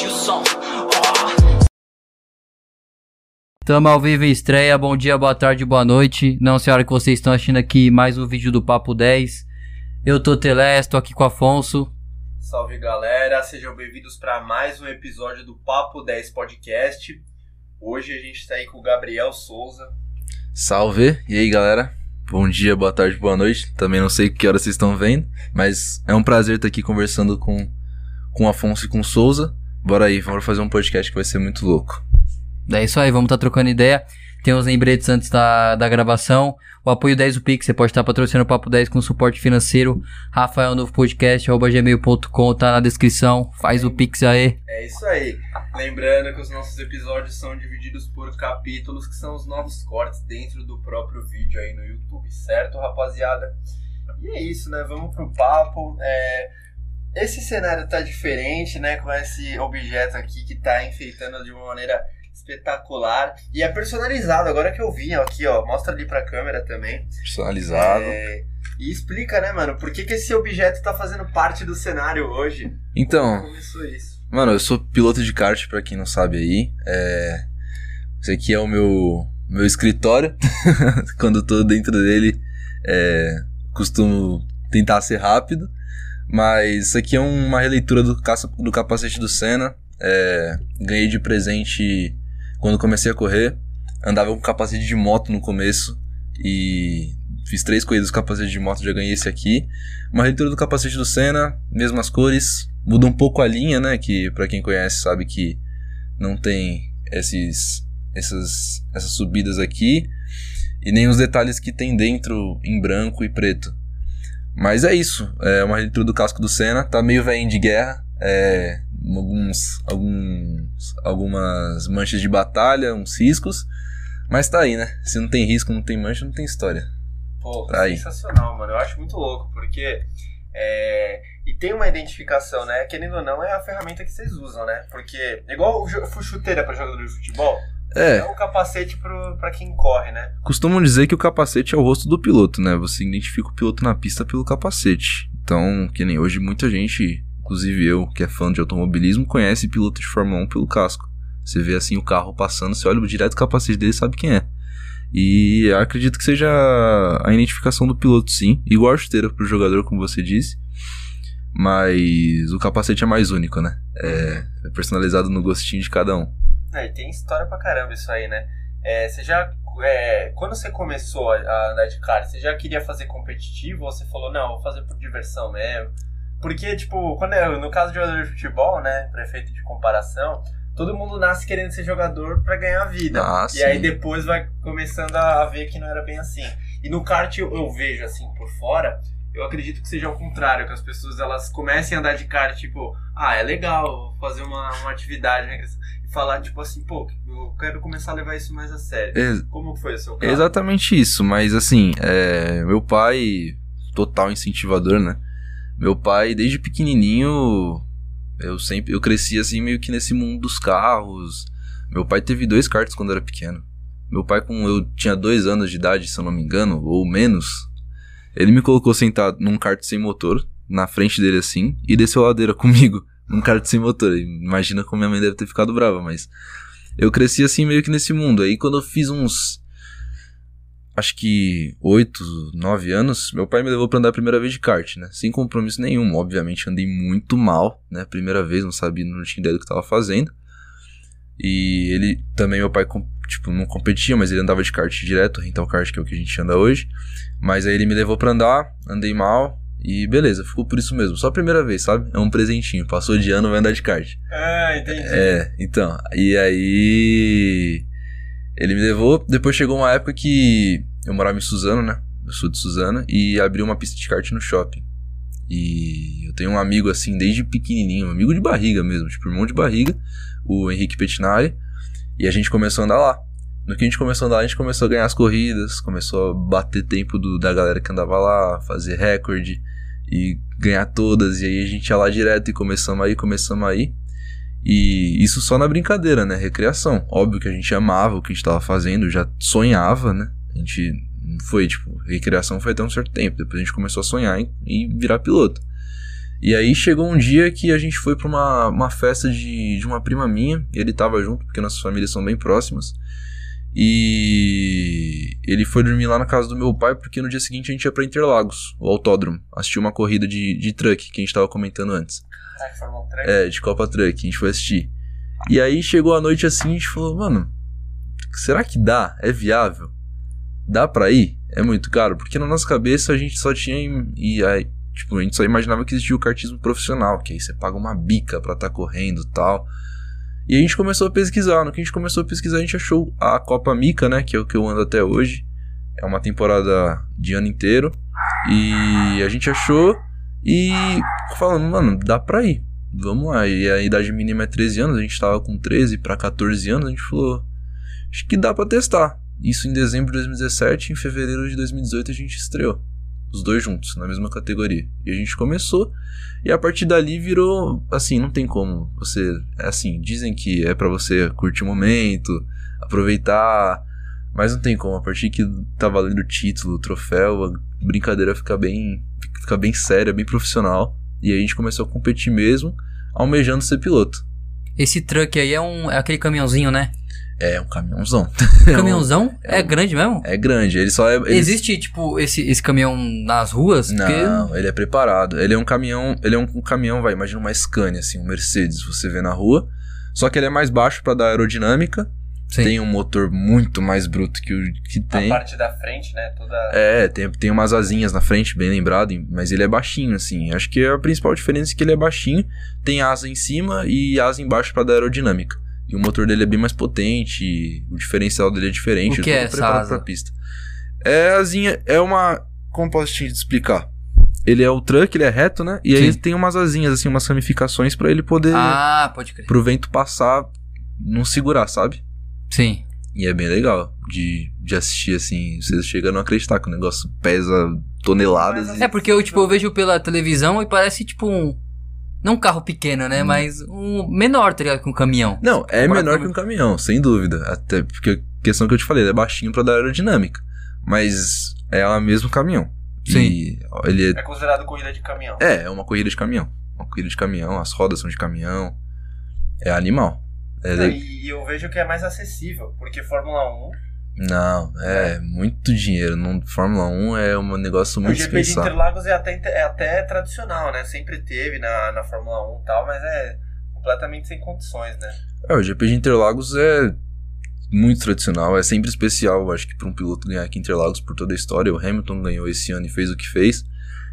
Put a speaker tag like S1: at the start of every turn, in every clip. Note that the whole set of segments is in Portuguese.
S1: puxe o som.
S2: Tamo ao vivo em estreia, bom dia, boa tarde, boa noite. Não sei a hora que vocês estão assistindo aqui mais um vídeo do Papo 10. Eu tô Telé, tô aqui com o Afonso.
S3: Salve galera, sejam bem-vindos para mais um episódio do Papo 10 Podcast. Hoje a gente tá aí com o Gabriel Souza.
S4: Salve, e aí galera? Bom dia, boa tarde, boa noite. Também não sei que hora vocês estão vendo, mas é um prazer estar aqui conversando com, com o Afonso e com o Souza. Bora aí, vamos fazer um podcast que vai ser muito louco.
S2: É isso aí, vamos estar tá trocando ideia. Tem uns lembretes antes da, da gravação. O apoio 10 do Pix, você pode estar patrocinando o Papo 10 com suporte financeiro. Rafael Novo Podcast, arroba gmail.com, tá na descrição. Faz o Pix aí.
S3: É isso aí. Lembrando que os nossos episódios são divididos por capítulos, que são os novos cortes dentro do próprio vídeo aí no YouTube, certo, rapaziada? E é isso, né? Vamos pro papo. É... Esse cenário tá diferente, né? Com esse objeto aqui que tá enfeitando de uma maneira espetacular. E é personalizado, agora que eu vi aqui, ó. Mostra ali pra câmera também.
S4: Personalizado.
S3: É, e explica, né, mano, por que, que esse objeto tá fazendo parte do cenário hoje?
S4: Então.
S3: Como começou isso?
S4: Mano, eu sou piloto de kart, pra quem não sabe aí. É... Esse aqui é o meu, meu escritório. Quando eu tô dentro dele, é... costumo tentar ser rápido. Mas isso aqui é uma releitura do, caça, do capacete do Senna. É... Ganhei de presente quando comecei a correr, andava com capacete de moto no começo e fiz três corridas com capacete de moto, já ganhei esse aqui. Uma releitura do capacete do Senna, mesmas cores, muda um pouco a linha, né? Que para quem conhece sabe que não tem esses, essas, essas subidas aqui e nem os detalhes que tem dentro em branco e preto. Mas é isso, é uma releitura do casco do Senna, tá meio velho de guerra, é, alguns, alguns, algumas manchas de batalha, uns riscos. Mas tá aí, né? Se não tem risco, não tem mancha, não tem história.
S3: Pô, tá sensacional, aí. mano. Eu acho muito louco, porque. É... E tem uma identificação, né? Querendo ou não, é a ferramenta que vocês usam, né? Porque, igual o chuteira para jogador de futebol, é. É um capacete pro, pra quem corre, né?
S4: Costumam dizer que o capacete é o rosto do piloto, né? Você identifica o piloto na pista pelo capacete. Então, que nem hoje muita gente inclusive eu, que é fã de automobilismo, conhece piloto de Fórmula 1 pelo casco. Você vê assim o carro passando, você olha direto o capacete dele e sabe quem é. E acredito que seja a identificação do piloto, sim. Igual a chuteira pro jogador, como você disse. Mas o capacete é mais único, né? É, é personalizado no gostinho de cada um.
S3: É, e tem história pra caramba isso aí, né? É, você já. É, quando você começou a andar de kart, você já queria fazer competitivo ou você falou, não, vou fazer por diversão mesmo? Porque, tipo, quando é, no caso de jogador de futebol, né, para efeito de comparação, todo mundo nasce querendo ser jogador para ganhar vida.
S4: Ah,
S3: e
S4: sim.
S3: aí depois vai começando a ver que não era bem assim. E no kart eu, eu, vejo assim por fora, eu acredito que seja o contrário, que as pessoas elas comecem a andar de kart, tipo, ah, é legal fazer uma, uma atividade, né? Falar, tipo assim, pô, eu quero começar a levar isso mais a sério.
S4: Ex
S3: Como foi o seu caso?
S4: Exatamente isso, mas assim, é, meu pai, total incentivador, né? Meu pai, desde pequenininho, eu sempre eu cresci assim meio que nesse mundo dos carros. Meu pai teve dois karts quando era pequeno. Meu pai, com eu tinha dois anos de idade, se eu não me engano, ou menos, ele me colocou sentado num kart sem motor, na frente dele assim, e desceu a ladeira comigo, num kart sem motor. Imagina como minha mãe deve ter ficado brava, mas eu cresci assim meio que nesse mundo. Aí quando eu fiz uns acho que 8, 9 anos, meu pai me levou para andar a primeira vez de kart, né? Sem compromisso nenhum. Obviamente andei muito mal, né? Primeira vez, não sabia, não tinha ideia do que estava fazendo. E ele também, meu pai, tipo, não competia, mas ele andava de kart direto, então kart que é o que a gente anda hoje. Mas aí ele me levou para andar, andei mal e beleza, ficou por isso mesmo. Só a primeira vez, sabe? É um presentinho. Passou de ano, vai andar de kart.
S3: Ah, entendi.
S4: É, então. E aí. Ele me levou. Depois chegou uma época que eu morava em Suzano, né? Eu sou de Suzano e abriu uma pista de kart no shopping. E eu tenho um amigo assim desde pequenininho, um amigo de barriga mesmo, tipo irmão de barriga, o Henrique Petinari, e a gente começou a andar lá. No que a gente começou a andar, a gente começou a ganhar as corridas, começou a bater tempo do, da galera que andava lá, fazer recorde e ganhar todas. E aí a gente ia lá direto e começamos aí, começamos aí. E isso só na brincadeira, né? Recreação. Óbvio que a gente amava o que a gente tava fazendo, já sonhava, né? A gente foi, tipo, recreação foi até um certo tempo. Depois a gente começou a sonhar em, em virar piloto. E aí chegou um dia que a gente foi pra uma, uma festa de, de uma prima minha, e ele tava junto, porque nossas famílias são bem próximas. E ele foi dormir lá na casa do meu pai, porque no dia seguinte a gente ia pra Interlagos, o autódromo, assistir uma corrida de, de truck, que a gente tava comentando antes.
S5: Que Fórmula 3.
S4: É, de Copa Truck, a gente foi assistir. E aí chegou a noite assim, a gente falou, mano, será que dá? É viável? Dá pra ir? É muito caro? Porque na nossa cabeça a gente só tinha. E aí, tipo, a gente só imaginava que existia o kartismo profissional, que aí você paga uma bica pra estar tá correndo e tal. E a gente começou a pesquisar. No que a gente começou a pesquisar, a gente achou a Copa Mica, né? Que é o que eu ando até hoje. É uma temporada de ano inteiro. E a gente achou e falando, mano, dá pra ir. Vamos lá. E a idade mínima é 13 anos, a gente tava com 13 para 14 anos, a gente falou, acho que dá pra testar. Isso em dezembro de 2017, em fevereiro de 2018 a gente estreou. Os dois juntos, na mesma categoria. E a gente começou, e a partir dali virou, assim, não tem como. Você, é assim, dizem que é para você curtir o momento, aproveitar, mas não tem como. A partir que tá valendo o título, o troféu, a brincadeira fica bem, fica bem séria, bem profissional. E aí a gente começou a competir mesmo, almejando ser piloto.
S2: Esse truck aí é um é aquele caminhãozinho, né?
S4: É um caminhãozão.
S2: Caminhãozão?
S4: É
S2: É,
S4: um-
S2: grande mesmo?
S4: É grande, ele só é. ele-
S2: Existe, tipo, esse, esse caminhão nas ruas?
S4: Não, ele é preparado. Ele é um caminhão, ele é um, um caminhão, vai, imagina uma Scania, assim, um Mercedes, você vê na rua. Só que ele é mais baixo pra dar aerodinâmica.
S2: Sim.
S4: Tem um motor muito mais bruto que o que
S5: A
S4: tem.
S5: parte da frente, né? Toda.
S4: É, tem, tem umas asinhas na frente, bem lembrado, mas ele é baixinho, assim. Acho que a principal diferença é que ele é baixinho, tem asa em cima e asa embaixo pra dar aerodinâmica. E o motor dele é bem mais potente, o diferencial dele é diferente.
S2: O que
S4: ele
S2: é essa
S4: preparado
S2: asa?
S4: pra pista. É asinha, é uma. Como posso te explicar? Ele é o truck, ele é reto, né? E aí
S2: Sim.
S4: tem umas asinhas, assim, umas ramificações pra ele poder.
S2: Ah, pode crer.
S4: pro vento passar, não segurar, sabe?
S2: Sim.
S4: E é bem legal de, de assistir, assim. Você chega a não acreditar que o negócio pesa toneladas.
S5: Mas,
S4: e-
S2: É porque eu, tipo, eu vejo pela televisão e parece, tipo, um... Não um carro pequeno, né?
S4: Hum.
S2: Mas um menor, tá ligado? Que um caminhão.
S4: Não, é
S2: Comparado
S4: menor
S2: com-
S4: que um caminhão, sem dúvida. Até porque a questão que eu te falei, ele é baixinho pra dar aerodinâmica. Mas é o mesmo caminhão. E ele
S5: É considerado corrida de caminhão.
S4: é, é uma corrida de caminhão. Uma corrida de caminhão, as rodas são de caminhão. É animal. É
S5: Não, e eu vejo que é mais acessível, porque Fórmula 1,
S4: Não, é muito dinheiro. Não, Fórmula 1 é um negócio
S5: o
S4: muito
S5: GP de
S4: dispensável.
S5: Interlagos é até, é até tradicional, né? Sempre teve na, na Fórmula 1 e tal, mas é completamente sem condições, né?
S4: É, o GP de Interlagos é muito tradicional, é sempre especial, eu acho que para um piloto ganhar aqui em Interlagos por toda a história. O Hamilton ganhou esse ano e fez o que fez.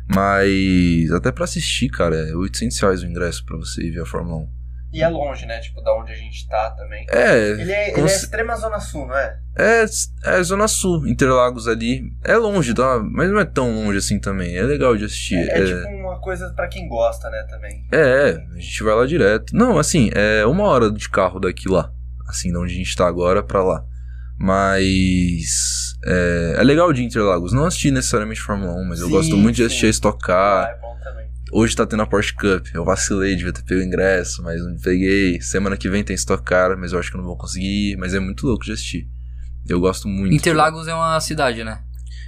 S4: Mas até pra assistir, cara, é 800 reais o ingresso pra você ir ver a Fórmula 1.
S5: E é longe, né? Tipo, da onde a gente tá também.
S4: É,
S5: Ele é, ele é extrema zona sul, não é?
S4: é, é Zona Sul, Interlagos ali. É longe, tá? Mas não é tão longe assim também. É legal de assistir.
S5: É,
S4: É,
S5: tipo uma coisa pra quem gosta, né, também.
S4: é, é, a gente vai lá direto. Não, assim, é uma hora de carro daqui lá. Assim, de onde a gente tá agora pra lá. Mas. É, é legal de Interlagos. Não assisti necessariamente Fórmula 1, mas eu
S5: Sim,
S4: gosto muito de
S5: sim.
S4: assistir a Stock
S5: Ah,
S4: Car.
S5: é bom.
S4: Hoje tá tendo a Porsche Cup. Eu vacilei, devia ter pego o ingresso, mas não peguei. Semana que vem tem Stock Car, mas eu acho que eu não vou conseguir. ir, Mas é muito louco de assistir. Eu gosto muito.
S2: Interlagos é uma cidade, né?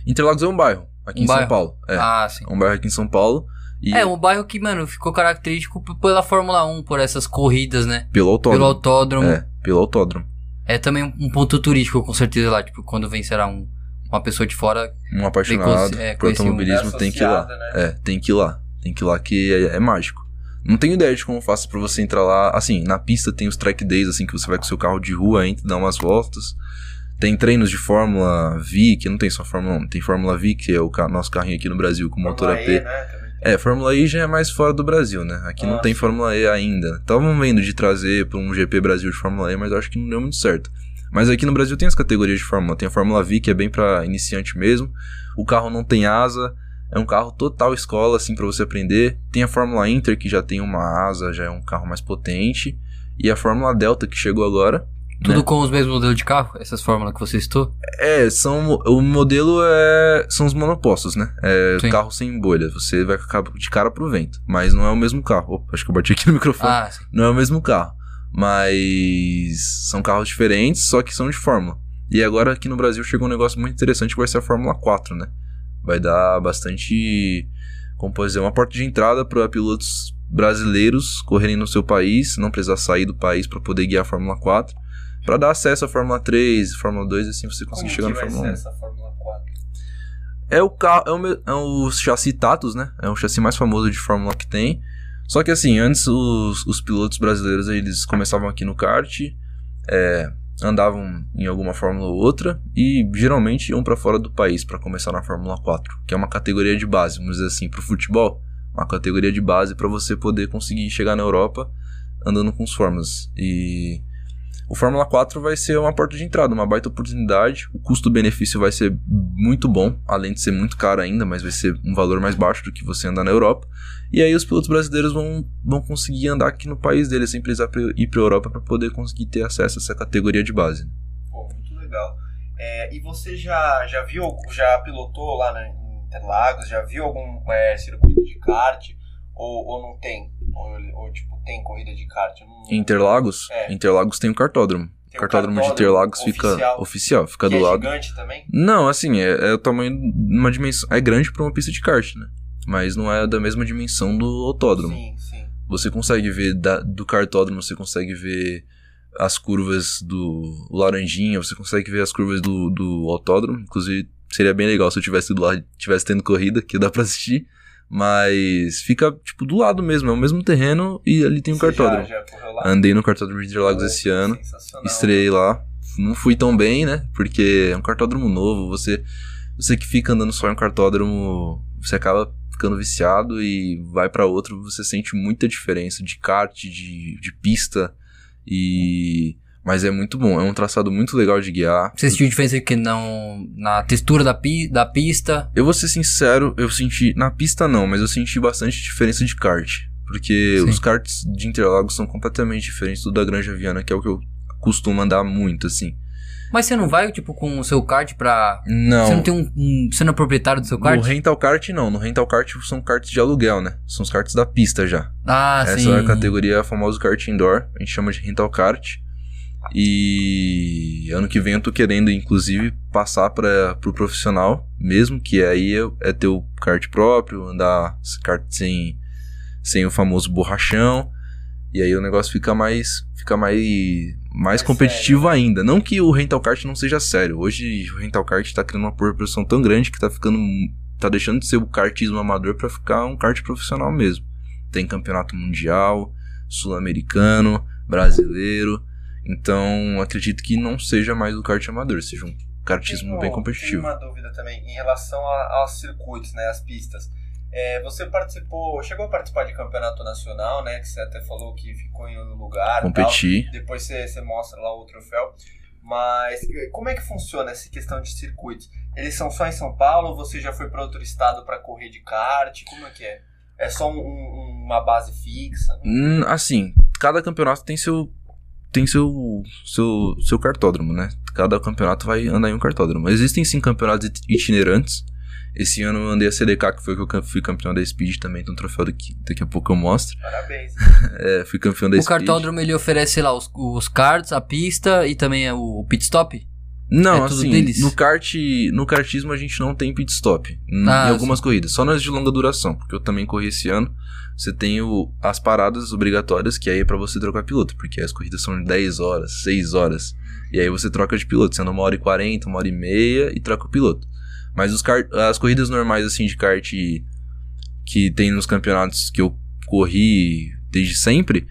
S4: Interlagos é um bairro, aqui
S2: Um
S4: em São
S2: bairro?
S4: Paulo. É,
S2: Ah, sim.
S4: é um bairro aqui em São Paulo. E
S2: É, um bairro que, mano, ficou característico pela Fórmula 1, por essas corridas, né?
S4: pelo autódromo.
S2: Pelo autódromo.
S4: É, pelo autódromo.
S2: É também um- ponto turístico, com certeza, lá. Tipo, quando vem, será um, uma pessoa de fora.
S4: Um apaixonado
S2: é,
S4: por
S2: conheci um-
S4: automobilismo
S5: É
S4: tem que ir lá.
S5: né?
S4: É, tem que ir lá. Tem que ir lá que é, é mágico. Não tenho ideia de como faço pra você entrar lá. Assim, na pista tem os track days, assim, que você vai com seu carro de rua, entra, dá umas voltas. Tem treinos de Fórmula V, que não tem só Fórmula 1, tem Fórmula V, que é o nosso carrinho aqui no Brasil com motor AP.
S5: E, né.
S4: É, Fórmula E já é mais fora do Brasil, né? Aqui não
S5: Ah,
S4: tem. Fórmula E ainda. Estavam vendo de trazer pra um GP Brasil de Fórmula E, mas eu acho que não deu muito certo. Mas aqui no Brasil tem as categorias de Fórmula. Tem a Fórmula V, que é bem pra iniciante mesmo. O carro não tem asa. É um carro total escola, assim, pra você aprender. Tem a Fórmula Inter, que já tem uma asa, já é um carro mais potente. E a Fórmula Delta, que chegou agora.
S2: Tudo
S4: né?
S2: com os mesmos modelos de carro? Essas fórmulas que você citou?
S4: É, são, o modelo é, são os monopostos, né? É
S2: Sim.
S4: carro sem bolha. Você vai ficar de cara pro vento. Mas não é o mesmo carro. Opa, acho que eu bati aqui no microfone.
S2: Ah.
S4: Não é o mesmo carro. Mas são carros diferentes, só que são de Fórmula. E agora aqui no Brasil chegou um negócio muito interessante que vai ser a Fórmula 4, né? Vai dar bastante como pode dizer, uma porta de entrada para pilotos brasileiros correrem no seu país, não precisar sair do país para poder guiar a Fórmula 4, para dar acesso à Fórmula 3, Fórmula 2 e assim você conseguir chegar na Fórmula
S5: ser
S4: 1.
S5: essa Fórmula 4?
S4: É o carro, é o, é o chassi Tatus, né? É o chassi mais famoso de Fórmula que tem. Só que assim, antes os, os pilotos brasileiros eles começavam aqui no kart, é, andavam em alguma Fórmula ou outra e geralmente iam pra fora do país pra começar na Fórmula 4, que é uma categoria de base, vamos dizer assim, pro futebol, uma categoria de base pra você poder conseguir chegar na Europa andando com os Fórmulas. E o Fórmula 4 vai ser uma porta de entrada, uma baita oportunidade. O custo-benefício vai ser muito bom, além de ser muito caro ainda, mas vai ser um valor mais baixo do que você andar na Europa. E aí os pilotos brasileiros vão, vão conseguir andar aqui no país deles sem precisar ir para Europa para poder conseguir ter acesso a essa categoria de base.
S5: Pô, muito legal. É, e você já, já viu, já pilotou lá na- em Interlagos? Já viu algum é, circuito de kart? Ou, ou não tem? Ou, ou, tipo, tem corrida de kart? Não,
S4: Interlagos,
S5: É.
S4: Interlagos tem o cartódromo.
S5: Tem
S4: O
S5: o
S4: cartódromo de
S5: cartódromo
S4: Interlagos fica
S5: oficial.
S4: oficial, fica
S5: que
S4: do
S5: é
S4: lado.
S5: gigante também?
S4: Não, assim, é, é o tamanho de uma dimensão. É grande para uma pista de kart, né? Mas não é da mesma dimensão do autódromo.
S5: Sim, sim.
S4: Você consegue ver da- do cartódromo, você consegue ver as curvas do Laranjinha, você consegue ver as curvas do, do autódromo. Inclusive, seria bem legal se eu tivesse do lado, tivesse tendo corrida, que dá pra assistir. Mas fica, tipo, do lado mesmo, é o mesmo terreno e ali tem um
S5: Você
S4: cartódromo.
S5: Já, já?
S4: Andei no cartódromo de Interlagos esse ano. Estreiei lá. Não fui tão bem, né? Porque é um cartódromo novo. Você, você que fica andando só em um cartódromo, você acaba ficando viciado e vai pra outro, você sente muita diferença de kart, de, de pista. E. Mas é muito bom, é um traçado muito legal de guiar.
S2: Você sentiu diferença que não na textura da, pi, da pista?
S4: Eu vou ser sincero, eu senti. Na pista não, mas eu senti bastante diferença de kart. Porque
S2: Sim.
S4: os karts de Interlagos são completamente diferentes do da Granja Viana, que é o que eu costumo andar muito, assim.
S2: Mas você não vai, tipo, com o seu kart pra.
S4: Não.
S2: Você não tem um, um- Você não é proprietário do seu kart?
S4: No rental kart não, no rental kart são karts de aluguel, né? São os karts da pista já.
S2: Ah,
S4: Essa
S2: sim.
S4: é a categoria famosa kart indoor, a gente chama de rental kart. E ano que vem eu tô querendo inclusive passar para pro profissional, mesmo que aí é, é ter o kart próprio, andar kart sem sem o famoso borrachão. E aí o negócio fica mais fica mais mais
S5: Mais
S4: competitivo ainda. Não que o rental kart não seja sério. Hoje o rental kart tá criando uma proporção tão grande que tá ficando tá deixando de ser o kartismo amador para ficar um kart profissional mesmo. Tem campeonato mundial, sul-americano, brasileiro. Então, acredito que não seja mais o kart amador, seja um kartismo bem competitivo.
S5: Tenho uma dúvida também em relação a- aos circuitos, né, as pistas. É, você participou, chegou a participar de campeonato nacional, né, que você até falou que ficou em um lugar,
S4: Competir.
S5: tal. Depois você, você mostra lá o troféu. Mas eh, como é que funciona essa questão de circuitos? Eles são só em São Paulo? Você já foi para outro estado para correr de kart? Como é que é? É só um- um- uma base fixa?
S4: Hum, assim, cada campeonato tem seu tem seu seu seu cartódromo, né? Cada campeonato vai andar em um cartódromo. Existem sim campeonatos it- itinerantes. Esse ano eu andei a CDK, que foi que eu fui campeão da Speed também, tem um troféu daqui, daqui a pouco eu mostro.
S5: Parabéns.
S4: É, fui campeão da
S2: O
S4: Speed.
S2: cartódromo ele oferece, sei lá, os, os karts, a pista e também é o pit stop?
S4: Não,
S2: É
S4: assim,
S2: deles?
S4: no kart, no kartismo a gente não tem pit stop em
S2: Ah,
S4: em algumas corridas, só nas de longa duração, porque eu também corri esse ano. Você tem o, as paradas obrigatórias, que aí é pra você trocar piloto, porque as corridas são de 10 horas, 6 horas. E aí você troca de piloto, sendo uma hora e 40, uma hora e meia e troca o piloto. Mas os kart, as corridas normais assim de kart que tem nos campeonatos que eu corri desde sempre,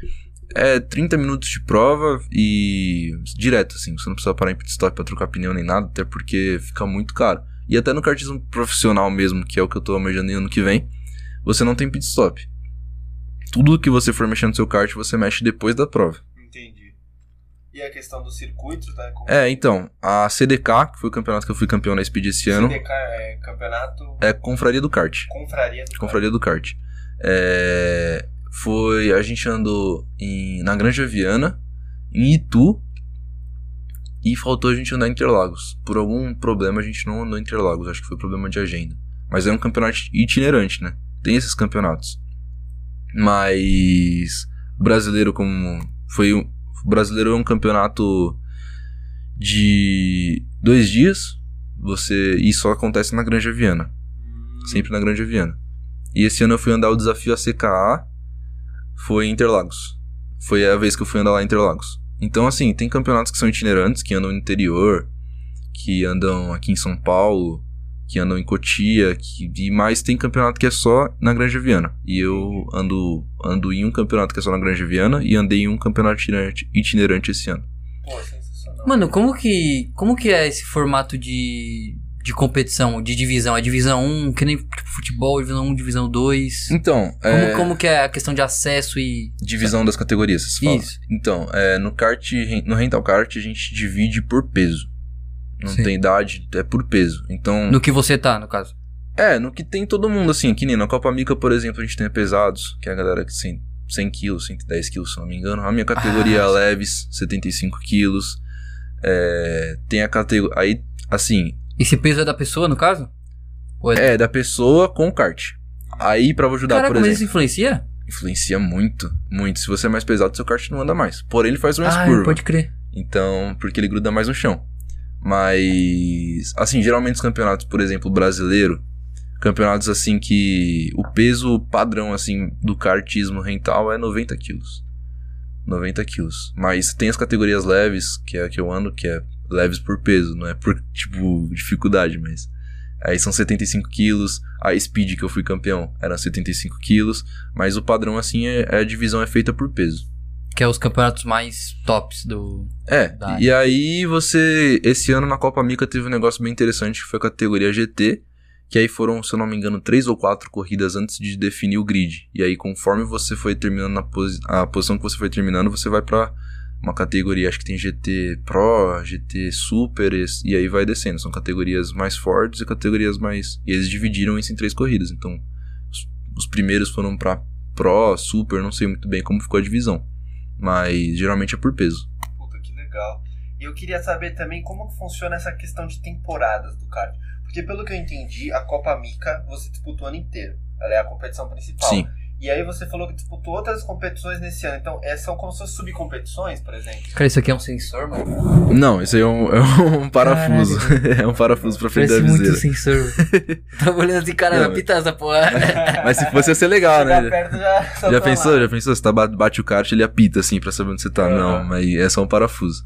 S4: é 30 minutos de prova e direto, assim. Você não precisa parar em pit stop pra trocar pneu nem nada, até porque fica muito caro. E até no kartismo profissional mesmo, que é o que eu tô almejando ano que vem, você não tem pit stop. Tudo que você for mexer no seu kart, você mexe depois da prova.
S5: Entendi. E a questão dos circuitos, né? Como
S4: É, então, a CDK, que foi o campeonato que eu fui campeão na Speed esse ano,
S5: CDK é campeonato
S4: é Confraria do Kart.
S5: confraria do
S4: Confraria do Kart. É, foi. A gente andou em, na Granja Viana, em Itu. E faltou a gente andar em Interlagos. Por algum problema a gente não andou em Interlagos. Acho que foi problema de agenda. Mas é um campeonato itinerante, né? Tem esses campeonatos. Mas. O brasileiro, como. Foi um, o brasileiro é um campeonato de dois dias. Você. E só acontece na Granja Viana. Sempre na Granja Viana. E esse ano eu fui andar o desafio ACKA, foi em Interlagos. Foi a vez que eu fui andar lá em Interlagos. Então, assim, tem campeonatos que são itinerantes, que andam no interior, que andam aqui em São Paulo, que andam em Cotia, que, e mais tem campeonato que é só na Granja Viana. E eu ando, ando em um campeonato que é só na Granja Viana e andei em um campeonato itinerante, itinerante esse ano.
S3: Pô, sensacional.
S2: Mano, como que, como que é esse formato de, de competição, de divisão? É divisão 1, que nem tipo, futebol, divisão 1, divisão 2?
S4: Então,
S2: Como,
S4: é,
S2: como que é a questão de acesso e...
S4: divisão das categorias, vocês falam.
S2: Isso.
S4: Então, é, no kart, no rental kart a gente divide por peso. Não
S2: Sim.
S4: tem idade, é por peso. Então,
S2: No que você tá, no caso.
S4: É, no que tem todo mundo, assim, que nem na Copa Mica, por exemplo, a gente tem pesados, que é a galera que tem 100 quilos, 110 quilos, se não me engano. A minha categoria
S2: Ah,
S4: é leves, 75 quilos. É, tem a categoria. Aí, assim,
S2: Esse peso é da pessoa, no caso? Ou
S4: é da pessoa com o kart. Aí, pra ajudar,
S2: Caraca,
S4: por
S2: mas
S4: exemplo,
S2: isso influencia?
S4: influencia muito, muito. Se você é mais pesado, seu kart não anda mais. Porém, ele faz mais
S2: ah,
S4: curva.
S2: pode crer.
S4: Então, porque ele gruda mais no chão. Mas, assim, geralmente os campeonatos, por exemplo, brasileiro, campeonatos assim que o peso padrão, assim, do kartismo rental é 90 quilos. 90 quilos. Mas tem as categorias leves, que é a que eu ando, que é leves por peso, não é por, tipo, dificuldade, mas... Aí são 75 quilos, a speed que eu fui campeão era 75 quilos, mas o padrão, assim, é, é a divisão é feita por peso.
S2: Que é os campeonatos mais tops do...
S4: É, e aí você. Esse ano na Copa Mica teve um negócio bem interessante que foi a categoria GT. Que aí foram, se eu não me engano, três ou quatro corridas antes de definir o grid. E aí, conforme você foi terminando na posi a posição que você foi terminando, você vai pra uma categoria. Acho que tem GT Pro, GT Super, e aí vai descendo. São categorias mais fortes e categorias mais. E eles dividiram isso em três corridas. Então, os, os primeiros foram pra Pro, Super, não sei muito bem como ficou a divisão. Mas geralmente é por peso.
S3: Puta, que legal. E eu queria saber também como que funciona essa questão de temporadas do kart. Porque pelo que eu entendi, a Copa Mica você disputa o ano inteiro. Ela é a competição principal.
S4: Sim.
S3: E aí você falou que disputou outras competições nesse ano. Então, é, são como se fossem subcompetições, por exemplo.
S2: Cara, isso aqui é um sensor, mano?
S4: Não, esse aí é um, é um parafuso. é um parafuso pra frente da
S2: Parece muito
S4: viseira.
S2: sensor. Tava olhando assim, cara, pitar essa porra.
S4: Mas se fosse ia ser legal, né?
S3: perto já.
S4: Já
S3: pra
S4: pensou?
S3: lá.
S4: Já pensou? Você tá, ba- bate o kart, ele apita assim pra saber onde você tá. Não, mas é só um parafuso.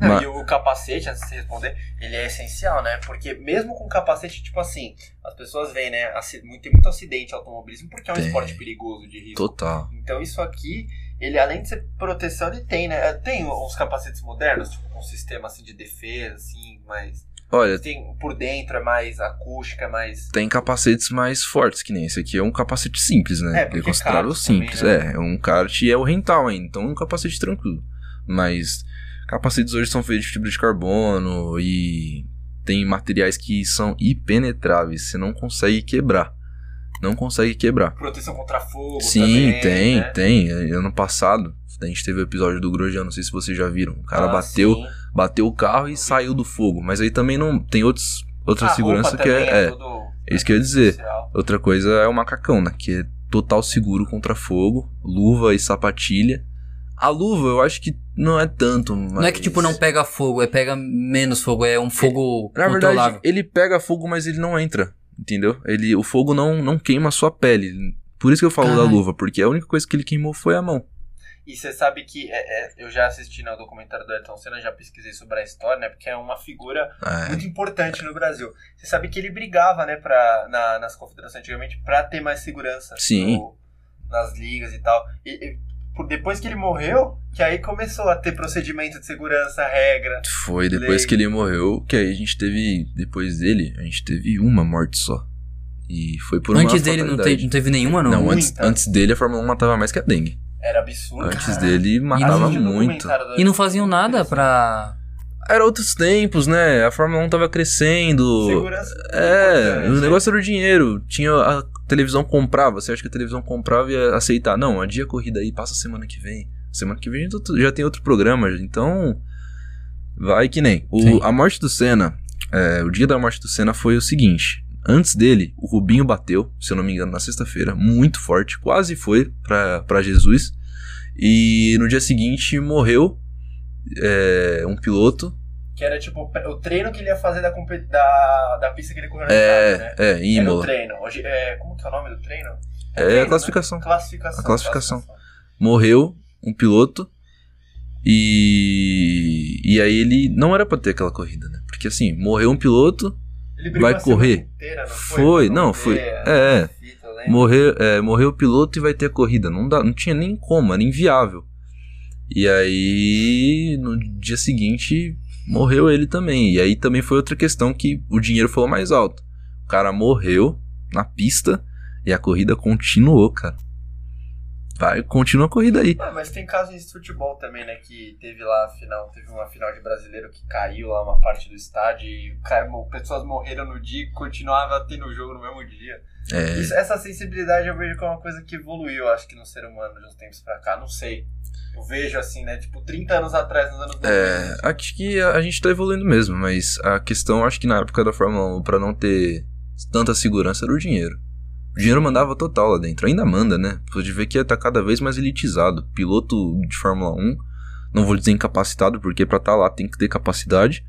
S3: Não,
S4: Mas-
S3: E o capacete, antes de você responder, ele é essencial, né? Porque mesmo com capacete, tipo assim, as pessoas veem, né? muito- Tem muito acidente automobilismo porque é um
S4: Tem.
S3: esporte perigoso de risco.
S4: Total.
S3: Então isso aqui, ele além de ser proteção, ele tem, né? Tem uns capacetes modernos, tipo com um sistema assim de defesa, assim, mas
S4: Olha,
S3: tem por dentro é mais acústica, é mais
S4: tem capacetes mais fortes que nem esse aqui. É um capacete simples, né?
S3: É, porque
S4: é considerável
S3: kart
S4: simples.
S3: também, né?
S4: É, é um kart e é o rental ainda. Então é um capacete tranquilo. Mas capacetes hoje são feitos de fibra de carbono e tem materiais que são impenetráveis. Você não consegue quebrar. Não consegue quebrar.
S3: proteção contra fogo.
S4: Sim,
S3: também,
S4: tem,
S3: né?
S4: tem. Ano passado, a gente teve o episódio do Grosjean, não sei se vocês já viram. O cara
S3: Ah,
S4: bateu,
S3: sim.
S4: bateu o carro e saiu do fogo. Mas aí também não tem outros, outra
S3: A
S4: segurança que é, é.
S3: tudo
S4: é isso que eu ia dizer.
S3: especial.
S4: Outra coisa é o macacão, né? Que é total seguro contra fogo, luva e sapatilha. A luva eu acho que não é tanto, mas...
S2: Não é que, tipo, não pega fogo, é pega menos fogo, é um fogo
S4: Na
S2: controlável.
S4: verdade, ele pega fogo, mas ele não entra, entendeu? Ele, o fogo não, não queima a sua pele. Por isso que eu falo da
S2: Caralho.
S4: luva, porque a única coisa que ele queimou foi a mão.
S3: E você sabe que é, é, eu já assisti no documentário do Ayrton Senna, já pesquisei sobre a história, né? Porque é uma figura
S4: É,
S3: muito importante no Brasil. Você sabe que ele brigava, né, pra, na- nas confederações antigamente pra ter mais segurança
S4: Sim.
S3: no- nas ligas e tal. E, e depois que ele morreu, que aí começou a ter procedimento de segurança, regra.
S4: Foi depois
S3: Lei.
S4: que ele morreu, que aí a gente teve, depois dele, a gente teve uma morte só. E foi por uma
S2: Antes dele não,
S4: fatalidade.
S2: te- não teve nenhuma, não?
S4: Não, antes,
S3: Muita.
S4: antes dele a Fórmula 1 matava mais que a dengue.
S3: Era absurdo.
S4: Antes
S3: cara.
S4: dele matava
S3: o
S4: muito.
S2: E não faziam nada pra...
S4: Era outros tempos, né? A Fórmula 1 tava crescendo.
S3: Segurança.
S4: É, o negócio era o dinheiro. Tinha a televisão comprava. Você acha que a televisão comprava e ia aceitar? Não, adia a corrida aí, passa semana que vem. Semana que vem já- já tem outro programa, então vai que nem. O- a morte do Senna, é, o dia da morte do Senna foi o seguinte. Antes dele, o Rubinho bateu, se eu não me engano, na sexta-feira, muito forte, quase foi pra, pra Jesus. E no dia seguinte morreu é, um piloto
S5: Que era tipo o treino que ele ia fazer da, da, da pista que ele correu na
S4: É,
S5: Itália, né?
S4: é,
S5: Era o
S4: Imola.
S5: treino. Hoje, é, como que é o nome do treino?
S4: É
S5: treino,
S4: a classificação.
S5: Né? Classificação.
S4: A classificação. Morreu um piloto e. E aí ele não era pra ter aquela corrida, né? Porque assim, morreu um piloto, Vai correr?
S5: inteira, não
S4: Foi,
S5: foi?
S4: Não,
S5: ter
S4: foi. É.
S5: fita, lembro.
S4: morreu, é, morreu o piloto e vai ter a corrida. Não, dá, não tinha nem como, era inviável. E aí, no dia seguinte, morreu ele também. E aí também foi outra questão que o dinheiro falou mais alto. O cara morreu na pista e a corrida continuou, cara. Vai, continua a corrida aí.
S5: Ah, mas tem casos de futebol também, né? Que teve lá a final, teve uma final de brasileiro que caiu lá uma parte do estádio e cara, pessoas morreram no dia e continuava tendo o jogo no mesmo dia.
S4: É,
S5: Isso- essa sensibilidade eu vejo que é uma coisa que evoluiu, acho que no ser humano de uns tempos pra cá, não sei. Eu vejo assim, né? Tipo, 30 anos atrás, nos anos 90.
S4: É, acho que a, a gente tá evoluindo mesmo, mas a questão, acho que na época da Fórmula 1, pra não ter tanta segurança, era o dinheiro. O dinheiro mandava total lá dentro, ainda manda, né? Pode ver que tá cada vez mais elitizado. Piloto de Fórmula 1, não vou dizer incapacitado, porque pra estar lá tem que ter capacidade,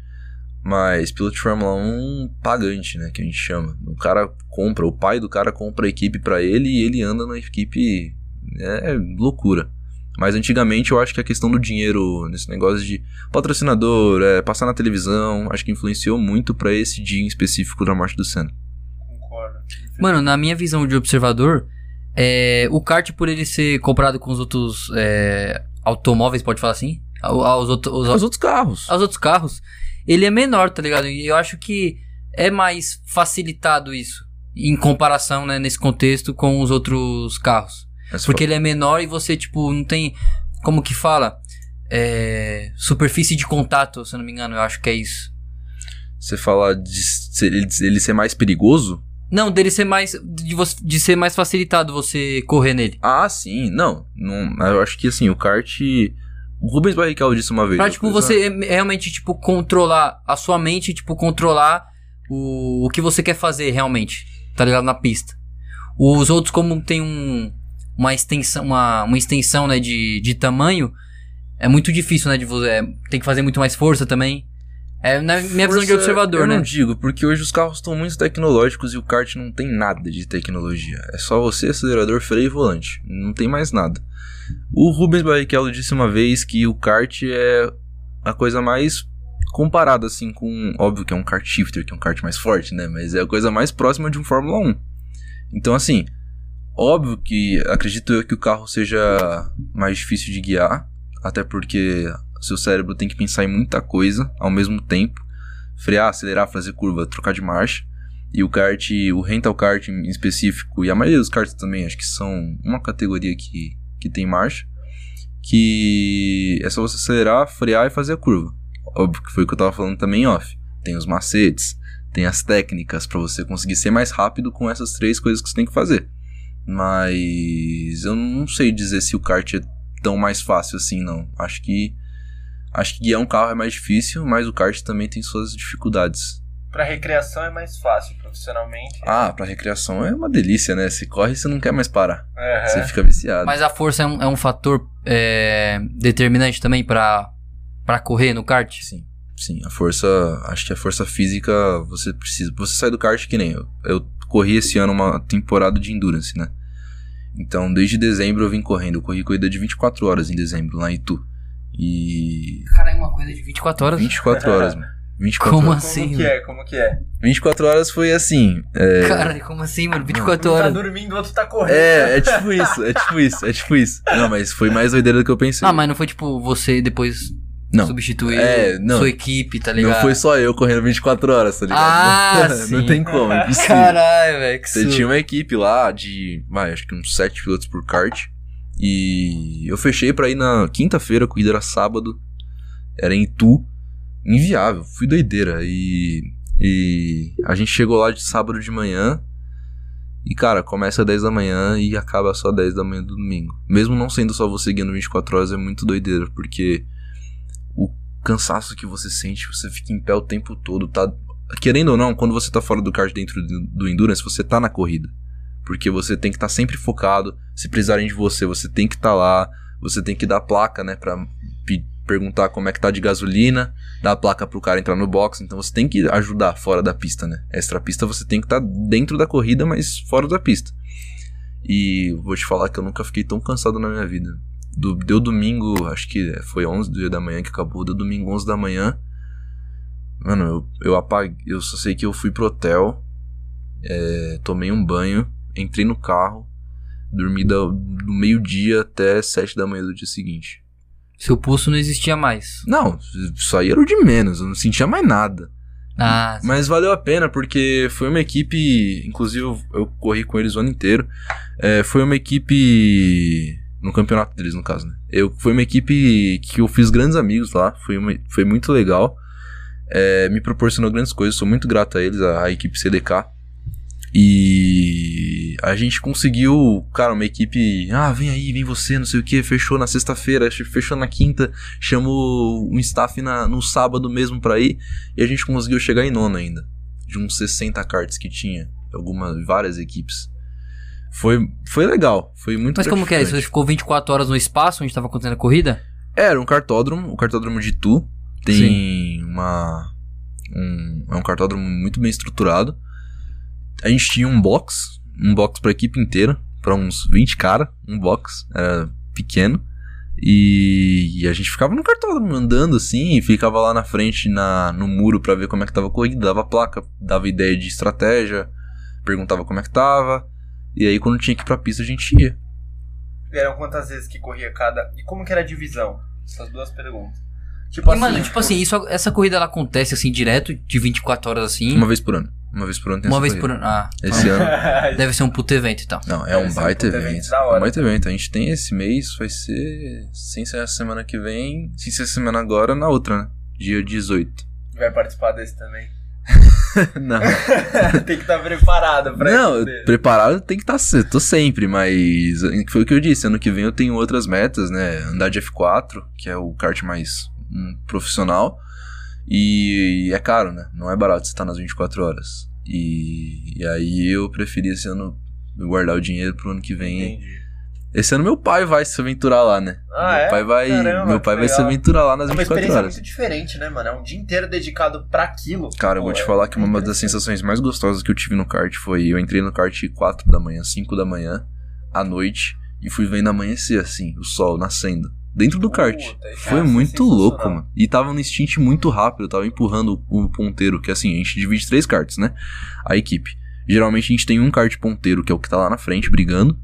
S4: mas piloto de Fórmula 1 pagante, né? Que a gente chama. O cara compra, o pai do cara compra a equipe pra ele e ele anda na equipe. É loucura. Mas antigamente eu acho que a questão do dinheiro, nesse negócio de patrocinador, é, passar na televisão, acho que influenciou muito pra esse dia em específico da morte do Senna.
S5: Concordo.
S2: Mano, na minha visão de observador, é, o kart, por ele ser comprado com os outros é, automóveis, pode falar assim? Aos, outro- os-
S4: Os outros carros.
S2: aos outros carros, ele é menor, tá ligado? E eu acho que é mais facilitado isso, em comparação, né, nesse contexto, com os outros carros.
S4: Mas
S2: Porque ele é menor e você, tipo, não tem. Como que fala? É, superfície de contato, se eu não me engano, eu acho que é isso.
S4: Você fala de ele, ele ser mais perigoso?
S2: Não, dele ser mais. De, você- de ser mais facilitado você correr nele.
S4: Ah, sim. Não, não eu acho que assim, o kart. O Rubens Barrichello disse uma vez.
S2: Pra, tipo,
S4: coisa-
S2: você realmente, tipo, controlar a sua mente, tipo, controlar o, o que você quer fazer realmente, tá ligado? Na pista. Os outros, como tem um, uma extensão, uma, uma extensão, né, de, de tamanho, é muito difícil, né, de você, é, tem que fazer muito mais força também. É na minha visão de
S4: Força,
S2: observador,
S4: eu
S2: né?
S4: não digo, porque hoje os carros estão muito tecnológicos e o kart não tem nada de tecnologia. É só você, acelerador, freio e volante. Não tem mais nada. O Rubens Barrichello disse uma vez que o kart é a coisa mais comparada assim com, óbvio que é um kart shifter, que é um kart mais forte, né, mas é a coisa mais próxima de um Fórmula 1. Então assim, óbvio que acredito eu que o carro seja mais difícil de guiar, até porque seu cérebro tem que pensar em muita coisa ao mesmo tempo. Frear, acelerar, fazer curva, trocar de marcha. E o kart, o rental kart em específico, e a maioria dos karts também, acho que são uma categoria que, que tem marcha. Que é só você acelerar, frear e fazer a curva. Óbvio que foi o que eu tava falando também off. Tem os macetes, tem as técnicas para você conseguir ser mais rápido com essas três coisas que você tem que fazer. Mas eu não sei dizer se o kart é tão mais fácil assim, não. Acho que acho que guiar um carro é mais difícil, mas o kart também tem suas dificuldades.
S5: Pra recreação é mais fácil, profissionalmente.
S4: Ah, pra recreação é uma delícia, né? Você corre e você não quer mais parar.
S5: Aham.
S4: Você fica viciado.
S2: Mas a força é um, é um fator é, determinante também pra, pra correr no kart?
S4: Sim, sim. A força. Acho que a força física você precisa. Você sai do kart que nem eu. Eu corri esse ano uma temporada de endurance, né? Então, desde dezembro eu vim correndo. Eu corri corrida de 24 horas em dezembro, lá em Itu. E.
S2: Cara, é uma coisa de 24 horas.
S4: 24 horas, mano. 24
S2: Como
S4: horas.
S2: assim,
S5: Como que é? Como que é?
S4: 24 horas foi assim. É,
S2: Cara, como assim, mano? 24
S5: Um tá
S2: horas.
S5: dormindo, o outro tá correndo.
S4: é, é tipo isso, é tipo isso, é tipo isso. Não, mas foi mais doideira do que eu pensei.
S2: Ah, mas não foi tipo você depois
S4: Não.
S2: substituir
S4: É, não.
S2: sua equipe, tá ligado?
S4: Não foi só eu correndo 24 horas, tá ligado?
S2: Ah,
S4: não
S2: sim.
S4: tem como, é impossível.
S2: Caralho, velho, que
S4: Você tinha uma equipe lá de, vai, acho que uns 7 pilotos por kart. E eu fechei pra ir na quinta-feira, a corrida era sábado. Era em Itu. Inviável, fui doideira. E, e a gente chegou lá de sábado de manhã. E cara, começa às 10 da manhã e acaba só às 10 da manhã do domingo. Mesmo não sendo só você guiando 24 horas, é muito doideira, porque o cansaço que você sente, você fica em pé o tempo todo, tá? Querendo ou não, quando você tá fora do kart dentro do, Endurance, você tá na corrida. Porque você tem que estar sempre focado. Se precisarem de você, você tem que estar lá. Você tem que dar placa, né? Pra perguntar como é que tá de gasolina, dar a placa pro cara entrar no box. Então você tem que ajudar fora da pista, né? Extra pista você tem que estar tá dentro da corrida, mas fora da pista. E vou te falar que eu nunca fiquei tão cansado na minha vida. Do, deu domingo, acho que foi 11 do dia da manhã que acabou, deu domingo 11 da manhã. Mano, eu, eu apaguei, eu só sei que eu fui pro hotel, é, tomei um banho, entrei no carro, dormi do, do meio-dia até 7 da manhã do dia seguinte.
S2: Seu pulso não existia mais.
S4: Não, isso aí era o de menos, eu não sentia mais nada.
S2: Ah,
S4: Mas valeu a pena, porque foi uma equipe. Inclusive, eu, eu corri com eles o ano inteiro. É, foi uma equipe. No campeonato deles, no caso, né? Eu, foi uma equipe que eu fiz grandes amigos lá. Foi, uma, foi muito legal. É, me proporcionou grandes coisas. Sou muito grato a eles, a, a equipe CDK. E a gente conseguiu, cara, uma equipe. Ah, vem aí, vem você, não sei o que. Fechou na sexta-feira, fechou na quinta, chamou um staff na, no sábado mesmo pra ir. E a gente conseguiu chegar em nono ainda. De uns 60 cards que tinha. Algumas, várias equipes. Foi, foi legal, foi muito
S2: Mas como que é isso? Você ficou 24 horas no espaço onde tava acontecendo a corrida?
S4: Era um cartódromo, o cartódromo de Tu. Tem Sim. uma. Um, é um cartódromo muito bem estruturado a gente tinha um box, um box pra equipe inteira, para uns 20 cara, um box, era pequeno. E, e, a gente ficava no cartódromo andando assim, e ficava lá na frente na, no muro para ver como é que tava a corrida, dava placa, dava ideia de estratégia, perguntava como é que tava. E aí quando tinha que ir pra pista a gente ia.
S5: E eram quantas vezes que corria cada. E como que era a divisão? Essas duas perguntas.
S2: Tipo e, assim, mano, tipo assim, isso, essa corrida ela acontece assim direto, de 24 horas assim?
S4: Uma vez por ano. Uma vez por ano tem
S2: Uma vez corrida. por ano. Ah.
S4: Esse ano.
S2: Deve ser um puto evento então.
S4: Não, é um baita um evento. evento é um baita evento. A gente tem esse mês, vai ser. Sem ser a semana que vem. Sem ser a semana agora, na outra, né? Dia 18.
S5: Vai participar desse também.
S4: não.
S5: tem que estar tá preparado pra
S4: Não, isso preparado tem que estar. Tá, tô sempre, mas. Foi o que eu disse. Ano que vem eu tenho outras metas, né? Andar de F4, que é o kart mais um, profissional. E, e, é caro, né? Não é barato você estar nas 24 horas. E, e aí eu preferi esse ano guardar o dinheiro pro ano que vem. Entendi. Esse ano meu pai vai se aventurar lá, né?
S5: Ah,
S4: meu
S5: é?
S4: pai vai,
S5: Caramba,
S4: meu pai vai se aventurar lá nas
S5: é
S4: 24 horas. É uma experiência
S5: muito diferente, né, mano? É um dia inteiro dedicado para aquilo.
S4: Cara, eu vou te
S5: é,
S4: falar que uma das sensações mais gostosas que eu tive no kart foi eu entrei no kart 4 da manhã, 5 da manhã, à noite e fui vendo amanhecer assim, o sol nascendo dentro do kart. Foi muito louco, mano. E tava no instinto muito rápido, tava empurrando o ponteiro, que assim, a gente divide três karts, né? A equipe. Geralmente a gente tem um kart ponteiro, que é o que tá lá na frente, brigando.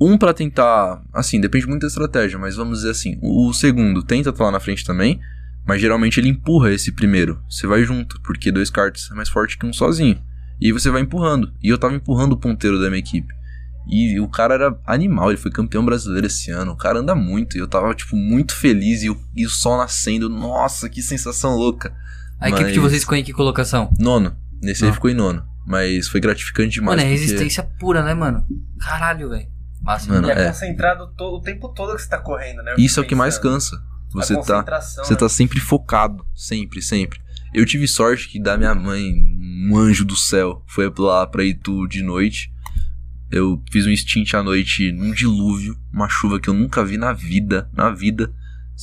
S4: Um para tentar, assim, depende muito da estratégia, mas vamos dizer assim, o segundo tenta estar tá lá na frente também, mas geralmente ele empurra esse primeiro. Você vai junto, porque dois karts é mais forte que um sozinho. E você vai empurrando. E eu tava empurrando o ponteiro da minha equipe. E o cara era animal, ele foi campeão brasileiro esse ano. O cara anda muito. E eu tava, tipo, muito feliz. E o, e o sol nascendo. Nossa, que sensação louca.
S2: A Mas... equipe de vocês ficou em que colocação?
S4: Nono. Nesse Não. aí ficou em nono. Mas foi gratificante demais.
S2: Mano,
S4: é
S2: porque... resistência pura, né, mano? Caralho, velho.
S5: Massa. Mano, e é, é concentrado o tempo todo que você tá correndo, né?
S4: Isso é o que mais cansa. Você tá, você né? tá sempre focado. Sempre, sempre. Eu tive sorte que da minha mãe, um anjo do céu, foi lá pra Itu de noite. Eu fiz um stint à noite num dilúvio, uma chuva que eu nunca vi na vida, na vida.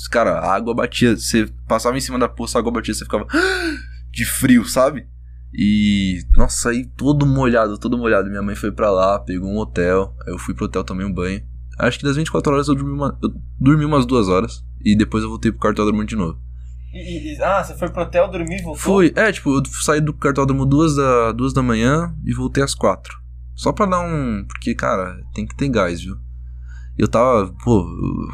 S4: Cara, a água batia, você passava em cima da poça, a água batia, você ficava de frio, sabe? E, nossa, aí todo molhado, todo molhado. Minha mãe foi para lá, pegou um hotel, eu fui pro hotel, tomei um banho. Acho que das 24 horas eu dormi, uma, eu dormi umas duas horas e depois eu voltei pro cartódromo de novo.
S5: E, e, ah, você foi pro hotel dormir e voltou?
S4: Fui, é, tipo, eu saí do cartódromo duas da, duas da manhã e voltei às quatro. Só pra dar um. Porque, cara, tem que ter gás, viu? Eu tava. Pô,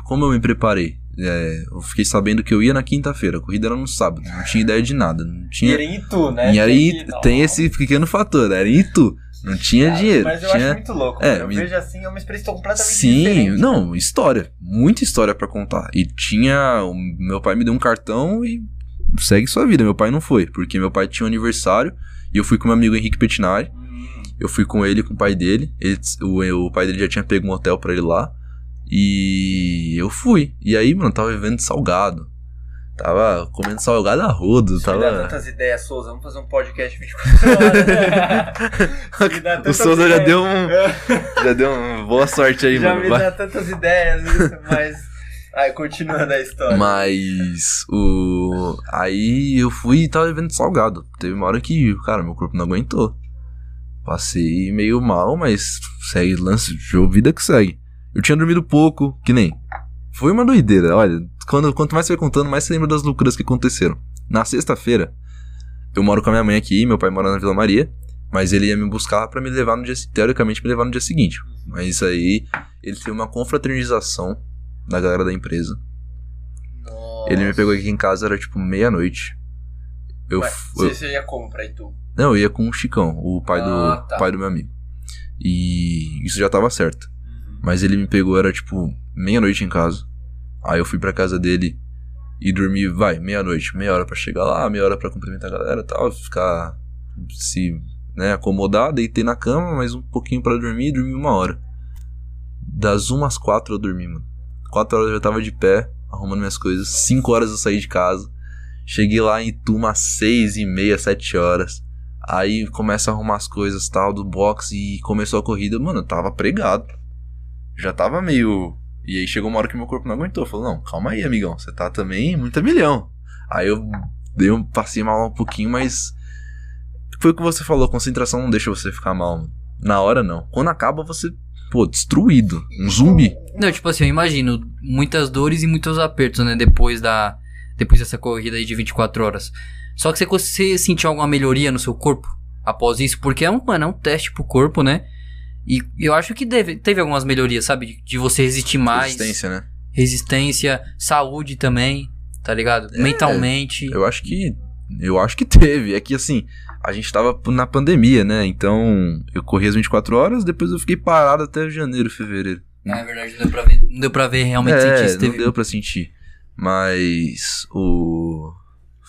S4: como eu me preparei? É, eu fiquei sabendo que eu ia na quinta-feira, a corrida era no sábado, não tinha ideia de nada. Não tinha...
S5: E era em Itu, né?
S4: E era em Itu, tem esse pequeno fator, era em Itu. Não tinha
S5: cara,
S4: dinheiro.
S5: Mas eu
S4: tinha...
S5: acho muito louco. É, eu me... vejo assim, é uma experiência completamente
S4: Sim,
S5: diferente.
S4: Não, história. Muita história para contar. E tinha. O meu pai me deu um cartão e segue sua vida. Meu pai não foi, porque meu pai tinha um aniversário e eu fui com meu amigo Henrique Petinari. Hum. Eu fui com ele, com o pai dele. Ele, o, o pai dele já tinha pego um hotel para ele lá. E eu fui. E aí, mano, tava vivendo salgado. Tava comendo salgado a rodo.
S5: Isso
S4: tava...
S5: me dá tantas ideias, Souza. Vamos fazer um podcast 24
S4: horas. o Souza já deu um. já deu uma boa sorte aí,
S5: já
S4: mano.
S5: Já me dá tantas ideias, mas.
S3: Aí, continuando a história.
S4: Mas o. Aí eu fui e tava vivendo salgado. Teve uma hora que, cara, meu corpo não aguentou. Passei meio mal, mas segue lance de vida que segue. Eu tinha dormido pouco, que nem. Foi uma doideira. Olha, quando, quanto mais você vai contando, mais você lembra das loucuras que aconteceram. Na sexta-feira, eu moro com a minha mãe aqui, meu pai mora na Vila Maria. Mas ele ia me buscar para me levar no dia teoricamente me levar no dia seguinte. Mas aí, ele teve uma confraternização da galera da empresa.
S3: Nossa.
S4: Ele me pegou aqui em casa, era tipo meia-noite. Eu,
S3: Ué,
S4: f-
S3: você,
S4: eu-
S3: você ia como pra Itu?
S4: Não, eu ia com o Chicão, o pai do
S3: Ah, tá.
S4: pai do meu amigo. E isso já tava certo. Mas ele me pegou, era tipo meia-noite em casa. Aí eu fui pra casa dele e dormi, vai, meia-noite, meia hora pra chegar lá, meia hora pra cumprimentar a galera e tal, ficar se, né, acomodar, deitei na cama, mais um pouquinho pra dormir, dormi uma hora. Das umas às quatro eu dormi, mano. Quatro horas eu já tava de pé, arrumando minhas coisas. Cinco horas eu saí de casa. Cheguei lá em Tuma às seis e meia, sete horas. Aí começa a arrumar as coisas tal do box e começou a corrida. Mano, eu tava pregado. Já tava meio. E aí chegou uma hora que meu corpo não aguentou. Falou, não, calma aí, amigão. Você tá também muito a milhão. Aí eu dei um, passei mal um pouquinho, mas. Foi o que você falou, concentração não deixa você ficar mal. Na hora não. Quando acaba, você. Pô, destruído. Um zumbi.
S2: Não, tipo assim, eu imagino muitas dores e muitos apertos, né? Depois da. Depois dessa corrida aí de 24 horas. Só que você, você sentiu alguma melhoria no seu corpo após isso? Porque é um, mano, é um teste pro corpo, né? E eu acho que deve, teve algumas melhorias, sabe? De, de você resistir mais.
S4: Resistência, né?
S2: Resistência, saúde também, tá ligado?
S4: É,
S2: Mentalmente.
S4: Eu acho que. Eu acho que teve. É que assim, a gente tava na pandemia, né? Então, eu corri as 24 horas, depois eu fiquei parado até janeiro, fevereiro.
S2: Ah, é verdade, não deu pra ver, não deu pra ver realmente sentir
S4: é,
S2: se
S4: não
S2: teve.
S4: deu pra sentir. Mas o.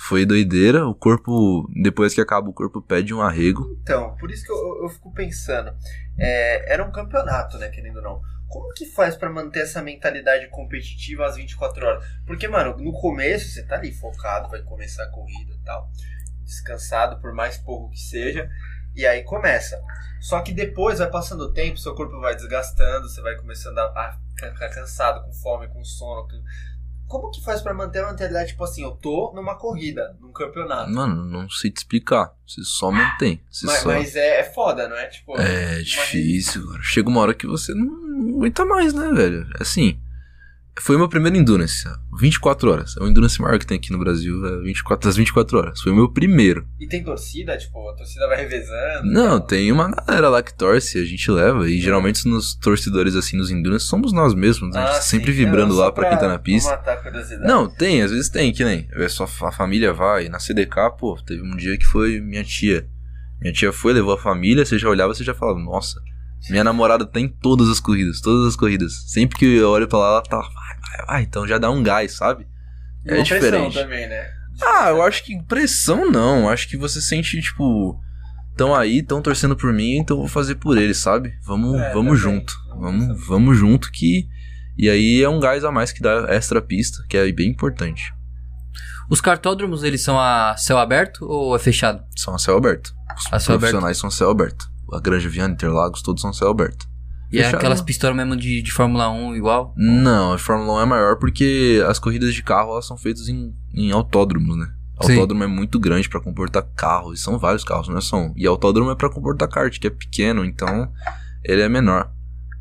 S4: Foi doideira. O corpo. Depois que acaba, o corpo pede um arrego.
S3: Então, por isso que eu, eu- fico pensando. é, era um campeonato, né, querendo ou não. Como que faz pra manter essa mentalidade competitiva às 24 horas? Porque, mano, no começo você tá ali focado, vai começar a corrida e tal. Descansado, por mais pouco que seja. E aí começa. Só que depois vai passando o tempo, seu corpo vai desgastando, você vai começando a, a ficar cansado, com fome, com sono. com- Como que faz pra manter a mentalidade, tipo assim, eu tô numa corrida, num campeonato.
S4: Mano, não sei te explicar. Você só mantém. Você
S3: Mas,
S4: só.
S3: mas é, é foda, não é? Tipo,
S4: É difícil, cara. Chega uma hora que você não aguenta mais, né, velho? Assim, foi o meu primeiro Endurance. 24 horas. É o Endurance maior que tem aqui no Brasil. É 24, das 24 horas. Foi o meu primeiro.
S3: E tem torcida, tipo, a torcida vai revezando.
S4: Não,
S3: tal.
S4: tem uma galera lá que torce, a gente leva. E geralmente nos torcedores, assim, nos Endurance, somos nós mesmos. né? A gente
S3: Ah,
S4: tá sempre
S3: sim.
S4: vibrando
S3: Não,
S4: lá pra quem tá na pista.
S3: matar a.
S4: Não, tem, às vezes tem, que nem. É só a família vai. Na CDK, pô, teve um dia que foi minha tia. Minha tia foi, levou a família, você já olhava, você já falava, nossa, minha namorada tá em todas as corridas, todas as corridas. Sempre que eu olho pra lá, ela tá, vai. Então já dá um gás, sabe?
S3: E
S4: é diferente.
S3: também, né?
S4: Ah, eu acho que pressão não. Acho que você sente, tipo, tão aí, tão torcendo por mim, então eu vou fazer por eles, sabe? Vamos,
S3: É,
S4: vamos
S3: também.
S4: junto. Vamos, vamos junto que. E aí é um gás a mais que dá extra pista, que é bem importante.
S2: Os cartódromos, eles são a céu aberto ou é fechado?
S4: São a céu aberto. Os
S2: A céu
S4: profissionais são a céu aberto. A Granja Viana, Interlagos, todos são céu aberto.
S2: E é aquelas pistolas mesmo de, de Fórmula 1 igual?
S4: Não, a Fórmula 1 é maior porque as corridas de carro elas são feitas em, em autódromos, né?
S2: Sim.
S4: Autódromo é muito grande pra comportar carros, e são vários carros, não é só um. E autódromo é pra comportar kart, que é pequeno, então ele é menor.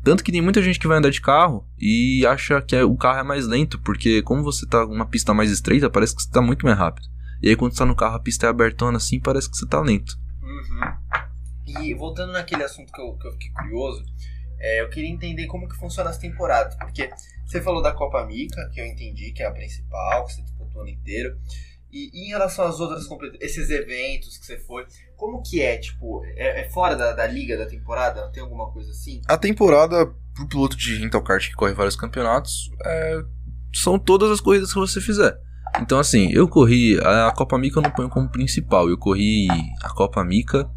S4: Tanto que tem muita gente que vai andar de carro e acha que é- o carro é mais lento, porque como você tá numa pista mais estreita, parece que você tá muito mais rápido. E aí quando você tá no carro, a pista é abertona assim, parece que você tá lento.
S3: Uhum. E voltando naquele assunto que eu, que eu fiquei curioso, é, eu queria entender como que funciona as temporadas. Porque você falou da Copa Mica, que eu entendi que é a principal, que você disputou o ano inteiro. E, e em relação às outras esses eventos que você foi, como que é? Tipo, é, é fora da, da liga da temporada? Tem alguma coisa assim?
S4: A temporada pro piloto de rental kart que corre vários campeonatos é, são todas as corridas que você fizer. Então assim, eu corri a Copa Mica eu não ponho como principal, eu corri a Copa Mica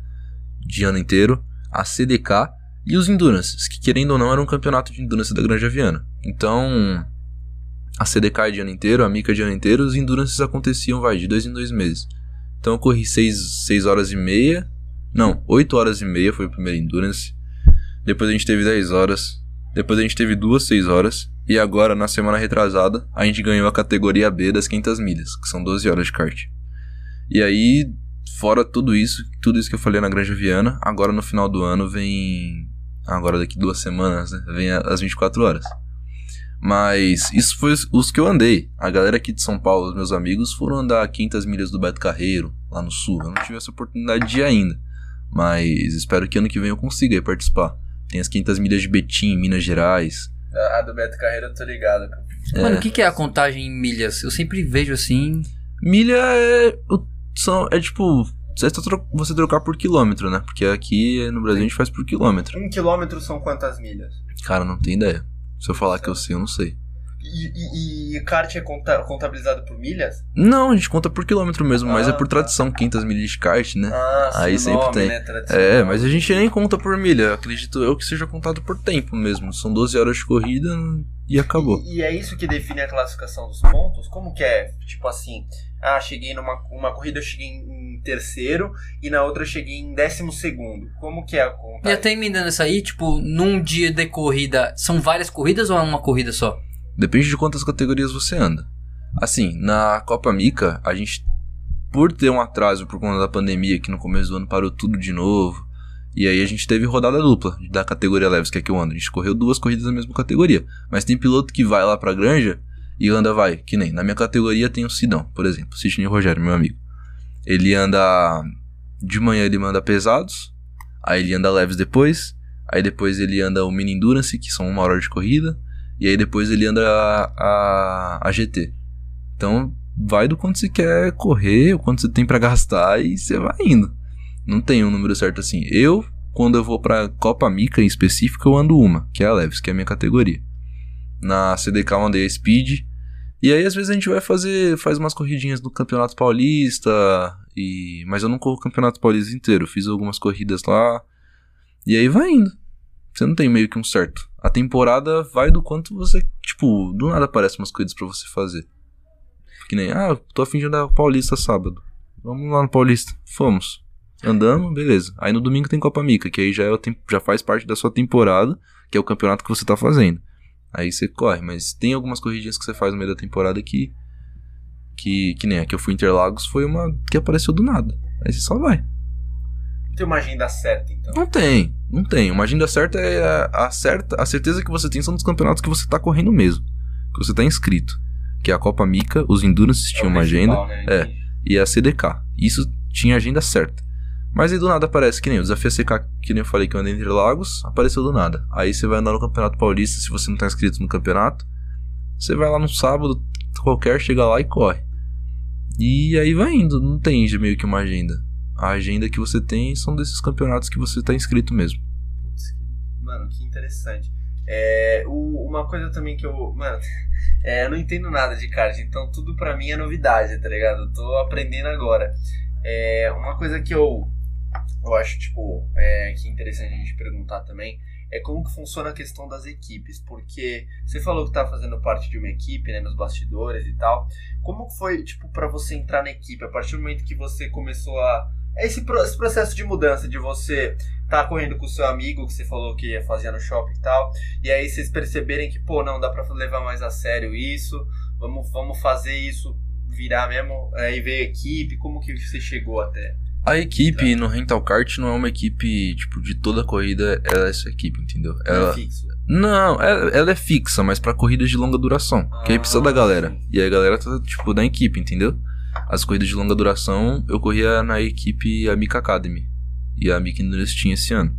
S4: de ano inteiro, a CDK e os Endurances, que querendo ou não era um campeonato de Endurance da Granja Viana. Então, a CDK de ano inteiro, a Mica de ano inteiro, os Endurances aconteciam, vai, de dois em dois meses. Então eu corri 6 seis horas e meia, não, 8 horas e meia foi o primeiro Endurance. Depois a gente teve 10 horas. Depois a gente teve duas 6 horas. E agora, na semana retrasada, a gente ganhou a categoria B das 500 milhas, que são 12 horas de kart. E aí, fora tudo isso, tudo isso que eu falei na Granja Viana, agora no final do ano vem. Agora daqui duas semanas, né? Vem as 24 horas. Mas isso foi os que eu andei. A galera aqui de São Paulo, os meus amigos, foram andar 500 milhas do Beto Carreiro, lá no sul. Eu não tive essa oportunidade de ir ainda. Mas espero que ano que vem eu consiga aí participar. Tem as 500 milhas de Betim, Minas Gerais.
S3: A do Beto Carreiro eu tô ligado.
S2: Mano, o que, que é a contagem em milhas? Eu sempre vejo assim.
S4: Milha é. São, é tipo. Você, tro você trocar por quilômetro, né? Porque aqui no Brasil a gente faz por quilômetro.
S3: Um quilômetro são quantas milhas?
S4: Cara, não tenho ideia. Se eu falar que eu sei, eu não sei.
S3: E, e, e kart é conta, contabilizado por milhas?
S4: Não, a gente conta por quilômetro mesmo, ah, mas é por tá. tradição, 500 milhas de kart, né?
S3: Ah,
S4: Aí sempre
S3: nome,
S4: tem.
S3: Né?
S4: É, mas a gente nem conta por milha, acredito eu que seja contado por tempo mesmo. São 12 horas de corrida e acabou.
S3: E, e é isso que define a classificação dos pontos? Como que é? Tipo assim, ah, cheguei numa uma corrida, eu cheguei em terceiro e na outra eu cheguei em décimo segundo. Como que é a contagem?
S2: E até emendando isso aí, tipo, num dia de corrida, são várias corridas ou é uma corrida só?
S4: Depende de quantas categorias você anda. Assim, na Copa Mica, a gente, por ter um atraso por conta da pandemia, que no começo do ano parou tudo de novo, e aí a gente teve rodada dupla da categoria Leves, que é que eu ando. A gente correu duas corridas na mesma categoria. Mas tem piloto que vai lá pra granja e anda, vai, que nem. Na minha categoria tem o Sidão, por exemplo, Sidney Rogério, meu amigo. Ele anda. De manhã ele manda pesados, aí ele anda leves depois, aí depois ele anda o Mini Endurance, que são uma hora de corrida, e aí depois ele anda a, a, a GT. Então vai do quanto você quer correr, o quanto você tem para gastar e você vai indo. Não tem um número certo assim. Eu, quando eu vou pra Copa Mica em específico, eu ando uma, que é a Leves, que é a minha categoria. Na CDK eu andei a Speed. E aí às vezes a gente vai fazer, faz umas corridinhas no Campeonato Paulista, e mas eu não corro o Campeonato Paulista inteiro, fiz algumas corridas lá. E aí vai indo. Você não tem meio que um certo. A temporada vai do quanto você. Tipo, do nada aparecem umas coisas para você fazer. Que nem, ah, tô afim de andar Paulista sábado. Vamos lá no Paulista. Fomos. Andamos, beleza. Aí no domingo tem Copa Mica, que aí já, é já faz parte da sua temporada, que é o campeonato que você tá fazendo. Aí você corre, mas tem algumas corridinhas que você faz no meio da temporada que. Que, que nem a que eu fui Interlagos foi uma que apareceu do nada. Aí você só vai
S3: tem uma agenda certa, então?
S4: Não tem, não tem. Uma agenda certa é a, a, certa, a certeza que você tem são dos campeonatos que você tá correndo mesmo. Que você tá inscrito. Que é a Copa Mica, os Endurance é tinham uma agenda. Né? É. E a CDK. Isso tinha agenda certa. Mas aí do nada aparece que nem o desafio CK, que nem eu falei que eu andei entre lagos, apareceu do nada. Aí você vai andar no Campeonato Paulista, se você não tá inscrito no campeonato. Você vai lá no sábado qualquer, chega lá e corre. E aí vai indo, não tem meio que uma agenda a agenda que você tem são desses campeonatos que você está inscrito mesmo.
S3: Mano, que interessante. É, o, uma coisa também que eu. Mano, é, eu não entendo nada de kart, então tudo pra mim é novidade, tá ligado? Eu tô aprendendo agora. É, uma coisa que eu, eu acho, tipo, é, que é interessante a gente perguntar também é como que funciona a questão das equipes, porque você falou que tá fazendo parte de uma equipe, né, nos bastidores e tal. Como foi, tipo, para você entrar na equipe a partir do momento que você começou a esse, esse processo de mudança, de você tá correndo com o seu amigo, que você falou que fazia no shopping e tal, e aí vocês perceberem que, pô, não, dá pra levar mais a sério isso, vamos, vamos fazer isso virar mesmo, aí veio a equipe, como que você chegou até?
S4: A equipe no Rental Kart não é uma equipe, tipo, de toda corrida, ela é sua equipe, entendeu?
S3: Ela... Não é fixo.
S4: Não, ela, ela, é fixa, mas para corridas de longa duração. Ah, que aí precisa da galera. Sim. E aí a galera tá, tipo, da equipe, entendeu? As corridas de longa duração eu corria na equipe Amica Academy. E a Amica Endurance tinha esse ano.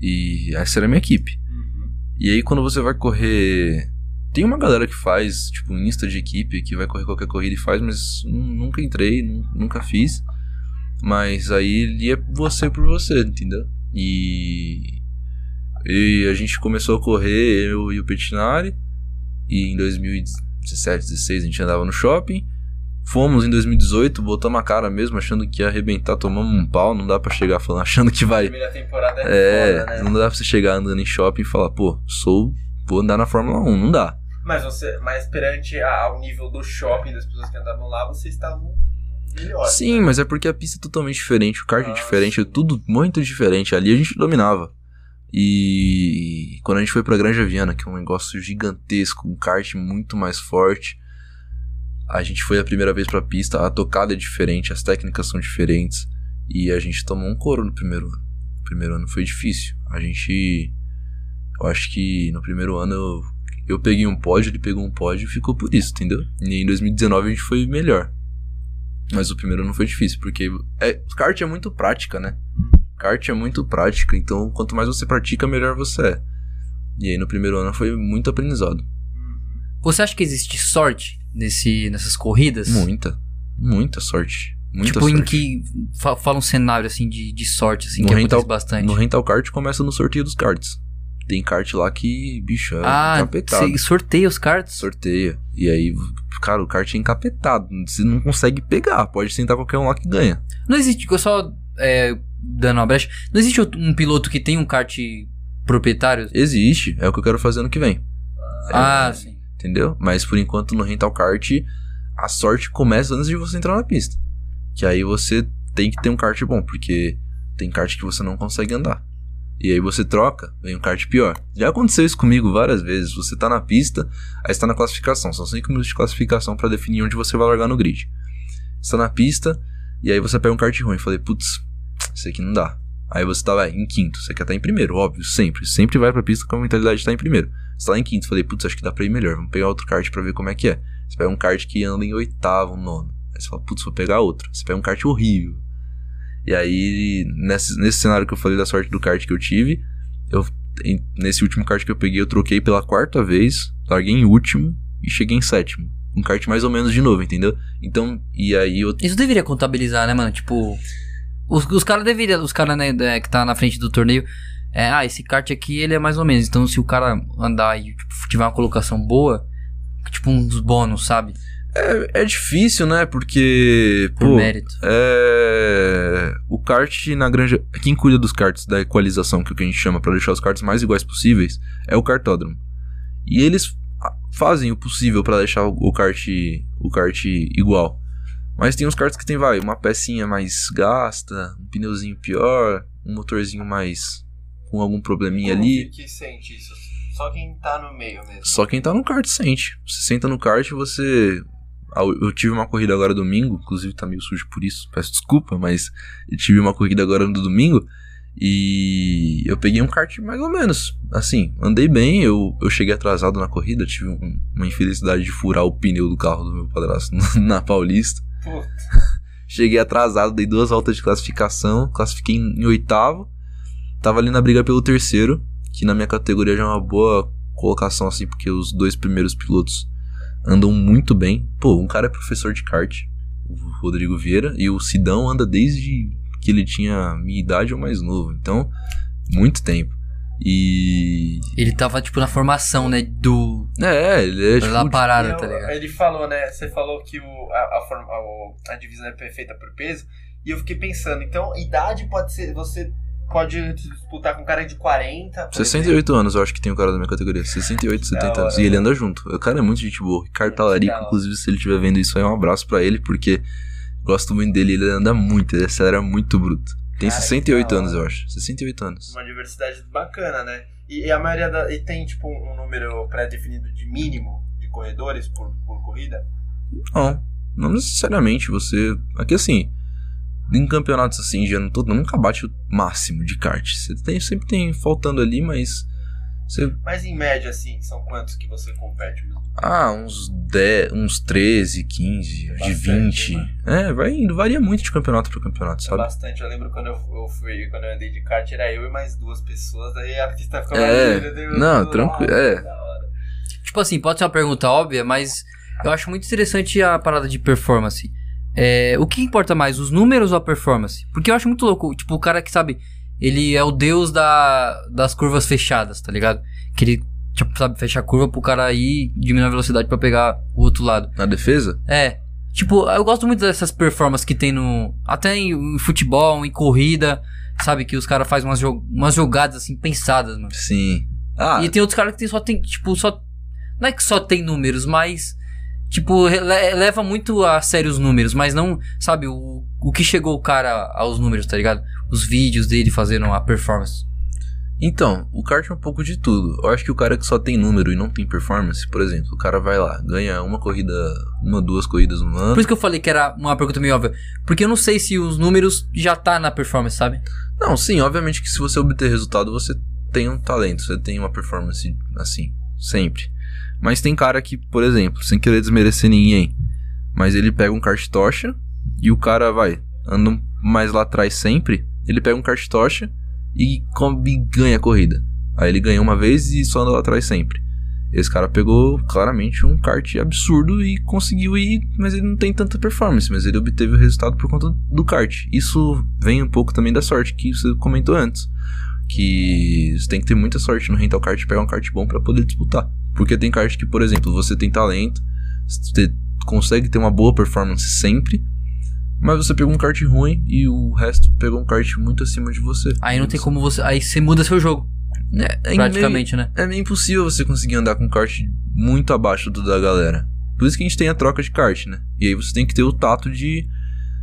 S4: E essa era a minha equipe. Uhum. E aí quando você vai correr. Tem uma galera que faz, tipo, Insta de equipe, que vai correr qualquer corrida e faz, mas nunca entrei, nunca fiz. Mas aí ele é você por você, entendeu? E. E a gente começou a correr, eu e o Petinari. E em 2017, 16 a gente andava no shopping. Fomos em 2018, botamos a cara mesmo, achando que ia arrebentar, tomamos um pau, não dá para chegar falando, achando que vai.
S3: Primeira temporada é,
S4: é foda, né? Não dá pra você chegar andando em shopping e falar, pô, sou. vou andar na Fórmula 1, não dá.
S3: Mas você. Mas perante ao nível do shopping das pessoas que andavam lá, vocês estavam melhor.
S4: Sim, né? mas é porque a pista é totalmente diferente, o kart é ah, é diferente, tudo muito diferente. Ali a gente dominava. E quando a gente foi pra Granja Viana, que é um negócio gigantesco, um kart muito mais forte, a gente foi a primeira vez pra pista, a tocada é diferente, as técnicas são diferentes, e a gente tomou um couro no primeiro ano. No primeiro ano foi difícil. A gente. Eu acho que no primeiro ano eu, eu peguei um pódio, ele pegou um pódio e ficou por isso, entendeu? E em 2019 a gente foi melhor. Mas o primeiro ano foi difícil, porque é, kart é muito prática, né? Kart é muito prática, então quanto mais você pratica, melhor você é. E aí no primeiro ano foi muito aprendizado.
S2: Você acha que existe sorte nesse, nessas corridas?
S4: Muita. Muita sorte. Muita
S2: tipo,
S4: sorte.
S2: em que. fa- Fala um cenário assim de, de sorte, assim,
S4: No
S2: que
S4: rental-
S2: acontece bastante.
S4: No rental kart começa no sorteio dos karts. Tem kart lá que, bicho, é
S2: ah,
S4: encapetado.
S2: você sorteia os cards?
S4: Sorteia. E aí, cara, o kart é encapetado. Você não consegue pegar. Pode sentar qualquer um lá que ganha.
S2: Não existe, eu só é, dando uma brecha, não existe um piloto que tem um kart proprietário?
S4: Existe. É o que eu quero fazer ano que vem.
S2: Ah,
S4: É,
S2: sim.
S4: Entendeu? Mas por enquanto no rental kart, a sorte começa antes de você entrar na pista. Que aí você tem que ter um kart bom, porque tem kart que você não consegue andar. E aí você troca, vem um kart pior. Já aconteceu isso comigo várias vezes. Você tá na pista, aí está na classificação. São 5 minutos de classificação pra definir onde você vai largar no grid. Você tá na pista, e aí você pega um kart ruim. Falei, putz, isso aqui não dá. Aí você tá vai, em quinto, você quer estar em primeiro, óbvio, sempre. Sempre vai pra pista com a mentalidade de estar em primeiro. Você tá lá em quinto, falei, putz, acho que dá pra ir melhor. Vamos pegar outro kart pra ver como é que é. Você pega um kart que anda em oitavo, nono. Aí você fala, putz, vou pegar outro. Você pega um kart horrível. E aí, nesse, nesse cenário que eu falei da sorte do kart que eu tive, eu, em- nesse último kart que eu peguei, eu troquei pela quarta vez, larguei em último e cheguei em sétimo. Um kart mais ou menos de novo, entendeu? Então, e aí eu.
S2: Isso deveria contabilizar, né, mano? Tipo, os, os caras deveriam, os caras, né, é, que tá na frente do torneio, é, ah, esse kart aqui, ele é mais ou menos. Então, se o cara andar e tipo, tiver uma colocação boa, tipo uns bônus, sabe?
S4: É, é difícil, né? Porque.
S2: Por
S4: pô,
S2: mérito.
S4: É. O kart na granja. Quem cuida dos karts da equalização, que é o que a gente chama, pra deixar os karts mais iguais possíveis, é o kartódromo. E eles ah, fazem o possível pra deixar o o kart, o kart igual. Mas tem uns karts que tem, vai, uma pecinha mais gasta, um pneuzinho pior, um motorzinho mais. com algum probleminha
S5: Como
S4: ali.
S5: que sente isso? Só quem tá no meio mesmo.
S4: Só quem tá no kart sente. Você senta no kart e você. Ah, Eu eu tive uma corrida agora domingo, inclusive tá meio sujo por isso, peço desculpa, mas eu tive uma corrida agora no domingo e eu peguei um kart mais ou menos. Assim, andei bem, eu, eu cheguei atrasado na corrida, tive um- uma infelicidade de furar o pneu do carro do meu padrasto na Paulista. Cheguei atrasado, dei duas voltas de classificação, classifiquei em, em oitavo. Tava ali na briga pelo terceiro, que na minha categoria já é uma boa colocação, assim, porque os dois primeiros pilotos andam muito bem. Pô, um cara é professor de kart, o Rodrigo Vieira, e o Sidão anda desde que ele tinha minha idade ou mais novo. Então, muito tempo. E.
S2: Ele tava, tipo, na formação, né, do...
S4: É, ele é
S2: lá
S4: tipo,
S2: parada,
S5: Eu-
S2: tá ligado?
S5: Ele falou, né? Você falou que o, a, a, forma- a, a divisão é perfeita por peso. E eu fiquei pensando, então, idade pode ser. Você pode disputar com um cara de 40. por
S4: 68 anos, eu acho que tem o cara da minha categoria. 68, 70 anos. E ele anda junto. O cara é muito gente boa. Ricardo Talarico, inclusive, se ele estiver vendo isso aí, um abraço pra ele, porque gosto muito dele. Ele anda muito, ele acelera muito bruto. Tem
S5: Cara, que
S4: 68
S5: da
S4: anos, eu acho. 68 anos.
S5: Uma diversidade bacana, né? E, e a maioria da. E tem, tipo, um, um número pré-definido de mínimo de corredores por, por corrida?
S4: Não, não necessariamente você. Aqui assim. Em campeonatos assim de ano todo, nunca bate o máximo de kart. Você tem, sempre tem faltando ali, mas. Você
S5: Mas em média, assim, são quantos que você compete mesmo?
S4: Ah, uns 10, uns 13, 15, de
S5: Bastante,
S4: 20.
S5: né?
S4: É, vai indo, varia muito de campeonato pra campeonato,
S5: É
S4: sabe?
S5: bastante. Eu lembro quando eu, eu fui, quando eu andei de kart, era eu e mais duas pessoas, daí a pista ficava
S4: É,
S5: mais
S4: não, tranquilo, é.
S2: Tipo assim, pode ser uma pergunta óbvia, mas eu acho muito interessante a parada de performance. É, o que importa mais, os números ou a performance? Porque eu acho muito louco, tipo, o cara que sabe, ele é o deus da, das curvas fechadas, tá ligado? Que ele, tipo, sabe, fecha a curva pro cara ir diminuir a velocidade pra pegar o outro lado.
S4: Na defesa?
S2: É. Tipo, eu gosto muito dessas performances que tem no. Até em, em futebol, em corrida, sabe? Que os caras fazem umas, jo- umas jogadas assim pensadas, mano.
S4: Sim. Ah,
S2: E tem outros caras que tem, só tem, tipo, só. Não é que só tem números, mas. Tipo, le- leva muito a sério os números, mas não, sabe, o, o que chegou o cara aos números, tá ligado? Os vídeos dele fazendo a performance.
S4: Então, o kart é um pouco de tudo. Eu acho que o cara que só tem número e não tem performance, por exemplo, o cara vai lá, ganha uma corrida, uma, duas corridas no ano.
S2: Por isso que eu falei que era uma pergunta meio óbvia. Porque eu não sei se os números já tá na performance, sabe?
S4: Não, sim, obviamente que se você obter resultado, você tem um talento, você tem uma performance assim, sempre. Mas tem cara que, por exemplo, sem querer desmerecer ninguém, mas ele pega um kart tocha e o cara vai, anda mais lá atrás sempre, ele pega um kart tocha e, e ganha a corrida. Aí ele ganha uma vez e só anda lá atrás sempre. Esse cara pegou claramente um kart absurdo e conseguiu ir, mas ele não tem tanta performance, mas ele obteve o resultado por conta do kart. Isso vem um pouco também da sorte que você comentou antes. Que você tem que ter muita sorte no rental kart pegar um kart bom para poder disputar. Porque tem kart que, por exemplo, você tem talento, você consegue ter uma boa performance sempre, mas você pegou um kart ruim e o resto pegou um kart muito acima de você.
S2: Aí não tem como você. Aí você muda seu jogo.
S4: É, é
S2: praticamente,
S4: meio,
S2: né?
S4: É meio impossível você conseguir andar com um kart muito abaixo do da galera. Por isso que a gente tem a troca de kart, né? E aí você tem que ter o tato de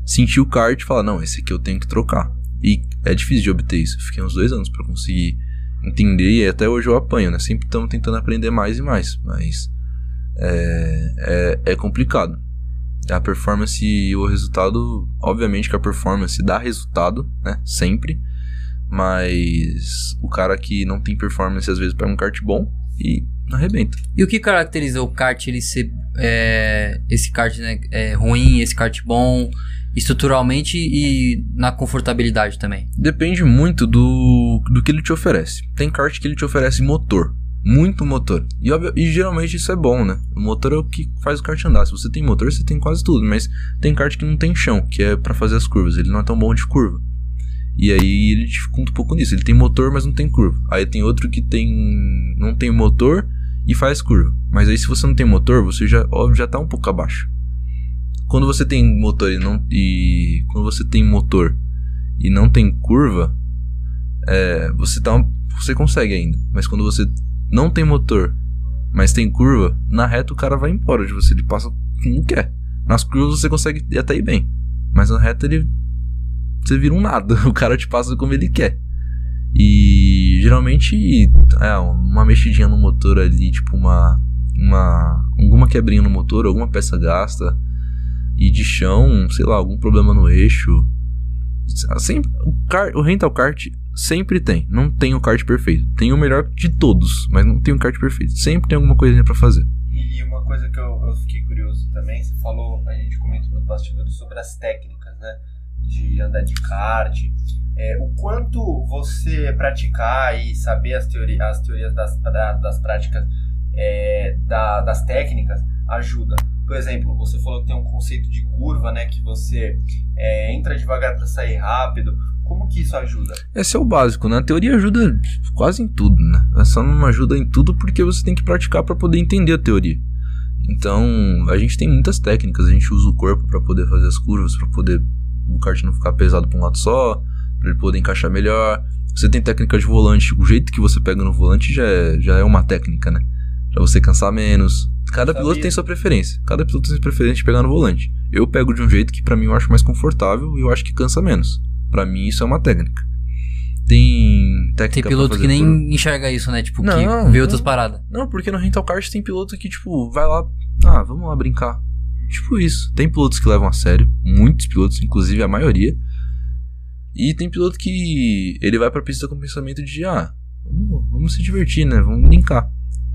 S4: sentir o kart e falar, não, esse aqui eu tenho que trocar. E é difícil de obter isso. Eu fiquei uns dois anos para conseguir entender e até hoje eu apanho, né? Sempre estamos tentando aprender mais e mais, mas é, é, é complicado a performance e o resultado, obviamente que a performance dá resultado, né? Sempre. Mas o cara que não tem performance às vezes pega um kart bom e arrebenta.
S2: E o que caracteriza o kart ele ser é, esse kart né, é, ruim, esse kart bom, estruturalmente e na confortabilidade também?
S4: Depende muito do, do que ele te oferece. Tem kart que ele te oferece motor muito motor. E, e, geralmente isso é bom, né? O motor é o que faz o kart andar. Se você tem motor, você tem quase tudo. Mas tem kart que não tem chão, que é para fazer as curvas. Ele não é tão bom de curva. E aí ele dificulta um pouco nisso. Ele tem motor, mas não tem curva. Aí tem outro que tem não tem motor e faz curva. Mas aí se você não tem motor, você já ó, já tá um pouco abaixo. Quando você tem motor e não e quando você tem motor e não tem curva, é, você tá você consegue ainda. Mas quando você não tem motor, mas tem curva, na reta o cara vai embora de você, ele passa como quer. Nas curvas você consegue até ir bem, mas na reta ele você vira um nada, o cara te passa como ele quer. E geralmente é uma mexidinha no motor ali, tipo uma uma alguma quebrinha no motor, alguma peça gasta e de chão, sei lá, algum problema no eixo. Sempre, o, car, o rental kart Sempre tem. Não tem o kart perfeito. Tem o melhor de todos, mas não tem o kart perfeito. Sempre tem alguma coisinha para fazer.
S5: E uma coisa que eu, eu, fiquei curioso também, você falou, a gente comentou nos bastidores sobre as técnicas, né? De andar de kart. É, o quanto você praticar e saber as, teori as teorias das, das práticas é, da, das técnicas ajuda. Por exemplo, você falou que tem um conceito de curva, né? Que você é, entra devagar para sair rápido. Como que isso ajuda?
S4: Esse é o básico, né? A teoria ajuda quase em tudo, né? Só não ajuda em tudo porque você tem que praticar para poder entender a teoria. Então, a gente tem muitas técnicas, a gente usa o corpo para poder fazer as curvas, para poder o kart não ficar pesado para um lado só, para ele poder encaixar melhor. Você tem técnica de volante, o jeito que você pega no volante já é, já é uma técnica, né? Pra você cansar menos. Cada piloto tem sua preferência. Cada piloto tem sua preferência de pegar no volante. Eu pego de um jeito que para mim eu acho mais confortável e eu acho que cansa menos. Para mim, isso é uma técnica. Tem técnica
S2: Tem piloto que nem por... enxerga isso, né? Tipo, não, que vê outras paradas.
S4: Não, porque no rental kart tem piloto que, tipo, vai lá, ah, vamos lá brincar. Tipo isso. Tem pilotos que levam a sério, muitos pilotos, inclusive a maioria. E tem piloto que ele vai pra pista com o pensamento de, ah, vamos, vamos se divertir, né? Vamos brincar.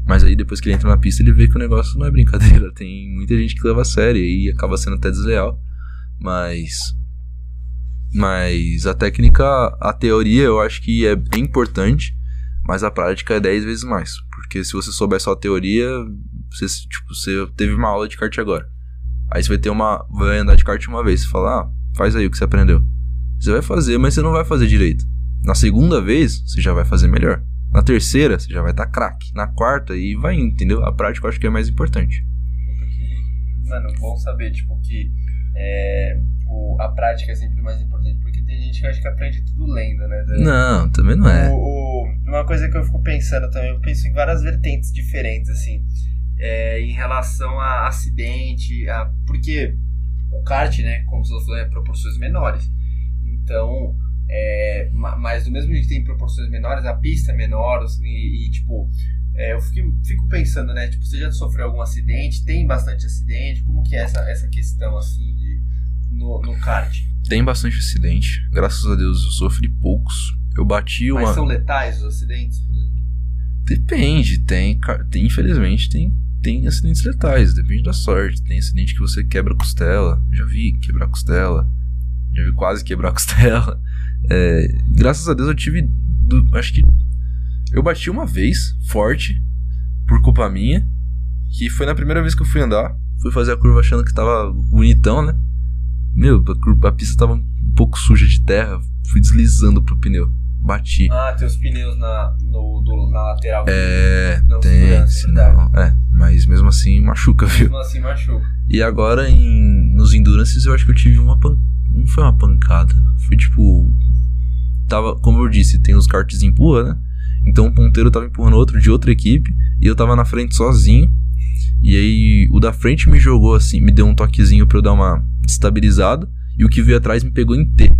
S4: Mas aí depois que ele entra na pista, ele vê que o negócio não é brincadeira. Tem muita gente que leva a sério e acaba sendo até desleal. Mas mas a técnica, a teoria eu acho que é importante, mas a prática é 10 vezes mais. Porque se você souber só a teoria, você, tipo, você teve uma aula de kart agora. Aí você vai ter uma. Vai andar de kart uma vez. Você fala, ah, faz aí o que você aprendeu. Você vai fazer, mas você não vai fazer direito. Na segunda vez, você já vai fazer melhor. Na terceira, você já vai estar tá craque. Na quarta, e vai indo, entendeu? A prática eu acho que é mais importante.
S5: Mano, bom saber, tipo, que é, o, a prática é sempre mais importante, porque tem gente que acha que aprende tudo lendo, né?
S4: Não, também não é.
S5: O, o, uma coisa que eu fico pensando também, eu penso em várias vertentes diferentes, assim, é, em relação a acidente, a, porque o kart, né, como você falou, é proporções menores. Então,
S3: É, ma- mas do mesmo jeito que tem proporções menores, a pista é menor e, e, tipo, é, eu fico, fico pensando, né? Tipo, você já sofreu algum acidente? Tem bastante acidente? Como que é essa, essa questão, assim, de, no, no kart?
S4: Tem bastante acidente. Graças a Deus eu sofri poucos. Eu bati uma.
S3: Mas são letais os acidentes?
S4: Depende, tem, tem. Infelizmente, tem, tem acidentes letais. Depende da sorte. Tem acidente que você quebra a costela. Já vi quebrar a costela. Já vi quase quebrar a costela. É, graças a Deus eu tive. acho que. Eu bati uma vez, forte, por culpa minha. Que foi na primeira vez que eu fui andar. Fui fazer a curva achando que tava bonitão, né? Meu, a, curva- a pista tava um pouco suja de terra. Fui deslizando pro pneu. Bati.
S3: Ah, tem os pneus na, no, do- na lateral.
S4: É,
S3: Não,
S4: tem. É, mas mesmo assim machuca, viu?
S3: Mesmo assim machuca.
S4: E agora em, nos Endurances eu acho que eu tive uma pan... Não foi uma pancada. Foi tipo. Tava, como eu disse, tem os karts empurra, né? Então o ponteiro tava empurrando outro de outra equipe. E eu tava na frente sozinho. E aí o da frente me jogou assim, me deu um toquezinho pra eu dar uma estabilizada. E o que veio atrás me pegou em T.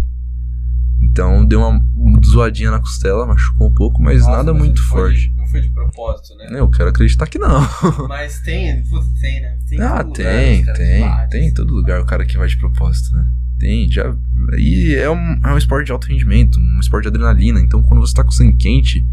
S4: Então deu uma zoadinha na costela, machucou um pouco, mas
S3: Nossa,
S4: nada
S3: mas
S4: muito forte.
S3: de- não foi de propósito, né?
S4: Eu quero acreditar que não.
S3: Mas tem, tem, né? Tem em
S4: ah, tem,
S3: caras
S4: tem. Tem em todo lugar o cara que vai de propósito, né? Tem, já. E é um, é um esporte de alto rendimento, um esporte de adrenalina. Então quando você tá com sangue quente,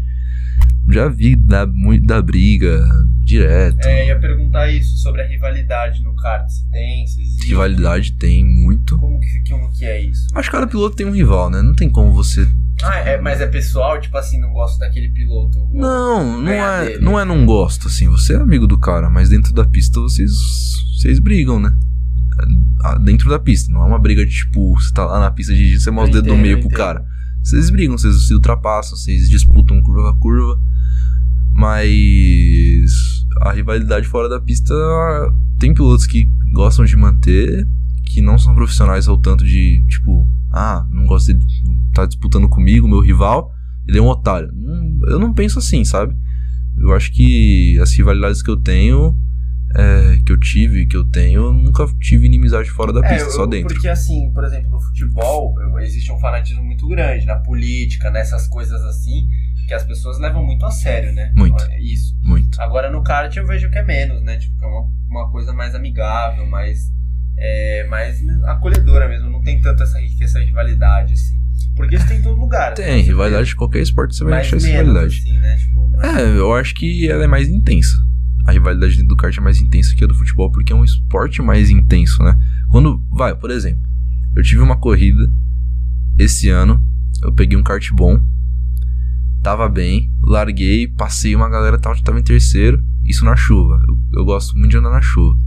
S4: já vi da, muito da briga direto.
S3: É, ia perguntar isso sobre a rivalidade no kart. Se tem, se existe.
S4: Rivalidade tem muito.
S3: Como que, como que é isso?
S4: Acho que cada piloto tem um rival, né? Não tem como você.
S3: Ah, é, mas é pessoal, tipo assim, não gosto daquele piloto.
S4: Não, não é,
S3: dele.
S4: não é não gosto, assim. Você é amigo do cara, mas dentro da pista vocês, vocês brigam, né? Dentro da pista, não é uma briga de tipo, você tá lá na pista de você mostra o dedo no
S3: entendo,
S4: meio pro cara. Vocês brigam, vocês se ultrapassam, vocês disputam curva a curva. Mas a rivalidade fora da pista tem pilotos que gostam de manter, que não são profissionais ao tanto de, tipo, ah, não gosta de tá disputando comigo, meu rival, ele é um otário. Hum, Eu não penso assim, sabe? Eu acho que as rivalidades que eu tenho, é, que eu tive, que eu tenho, eu nunca tive inimizade fora da
S3: É,
S4: pista,
S3: eu-
S4: só dentro.
S3: Porque assim, por exemplo, no futebol existe um fanatismo muito grande, na política, nessas coisas assim, que as pessoas levam muito a sério, né?
S4: Muito.
S3: Isso.
S4: Muito.
S3: Agora no kart eu vejo que é menos, né? Tipo, é uma, uma coisa mais amigável, mais, é, mais acolhedora mesmo. Não tem tanto essa, essa rivalidade, assim. Porque isso tem em todo lugar.
S4: Tem, rivalidade de qualquer esporte você vai achar essa rivalidade.
S3: assim, né? Tipo,
S4: É, eu acho que ela é mais intensa. A rivalidade dentro do kart é mais intensa que a do futebol, porque é um esporte mais intenso, né? Quando, vai, por exemplo, eu tive uma corrida esse ano, eu peguei um kart bom, tava bem, larguei, passei uma galera tava, tava em terceiro, isso na chuva. Eu, eu gosto muito de andar na chuva.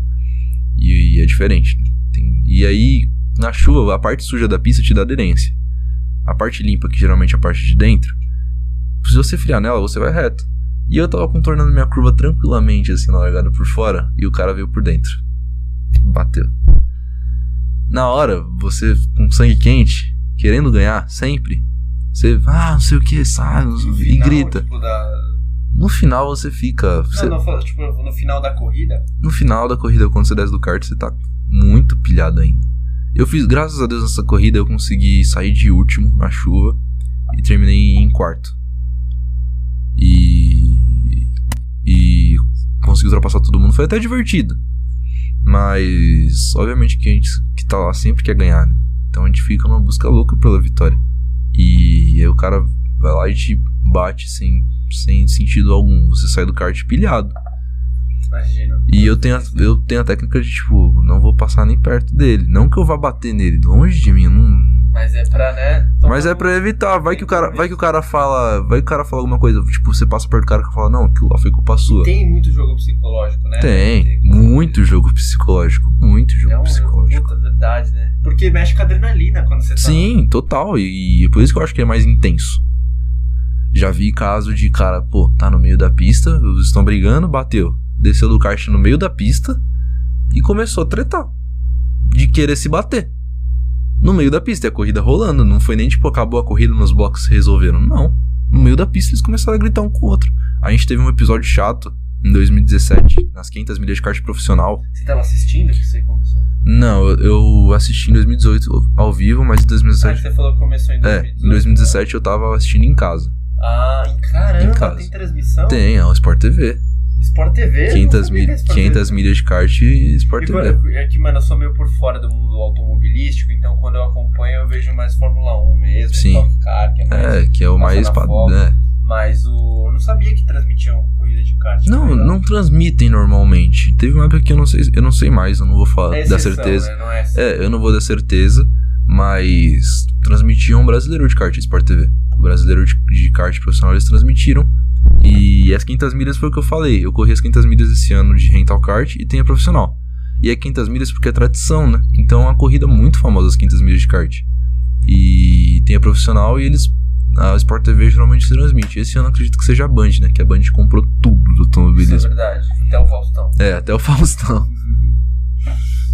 S4: E, e é diferente. né? Tem- e aí, na chuva, a parte suja da pista te dá aderência. A parte limpa, que geralmente é a parte de dentro, se você friar nela, você vai reto. E eu tava contornando minha curva tranquilamente, assim, na largada por fora, e o cara veio por dentro. Bateu. Na hora, você com sangue quente, querendo ganhar, sempre, você, ah, não sei o que, sai,
S3: no
S4: e
S3: final,
S4: grita.
S3: Tipo, da...
S4: No final você fica. você-
S3: Não, não, tipo, no final da corrida,
S4: no final da corrida, quando você desce do kart, você tá muito pilhado ainda. Eu fiz, graças a Deus, nessa corrida eu consegui sair de último na chuva e terminei em quarto. E. E consegui ultrapassar todo mundo. Foi até divertido. Mas, obviamente, que a gente que tá lá sempre quer ganhar, né? Então a gente fica numa busca louca pela vitória. E aí o cara vai lá e te bate sem, sem sentido algum. Você sai do kart pilhado.
S3: Imagina.
S4: E eu tenho, a, eu tenho a técnica de, tipo, não vou passar nem perto dele. Não que eu vá bater nele, longe de mim, não.
S3: Mas é pra, né?
S4: Mas é pra evitar. Vai que o cara, vai que o cara fala, vai que o cara fala alguma coisa, tipo, você passa perto do cara que fala, não, aquilo lá foi culpa sua.
S3: Tem muito jogo psicológico, né?
S4: Tem, muito jogo psicológico, muito jogo
S3: É um
S4: psicológico.
S3: puta, verdade, né? Porque mexe com a adrenalina quando você tá.
S4: Sim, total. E, e é por isso que eu acho que é mais intenso. Já vi caso de cara, pô, tá no meio da pista, eles estão brigando, bateu. Desceu do kart no meio da pista e começou a tretar. De querer se bater. No meio da pista, e a corrida rolando. Não foi nem tipo, acabou a corrida nos boxes resolveram. Não. No meio da pista eles começaram a gritar um com o outro. A gente teve um episódio chato em 2017, nas 500 milhas de kart profissional.
S5: Você tava assistindo que você começou?
S4: Não, eu, assisti em 2018 ao vivo, mas em
S5: Ah, que
S4: 2017.
S5: você falou que começou em
S4: É,
S5: 2018.
S4: em 2017 eu tava assistindo em casa.
S5: Ah, em caramba,
S4: Em casa.
S5: tem transmissão?
S4: Tem, é o Sport TV.
S5: Sport TV?
S4: 500,
S5: Eu não sabia
S4: mil,
S5: que era Sport
S4: 500
S5: TV.
S4: milhas de kart e Sport
S5: E,
S4: TV.
S5: quando- é que, mano, eu sou meio por fora do mundo automobilístico, então quando eu acompanho eu vejo mais Fórmula 1 mesmo,
S4: Sim.
S5: Stock Car, que é mais...
S4: É, que é o mais.
S5: na
S4: pa-
S5: Fox.
S4: é.
S5: Mas o... eu não sabia que transmitiam corrida de kart.
S4: Não,
S5: tá ligado?
S4: não transmitem normalmente. Teve uma época que eu não sei, eu não sei mais, eu não vou falar
S5: É
S4: da
S5: exceção,
S4: certeza.
S5: Né? Não é assim.
S4: É, eu não vou dar certeza, mas transmitiam o brasileiro de kart Sport TV. O brasileiro de, de kart profissional eles transmitiram. E as 500 milhas foi o que eu falei. Eu corri as 500 milhas esse ano de rental kart e tem a profissional. E é 500 milhas porque é tradição, né? Então é uma corrida muito famosa as 500 milhas de kart. E tem a profissional e eles. A Sport TV geralmente transmite. Esse ano acredito que seja a Band, né? Que a Band comprou tudo do
S5: Isso é
S4: automobilismo.
S5: verdade. Até o Faustão.
S4: É, até o Faustão.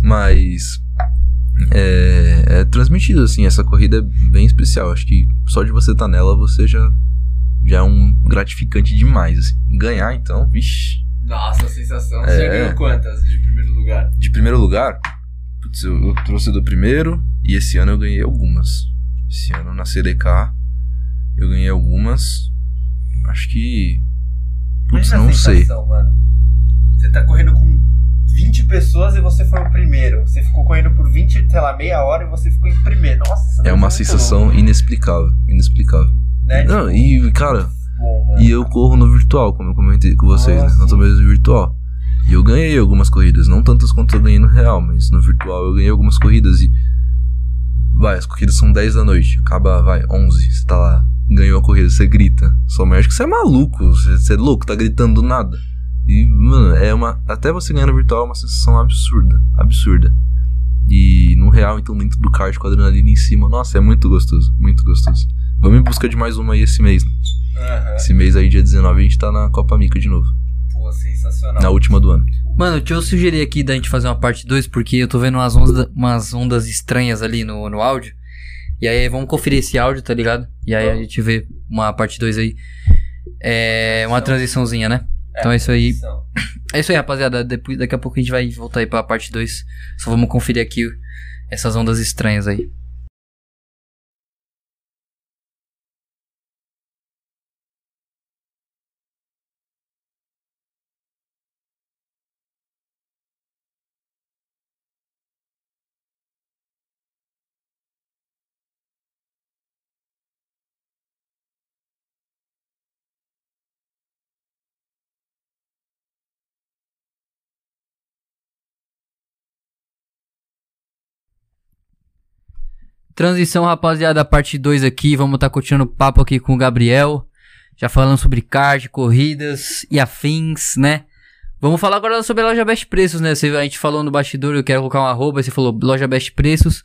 S4: Mas. É, é transmitido, assim. Essa corrida é bem especial. Acho que só de você estar nela, você já. Já é um gratificante demais, assim. Ganhar, então, vixi.
S5: Nossa, a sensação.
S4: É.
S5: Você ganhou quantas de primeiro lugar?
S4: De primeiro lugar, putz, eu, eu trouxe do primeiro. E esse ano eu ganhei algumas. Esse ano na CDK, eu ganhei algumas. Acho que. Putz, não sei.
S5: sensação, Mano. Você tá correndo com 20 pessoas e você foi o primeiro. Você ficou correndo por 20, sei lá, meia hora e você ficou em primeiro. Nossa,
S4: É uma
S5: muito
S4: sensação
S5: louco,
S4: inexplicável. Inexplicável.
S5: Né?
S4: Não,
S5: Tipo,
S4: e, cara,
S5: bom.
S4: E eu corro no virtual, como eu comentei com vocês,
S5: Ah,
S4: né? No automobilismo virtual. E eu ganhei algumas corridas, não tantas quanto eu ganhei no real, mas no virtual eu ganhei algumas corridas e. Vai, as corridas são 10 da noite, acaba, vai, 11, você tá lá, ganhou a corrida, você grita. Só acho que você é maluco, você, você é louco, tá gritando do nada. E, mano, é uma. Até você ganhar no virtual é uma sensação absurda, absurda. E no real, então, dentro do kart com a adrenalina em cima, nossa, é muito gostoso, muito gostoso. Vamos em busca de mais uma aí esse mês, né?
S5: Aham.
S4: Esse mês aí, dia 19, a gente tá na Copa Mica de novo.
S5: Pô, sensacional.
S4: Na última do ano.
S2: Mano, deixa eu sugerir aqui da gente fazer uma parte 2, porque eu tô vendo umas ondas, umas ondas estranhas ali no, no áudio. E aí vamos conferir esse áudio, tá ligado? E aí a gente vê uma parte 2 aí. É uma transiçãozinha, né? Então é isso aí. É isso aí, rapaziada. Depois, daqui a pouco a gente vai voltar aí pra parte 2. Só vamos conferir aqui essas ondas estranhas aí. Transição, rapaziada, parte 2 aqui. Vamos estar continuando o papo aqui com o Gabriel. Já falando sobre kart, corridas e afins, né? Vamos falar agora sobre a loja Best Preços, né? Você, a gente falou no bastidor, eu quero colocar um arroba, você falou loja Best Preços.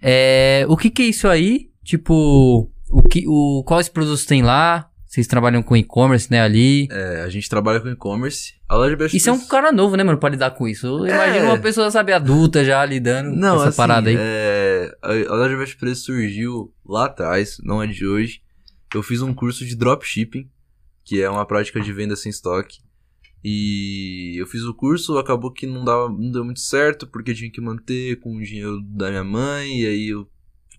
S2: É, o que que é isso aí? Tipo, o que, o, quais produtos tem lá? Vocês trabalham com e-commerce, né, ali.
S4: É, a gente trabalha com e-commerce. A loja Best
S2: Isso é um cara novo, né, mano, pra lidar com isso. Eu
S4: É.
S2: imagino uma pessoa, sabe, adulta já lidando
S4: Não,
S2: com essa
S4: assim,
S2: parada aí.
S4: é, a, loja Best Preços surgiu lá atrás, não é de hoje. Eu fiz um curso de dropshipping, que é uma prática de venda sem estoque. E eu fiz o curso, acabou que não, dava, não deu muito certo, porque tinha que manter com o dinheiro da minha mãe, e aí eu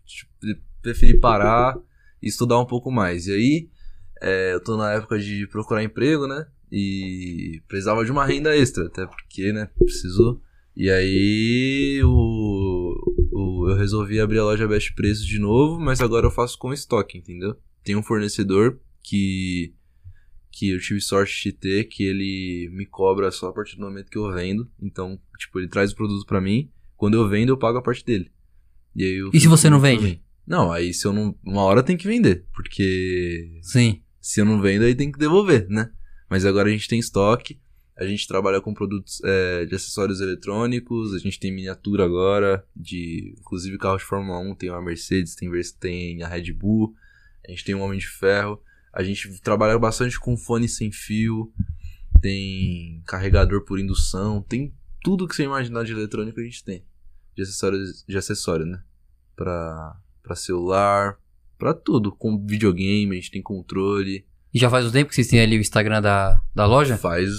S4: tipo, preferi parar e estudar um pouco mais. E aí, é, eu tô na época de procurar emprego, né? E precisava de uma renda extra, até porque, né, precisou. E aí o, o- eu resolvi abrir a loja Best Preços de novo, mas agora eu faço com estoque, entendeu? Tem um fornecedor que que eu tive sorte de ter, que ele me cobra só a partir do momento que eu vendo. Então, tipo, ele traz o produto pra mim, quando eu vendo eu pago a parte dele. E, aí
S2: E se você não vende?
S4: Não, aí se eu não. Uma hora tem que vender, porque
S2: Sim.
S4: Se eu não vendo, aí tem que devolver, né? Mas agora a gente tem estoque, a gente trabalha com produtos é, de acessórios eletrônicos, a gente tem miniatura agora, de inclusive carro de Fórmula 1, tem uma Mercedes, tem, tem a Red Bull, a gente tem um Homem de Ferro, a gente trabalha bastante com fone sem fio, tem carregador por indução, tem tudo que você imaginar de eletrônico a gente tem. De acessórios, de acessório, né? Pra, pra celular, pra tudo. Com videogame, a gente tem controle.
S2: E já faz um tempo que vocês têm ali o Instagram da, da loja?
S4: Faz.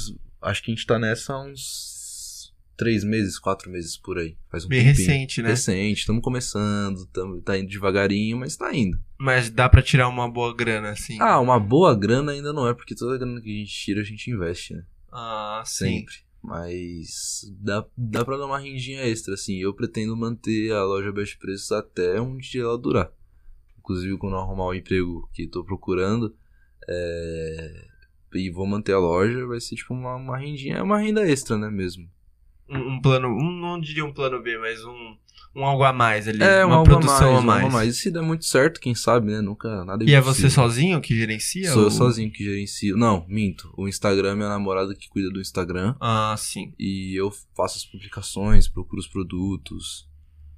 S4: acho que a gente tá nessa há uns três meses, quatro meses por aí. Faz um
S3: Bem
S4: tempinho.
S3: recente, né?
S4: Recente, estamos começando, tamo, tá indo devagarinho, mas tá indo.
S3: Mas dá pra tirar uma boa grana, assim.
S4: Ah, uma boa grana ainda não é, porque toda grana que a gente tira a gente investe, né?
S3: Ah, sim.
S4: Sempre. Mas dá, dá pra dar uma rendinha extra, assim. Eu pretendo manter a loja Best Preços até um dia ela durar. Inclusive, quando eu arrumar o emprego que tô procurando, é, e vou manter a loja, vai ser tipo uma, uma rendinha. É uma renda extra, né, mesmo?
S3: Um, um plano, um, não diria um plano B, mas um, um algo a mais ali.
S4: É,
S3: uma produção
S4: a
S3: a
S4: mais.
S3: mais.
S4: a mais. E se der muito certo, quem sabe, né? Nunca, nada
S3: E é você sozinho que gerencia?
S4: Sou eu
S3: ou-
S4: sozinho que gerencio. Não, minto. O Instagram é minha namorada que cuida do Instagram.
S3: Ah, sim.
S4: E eu faço as publicações, procuro os produtos.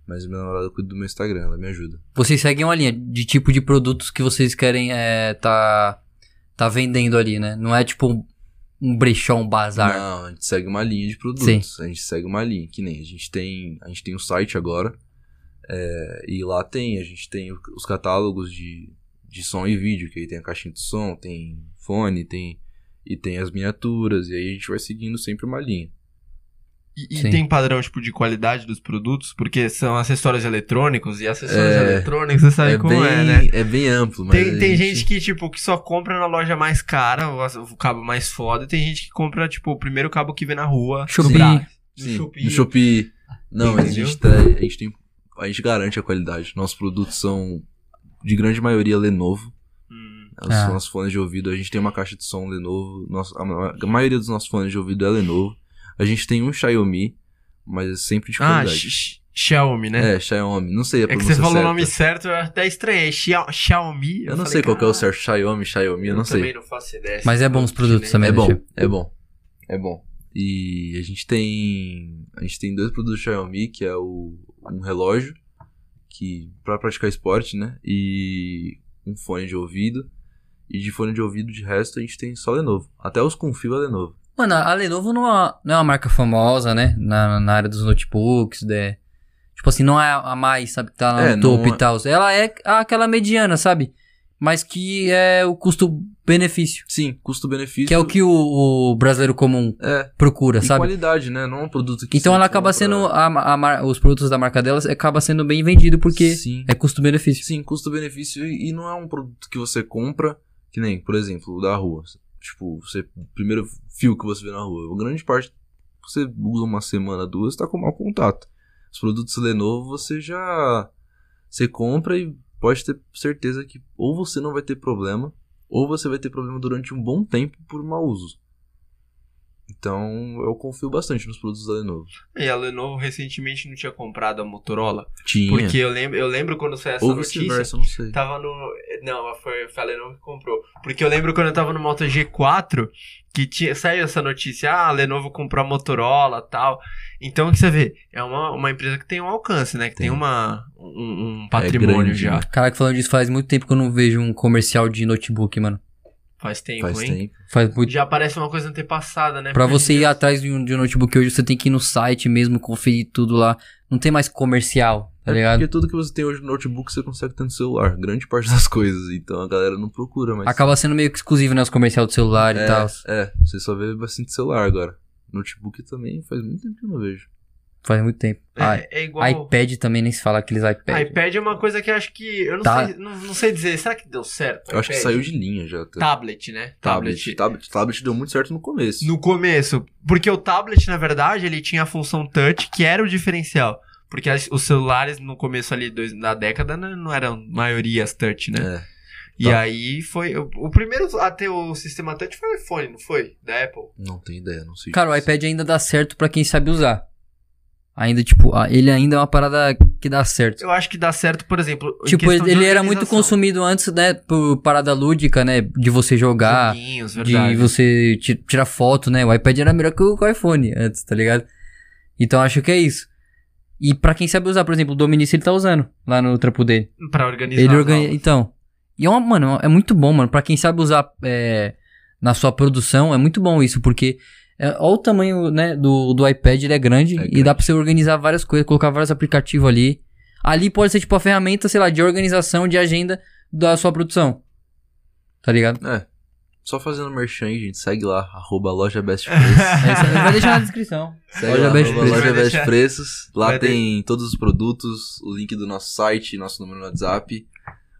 S4: Mas minha namorada cuida do meu Instagram, ela me ajuda.
S2: Vocês seguem uma linha de tipo de produtos que vocês querem é, tá, tá vendendo ali, né? Não é tipo um, brechó, um bazar.
S4: Não, a gente segue uma linha de produtos. A gente segue uma linha, que nem a gente tem. A gente tem um site agora. é, e lá tem, a gente tem os catálogos de, de som e vídeo, que aí tem a caixinha de som, tem fone, tem. E tem as miniaturas, e aí a gente vai seguindo sempre uma linha.
S3: E, e tem padrão, tipo, de qualidade dos produtos? Porque são acessórios eletrônicos, e acessórios
S4: É,
S3: eletrônicos, você sabe como
S4: bem,
S3: é, né?
S4: é bem amplo, mas.
S3: Tem, tem gente que, tipo, que só compra na loja mais cara, o, o cabo mais foda, e tem gente que compra, tipo, o primeiro cabo que vê na rua.
S2: Shopee.
S3: no no Shopee.
S4: no Shopee. Não, mas a gente, tá- a gente tem. A gente garante a qualidade. Nossos produtos são, de grande maioria, Lenovo.
S3: Hum,
S4: Os
S2: Ah.
S4: nossos fones de ouvido, a gente tem uma caixa de som Lenovo. Nossa, a, a maioria dos nossos fones de ouvido é Lenovo. A gente tem um Xiaomi, mas é sempre de
S3: Ah,
S4: qualidade.
S3: X- Xiaomi, né?
S4: é, Xiaomi. Não sei a
S3: É que
S4: pronúncia
S3: você falou o
S4: certa.
S3: nome certo, eu até estranhei. Xia- Xiaomi.
S4: Eu não
S3: falei,
S4: sei qual que é o
S3: "Caralho,
S4: certo. Xiaomi, Xiaomi, eu não sei.
S3: também não faço ideia.
S2: Mas é bom os produtos também.
S4: É bom, é bom. É bom. E a gente tem. A gente tem dois produtos Xiaomi, que é o um relógio, que para praticar esporte, né? E um fone de ouvido. E de fone de ouvido de resto a gente tem só Lenovo. Até os com fio é Lenovo.
S2: Mano, a Lenovo não é, não é uma marca famosa, né? Na, na área dos notebooks, né? Tipo assim, não é a mais, sabe, que tá lá
S4: É,
S2: no topo
S4: não
S2: e tal. Ela é aquela mediana, sabe? Mas que é o custo-benefício.
S4: Sim, custo-benefício.
S2: Que é o que o, o brasileiro comum
S4: É,
S2: procura,
S4: e
S2: sabe?
S4: qualidade, né? Não é um produto que
S2: Então ela acaba sendo. A, a mar- os produtos da marca dela acaba sendo bem vendido porque
S4: Sim.
S2: é custo-benefício.
S4: Sim, custo-benefício e não é um produto que você compra, que nem, por exemplo, o da rua. Tipo, você, primeiro fio que você vê na rua. A grande parte você usa uma semana, duas, tá com mau contato. Os produtos Lenovo você já. Você compra e pode ter certeza que ou você não vai ter problema, ou você vai ter problema durante um bom tempo por mau uso. Então eu confio bastante nos produtos da Lenovo.
S3: E a Lenovo recentemente não tinha comprado a Motorola.
S4: Tinha.
S3: Porque eu lembro, eu lembro quando saiu essa
S4: ou
S3: notícia.
S4: não sei.
S3: Tava no. Não, foi, foi a Lenovo que comprou. Porque eu lembro quando eu tava no Moto G4 que tinha, saiu essa notícia, ah, a Lenovo comprou a Motorola tal. Então, o que você vê? É uma, uma empresa que tem um alcance, né? Que tem,
S4: Tem.
S3: uma, um, um patrimônio
S4: grande,
S3: já.
S4: né?
S2: Caraca, falando disso, faz muito tempo que eu não vejo um comercial de notebook, mano.
S3: Faz tempo,
S4: Faz
S3: hein?
S4: tempo.
S2: Faz muito.
S3: Já parece uma coisa antepassada, né?
S2: Pra
S3: Porque
S2: você ir atrás de um, de um notebook hoje, você tem que ir no site mesmo, conferir tudo lá. Não tem mais comercial, tá
S4: É
S2: ligado?
S4: porque tudo que você tem hoje no notebook você consegue ter no celular. Grande parte das coisas. Então a galera não procura mais.
S2: Acaba sendo meio que exclusivo, né? Os comercial do celular e
S4: é,
S2: tal.
S4: É, você só vê bastante celular agora. Notebook também faz muito tempo que eu não vejo.
S2: Faz muito tempo. Ah,
S3: É, é igual.
S2: iPad também nem se fala aqueles iPad.
S3: iPad é uma coisa que eu acho que. Eu não,
S2: Tá.
S3: sei, não, não sei dizer. Será que deu certo?
S4: Eu acho que saiu de linha já. até.
S3: Tablet, né?
S4: Tablet. Tablet. Tablet deu muito certo no começo.
S3: No começo. Porque o tablet, na verdade, ele tinha a função touch, que era o diferencial. Porque as- os celulares, no começo ali dois, da década, né, não eram maiorias touch, né?
S4: É.
S3: E
S4: Tá.
S3: aí foi. O, o primeiro a ter o sistema touch foi o iPhone, não foi? Da Apple.
S4: Não tenho ideia, não sei.
S2: Cara, o iPad ainda dá certo pra quem sabe usar. Ainda, tipo, ele ainda é uma parada que dá certo.
S3: Eu acho que dá certo, por exemplo. em
S2: Tipo, ele, era muito consumido antes, né? Por parada lúdica, né? De você jogar.
S3: Joguinhos,
S2: de você ti- tirar foto, né? O iPad era melhor que o, iPhone antes, tá ligado? Então acho que é isso. E pra quem sabe usar, por exemplo, o Dominici ele tá usando lá no trampo dele.
S3: Pra organizar.
S2: Ele organiza. Então. E é uma, mano, é muito bom, mano. Pra quem sabe usar é, na sua produção, é muito bom isso, porque. É, olha o tamanho né, do, do iPad, ele é grande,
S4: É
S2: e
S4: grande.
S2: dá pra você organizar várias coisas, colocar vários aplicativos ali. Ali pode ser tipo a ferramenta, sei lá, de organização de agenda da sua produção. Tá ligado?
S4: É. só fazendo merchan aí, gente. Segue lá, arroba loja Best
S2: É
S4: Preços.
S2: isso aí, vai deixar na descrição.
S4: Segue
S2: Loja
S4: lá,
S2: Best
S4: arroba
S2: Preços.
S4: loja Best. Preços. Lá
S3: Vai
S4: tem todos os produtos, o link do nosso site, nosso número no WhatsApp.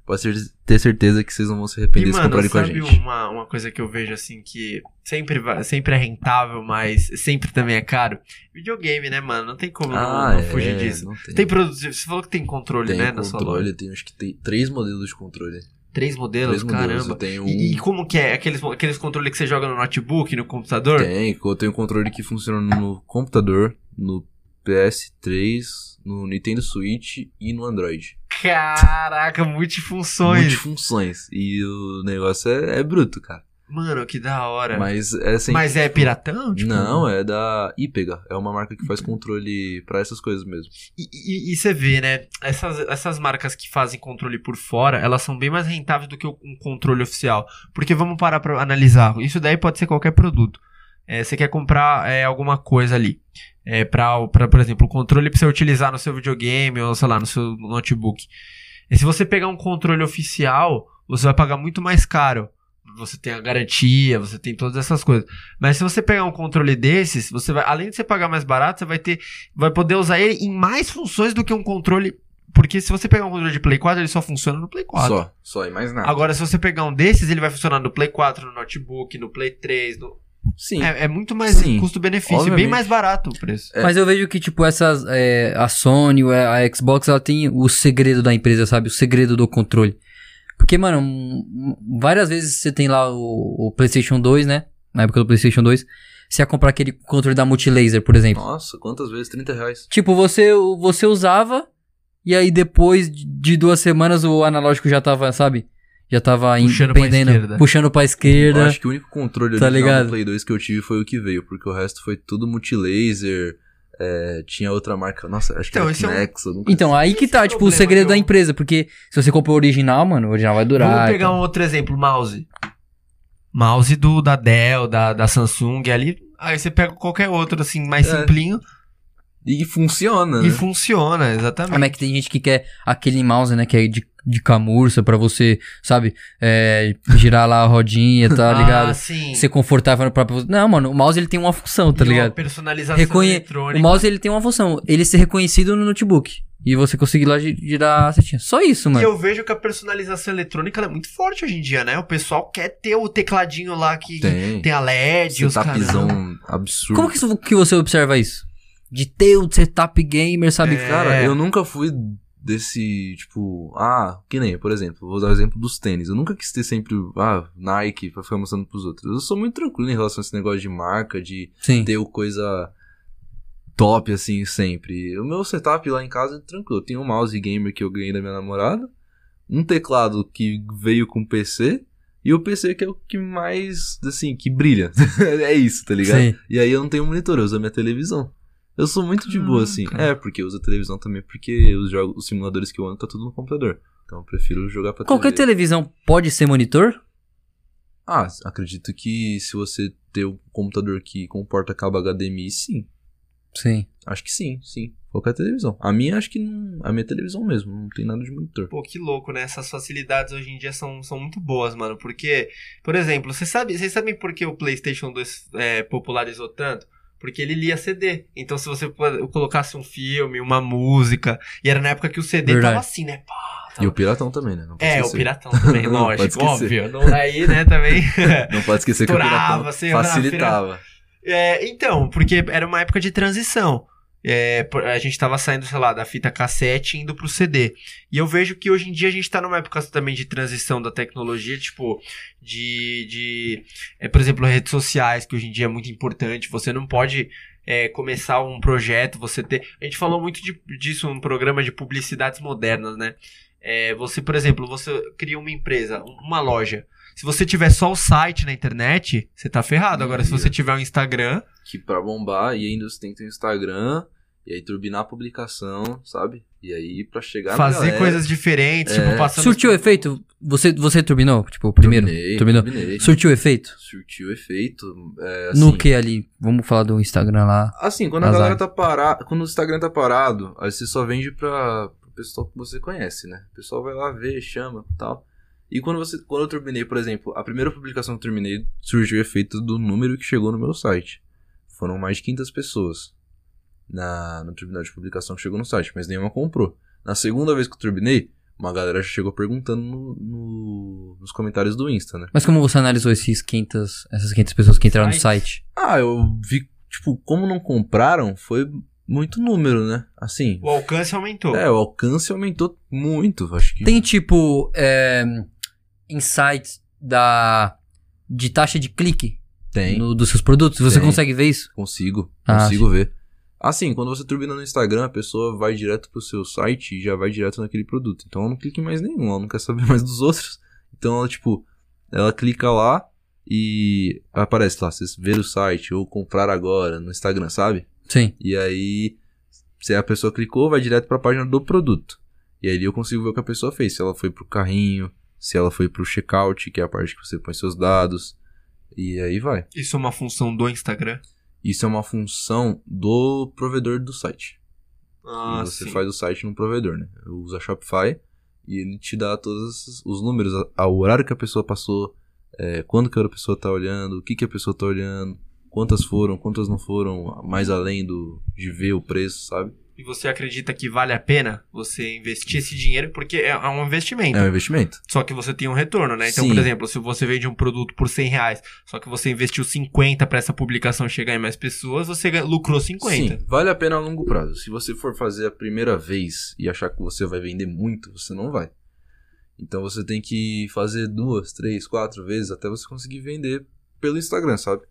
S4: Pode ter certeza que vocês não vão se arrepender
S3: E,
S4: se
S3: mano,
S4: comprarem com a
S3: sabe
S4: gente.
S3: uma, uma coisa que eu vejo assim que sempre, sempre é rentável, mas sempre também é caro? Videogame, né, mano? Não tem como não-
S4: Ah,
S3: não,
S4: é,
S3: fugir disso.
S4: não tem.
S3: Tem produtos. Você falou que tem controle,
S4: Tem
S3: né? Na sua loja.
S4: controle, tem acho que tem três modelos de controle.
S3: Três modelos,
S4: Três modelos.
S3: caramba.
S4: Um.
S3: E, e como que é? Aqueles, aqueles controles que você joga no notebook, no computador?
S4: Tem, eu tenho um controle que funciona no computador, no PS3, no Nintendo Switch e no Android.
S3: Caraca, multifunções.
S4: Multifunções. E o negócio é, é bruto, cara.
S3: Mano, que da hora. Mas,
S4: Mas é sempre.
S3: é piratão? Tipo...
S4: Não, é da Ipega. É uma marca que faz controle pra essas coisas mesmo.
S3: E, você vê, né? Essas, essas marcas que fazem controle por fora, elas são bem mais rentáveis do que um controle oficial. Porque vamos parar pra analisar. Isso daí pode ser qualquer produto. É, você quer comprar é, alguma coisa ali. É, pra, pra, por exemplo, o controle pra você utilizar no seu videogame ou, sei lá, no seu notebook. E se você pegar um controle oficial, você vai pagar muito mais caro. Você tem a garantia, você tem todas essas coisas. Mas se você pegar um controle desses, você vai, além de você pagar mais barato, você vai ter vai poder usar ele em mais funções do que um controle. Porque se você pegar um controle de Play 4, ele só funciona no Play 4.
S4: Só, só e mais nada.
S3: Agora, se você pegar um desses, ele vai funcionar no Play 4, no notebook, no Play 3. no-
S4: Sim.
S3: É, é muito mais
S4: Sim,
S3: custo-benefício, bem mais barato o preço.
S4: É.
S2: Mas eu vejo que, tipo, essas. é, a Sony, a Xbox, ela tem o segredo da empresa, sabe? O segredo do controle. Porque, mano, várias vezes você tem lá o, o PlayStation 2, né? Na época do PlayStation 2. Você ia comprar aquele controle da Multilaser, por exemplo.
S4: Nossa, quantas vezes? 30 reais.
S2: Tipo, você, você usava. E aí depois de- de duas semanas o analógico já tava, sabe? Já tava
S3: Puxando pra
S2: pendendo,
S3: esquerda.
S2: puxando pra
S4: Eu
S2: esquerda.
S4: acho que o único controle
S2: Tá
S4: original
S2: ligado?
S4: do Play 2 que eu tive foi o que veio, porque o resto foi tudo multilaser. é, tinha outra marca. Nossa, acho que
S3: Então,
S4: era
S3: esse é um-
S4: Kinex.
S2: Então, aí que tá,
S3: é o
S2: tipo, o segredo
S3: que
S2: da
S3: eu-
S2: empresa. Porque se você compra o original, mano, o original vai durar.
S3: Vamos pegar
S2: tal.
S3: um outro exemplo, mouse. Mouse do da Dell, da, da Samsung ali. Aí você pega qualquer outro, assim, mais
S4: É.
S3: simplinho.
S4: E funciona,
S3: e
S4: né?
S3: funciona,
S2: Ah,
S3: exatamente.
S2: mas é que tem gente que quer aquele mouse, né, que é de, de camurça pra você, sabe, é, girar lá a rodinha, tá ligado?
S3: Ah, sim.
S2: Ser confortável no próprio... Não, mano, o mouse ele tem uma função, tá
S3: E uma
S2: ligado?
S3: Personalização
S2: Reconhe-
S3: eletrônica.
S2: O mouse ele tem uma função, ele ser reconhecido no notebook. E você conseguir lá gi- girar a setinha. Só isso,
S3: E
S2: mano.
S3: eu vejo que a personalização eletrônica ela é muito forte hoje em dia, né? O pessoal quer ter o tecladinho lá que tem,
S4: Tem.
S3: a LED, os caramba.
S4: Setupzão absurdo.
S2: Como que, isso- que você observa isso? De ter o setup gamer, sabe?
S3: É.
S4: Cara, eu nunca fui desse, tipo, ah, que nem, por exemplo, vou dar o exemplo dos tênis. Eu nunca quis ter sempre, ah, Nike pra ficar mostrando pros outros. Eu sou muito tranquilo em relação a esse negócio de marca, de
S2: Sim.
S4: ter coisa top, assim, sempre. O meu setup lá em casa é tranquilo. Eu tenho um mouse gamer que eu ganhei da minha namorada, um teclado que veio com PC, e o PC que é o que mais, assim, que brilha. é isso, tá ligado?
S2: Sim.
S4: E aí eu não tenho monitor, eu uso a minha televisão. Eu sou muito de boa, assim.
S3: Caraca.
S4: É, porque eu uso a televisão também, porque os jogos, os simuladores que eu ando tá tudo no computador. Então eu prefiro jogar pra
S2: Qualquer
S4: TV.
S2: televisão pode ser monitor?
S4: Ah, acredito que se você ter um computador que comporta cabo HDMI, sim.
S2: Sim.
S4: Acho que sim, sim. Qualquer televisão. A minha, acho que não. A minha televisão mesmo, não tem nada de monitor.
S3: Pô, que louco, né? Essas facilidades hoje em dia são, são muito boas, mano. Porque, por exemplo, vocês sabe, sabem por que o PlayStation 2 é, popularizou tanto? Porque ele lia CD. Então, se você colocasse um filme, uma música. E era na época que o CD
S2: Verdade.
S3: tava assim, né? Pá,
S4: E
S3: tava-
S4: o Piratão também, né?
S3: É, o
S4: esquecer.
S3: Piratão também, lógico, óbvio. Não, aí, né, também.
S4: Não pode esquecer que o Piratão facilitava.
S3: É, então, porque era uma época de transição. É, a gente tava saindo, sei lá, da fita cassete indo pro CD. E eu vejo que hoje em dia a gente tá numa época também de transição da tecnologia, tipo, de. de é, por exemplo, redes sociais, que hoje em dia é muito importante. Você não pode é, começar um projeto, você ter. A gente falou muito de- disso num programa de publicidades modernas, né? É, você, por exemplo, você cria uma empresa, um- uma loja. Se você tiver só o site na internet, você tá ferrado. Agora, se você tiver um Instagram,
S4: Que pra bombar, e ainda você tem que ter um Instagram, e aí turbinar a publicação, sabe? E aí pra chegar na
S3: fazer
S4: galera,
S3: coisas diferentes,
S4: É.
S3: tipo, passando.
S2: Surtiu efeito? Você, você turbinou? Tipo, o primeiro?
S4: Turbinei,
S2: turbinou.
S4: turbinei.
S2: Surtiu efeito?
S4: Surtiu efeito. É, assim,
S2: No que ali? Vamos falar do Instagram lá.
S4: Assim, quando a galera tá parada, quando o Instagram tá parado, aí você só vende pra pro pessoal que você conhece, né? O pessoal vai lá ver, chama e tal. E quando você, quando eu terminei, por exemplo, a primeira publicação que eu terminei, surgiu o efeito do número que chegou no meu site. Foram mais de 500 pessoas na, no terminal de publicação que chegou no site, mas nenhuma comprou. Na segunda vez que eu terminei, uma galera já chegou perguntando no, no- nos comentários do Insta, né?
S2: Mas como você analisou esses 500, essas 500 pessoas que entraram no
S3: Site.
S2: site?
S4: Ah, eu vi, tipo, como não compraram, foi muito número, né? Assim,
S3: O alcance aumentou.
S4: é, o alcance aumentou muito, acho que...
S2: Tem tipo é, insights da de taxa de clique
S4: Tem,
S2: no- dos seus produtos? Você
S4: Tem.
S2: consegue ver isso?
S4: consigo,
S2: Ah,
S4: consigo ver. Assim, quando você turbina no Instagram, a pessoa vai direto pro seu site e já vai direto naquele produto. Então ela não clica em mais nenhum, ela não quer saber mais dos outros. Então ela, tipo, ela clica lá e aparece lá, vocês ver o site ou comprar agora no Instagram, sabe?
S2: Sim.
S4: E aí, se a pessoa clicou, vai direto pra página do produto. E aí eu consigo ver o que a pessoa fez. Se ela foi pro carrinho, se ela foi pro checkout, que é a parte que você põe seus dados. E aí vai.
S3: Isso é uma função do Instagram.
S4: Isso é uma função do provedor do site.
S3: Ah,
S4: você
S3: sim.
S4: faz o site no provedor, né? Usa Shopify e ele te dá todos os números, o horário que a pessoa passou, é, quando que a pessoa tá olhando, o que que a pessoa tá olhando, quantas foram, quantas não foram, mais além do de ver o preço, sabe?
S3: E você acredita que vale a pena você investir esse dinheiro? Porque é é um investimento.
S4: É um investimento.
S3: Só que você tem um retorno, né? Então,
S4: Sim.
S3: por exemplo, se você vende um produto por 100 reais, só que você investiu 50 pra essa publicação chegar em mais pessoas, você lucrou 50.
S4: Sim, vale a pena a longo prazo. Se você for fazer a primeira vez e achar que você vai vender muito, você não vai. Então você tem que fazer duas, três, quatro vezes até você conseguir vender pelo Instagram, sabe?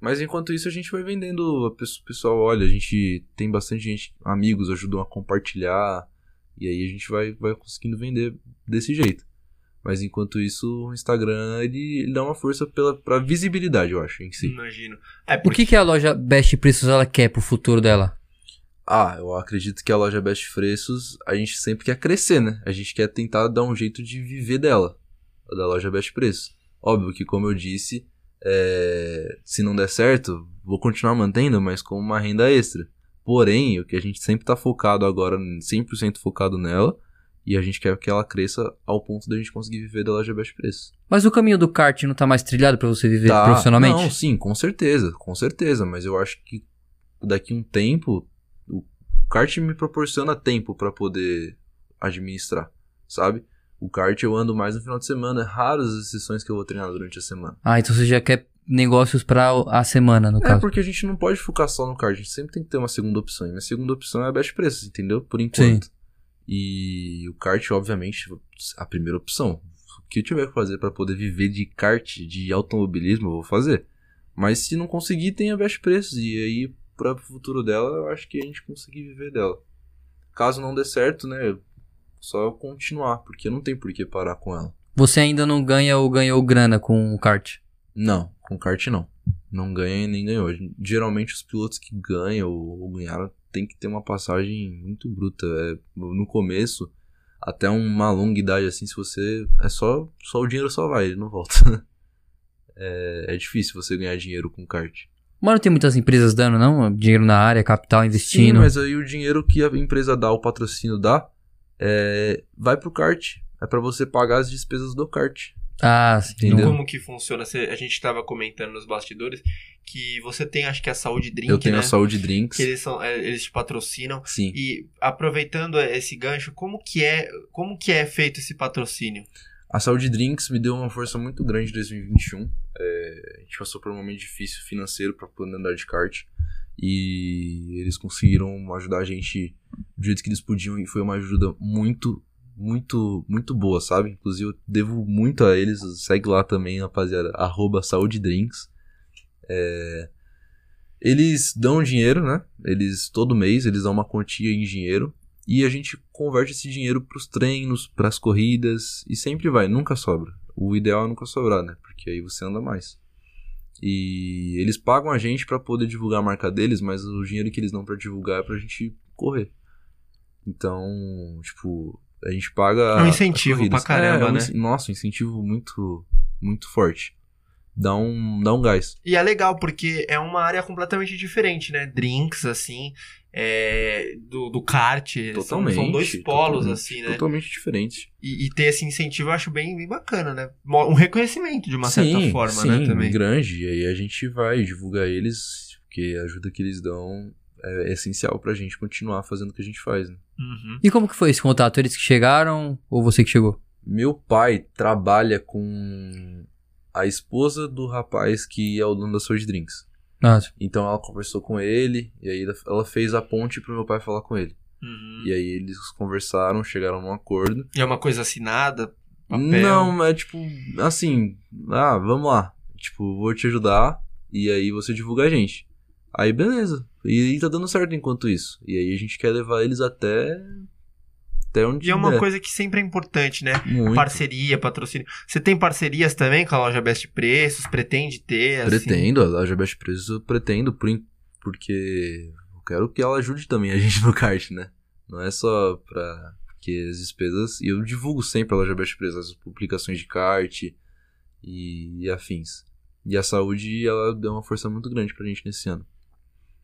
S4: Mas enquanto isso a gente vai vendendo, o pessoal olha, a gente tem bastante gente, amigos ajudam a compartilhar, e aí a gente vai, vai conseguindo vender desse jeito. Mas enquanto isso, o Instagram ele, ele dá uma força pela, pra visibilidade, eu acho, em si.
S3: Imagino. É,
S2: O
S3: porque
S2: que, que a loja Best Preços ela quer pro futuro dela?
S4: Ah, eu acredito que a loja Best Preços, a gente sempre quer crescer, né? A gente quer tentar dar um jeito de viver dela, da loja Best Preços. Óbvio que, como eu disse, é, se não der certo, vou continuar mantendo, mas com uma renda extra. Porém, o que a gente sempre tá focado agora, 100% focado nela, e a gente quer que ela cresça ao ponto da gente conseguir viver da loja Best Preços.
S2: Mas o caminho do kart não tá mais trilhado pra você viver
S4: Tá,
S2: profissionalmente?
S4: Não, sim, com certeza, com certeza. Mas eu acho que daqui um tempo, o kart me proporciona tempo pra poder administrar, sabe? O kart eu ando mais no final de semana, é raras as sessões que eu vou treinar durante a semana.
S2: Ah, então você já quer negócios pra a semana, no
S4: É
S2: caso.
S4: porque a gente não pode focar só no kart, a gente sempre tem que ter uma segunda opção. E minha segunda opção é a Best Preços, entendeu? Por enquanto. E o kart, obviamente, a primeira opção. O que eu tiver que fazer pra poder viver de kart, de automobilismo, eu vou fazer. Mas se não conseguir, tem a Best Preços. E aí, para o futuro dela, eu acho que a gente conseguir viver dela. Caso não dê certo, né? Só eu continuar, porque não tem por que parar com ela.
S2: Você ainda não ganha ou ganhou grana com o kart?
S4: Não, com kart não. Não ganha e nem ganhou. Geralmente os pilotos que ganham ou, ganharam tem que ter uma passagem muito bruta. É, no começo, até uma longa idade assim, se você. É só. Só o dinheiro só vai, ele não volta. é, é difícil você ganhar dinheiro com kart.
S2: Mas não tem muitas empresas dando, não? Dinheiro na área, capital
S4: Sim,
S2: investindo.
S4: mas aí o dinheiro que a empresa dá, o patrocínio dá, é, vai pro kart. É pra você pagar as despesas do kart.
S2: Ah, sim.
S4: Entendeu?
S3: Então, como que funciona? Você- a gente tava comentando nos bastidores que você tem, acho que a Saúde Drink,
S4: eu tenho
S3: né?
S4: a Saúde Drinks.
S3: Que eles, são, é, eles te patrocinam.
S4: Sim.
S3: E aproveitando esse gancho, como que é, como que é feito esse patrocínio?
S4: A Saúde Drinks me deu uma força muito grande em 2021. É, a gente passou por um momento difícil financeiro para poder andar de kart. E eles conseguiram ajudar a gente do jeito que eles podiam. E foi uma ajuda muito, muito, muito boa, sabe? Inclusive eu devo muito a eles. Segue lá também, rapaziada. Arroba Saúde Drinks. É, eles dão dinheiro, né? Eles, todo mês, eles dão uma quantia em dinheiro. E a gente converte esse dinheiro pros treinos, pras corridas, e sempre vai, nunca sobra. O ideal é nunca sobrar, né? Porque aí você anda mais. E eles pagam a gente pra poder divulgar a marca deles, mas o dinheiro que eles dão pra divulgar é pra gente correr. Então, tipo, a gente paga.
S3: É um incentivo pra caramba,
S4: é, é um
S3: né?
S4: Nossa, um incentivo muito, muito forte. Dá um, dá um gás.
S3: E é legal, porque é uma área completamente diferente, né? Drinks, assim. É, do, do kart. São,
S4: Totalmente.
S3: são dois polos,
S4: totalmente,
S3: assim, né?
S4: Totalmente diferentes.
S3: E, e ter esse incentivo eu acho bem, bem bacana, né? Um reconhecimento, de uma certa
S4: sim,
S3: forma,
S4: sim,
S3: né? Também.
S4: grande. E aí a gente vai divulgar eles, porque a ajuda que eles dão é essencial pra gente continuar fazendo o que a gente faz, né?
S3: Uhum.
S2: E como que foi esse contato? Eles que chegaram ou você que chegou?
S4: Meu pai trabalha com a esposa do rapaz que é o dono da Sword Drinks.
S2: Ah,
S4: Então ela conversou com ele, e aí ela- fez a ponte pro meu pai falar com ele.
S3: Uhum.
S4: E aí eles conversaram, chegaram num acordo.
S3: E é uma coisa assinada? Papel?
S4: Não, é tipo, assim, ah, vamos lá. Tipo, vou te ajudar, e aí você divulga a gente. Aí beleza. E aí tá dando certo enquanto isso. E aí a gente quer levar eles até. Até onde
S3: E é uma
S4: der.
S3: coisa que sempre é importante, né?
S4: Muito.
S3: Parceria, patrocínio. Você tem parcerias também com a loja Best Preços? Pretende ter? assim?
S4: Pretendo, a loja Best Preços eu pretendo, por porque eu quero que ela ajude também a gente no kart, né? Não é só pra. Porque as despesas. E eu divulgo sempre a loja Best Preços, as publicações de kart e, e afins. E a saúde, ela deu uma força muito grande pra gente nesse ano.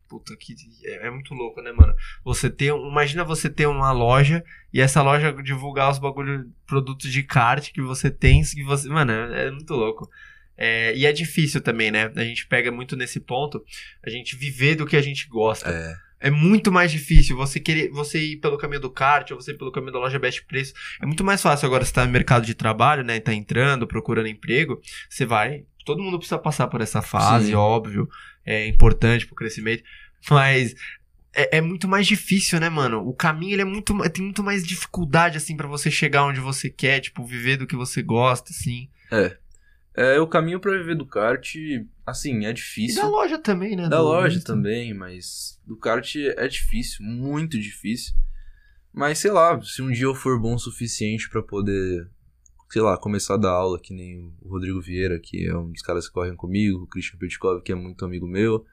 S3: Puta, que é, é muito louco, né, mano? Você ter. Imagina você ter uma loja e essa loja divulgar os bagulho, produtos de kart que você tem, que você. Mano, é, é muito louco. É, e é difícil também, né? A gente pega muito nesse ponto, a gente viver do que a gente gosta.
S4: É,
S3: É muito mais difícil você querer você ir pelo caminho do kart ou você ir pelo caminho da loja Best Preço. É muito mais fácil agora você tá no mercado de trabalho, né? Tá entrando, procurando emprego. Você vai. Todo mundo precisa passar por essa fase,
S4: Sim.
S3: óbvio. É importante pro crescimento. Mas é, é muito mais difícil, né, mano? O caminho ele é muito. Tem muito mais dificuldade, assim, pra você chegar onde você quer, tipo, viver do que você gosta, assim.
S4: é o caminho pra viver do kart, assim, é
S3: E
S4: difícil.
S3: da loja também, né?
S4: Da
S3: do-
S4: loja
S3: do-
S4: também, mas do kart é difícil, muito difícil. Mas sei lá, se um dia eu for bom o suficiente pra poder, sei lá, começar a dar aula, que nem o Rodrigo Vieira, que é um dos caras que correm comigo, o Christian Petkov, que é muito amigo meu.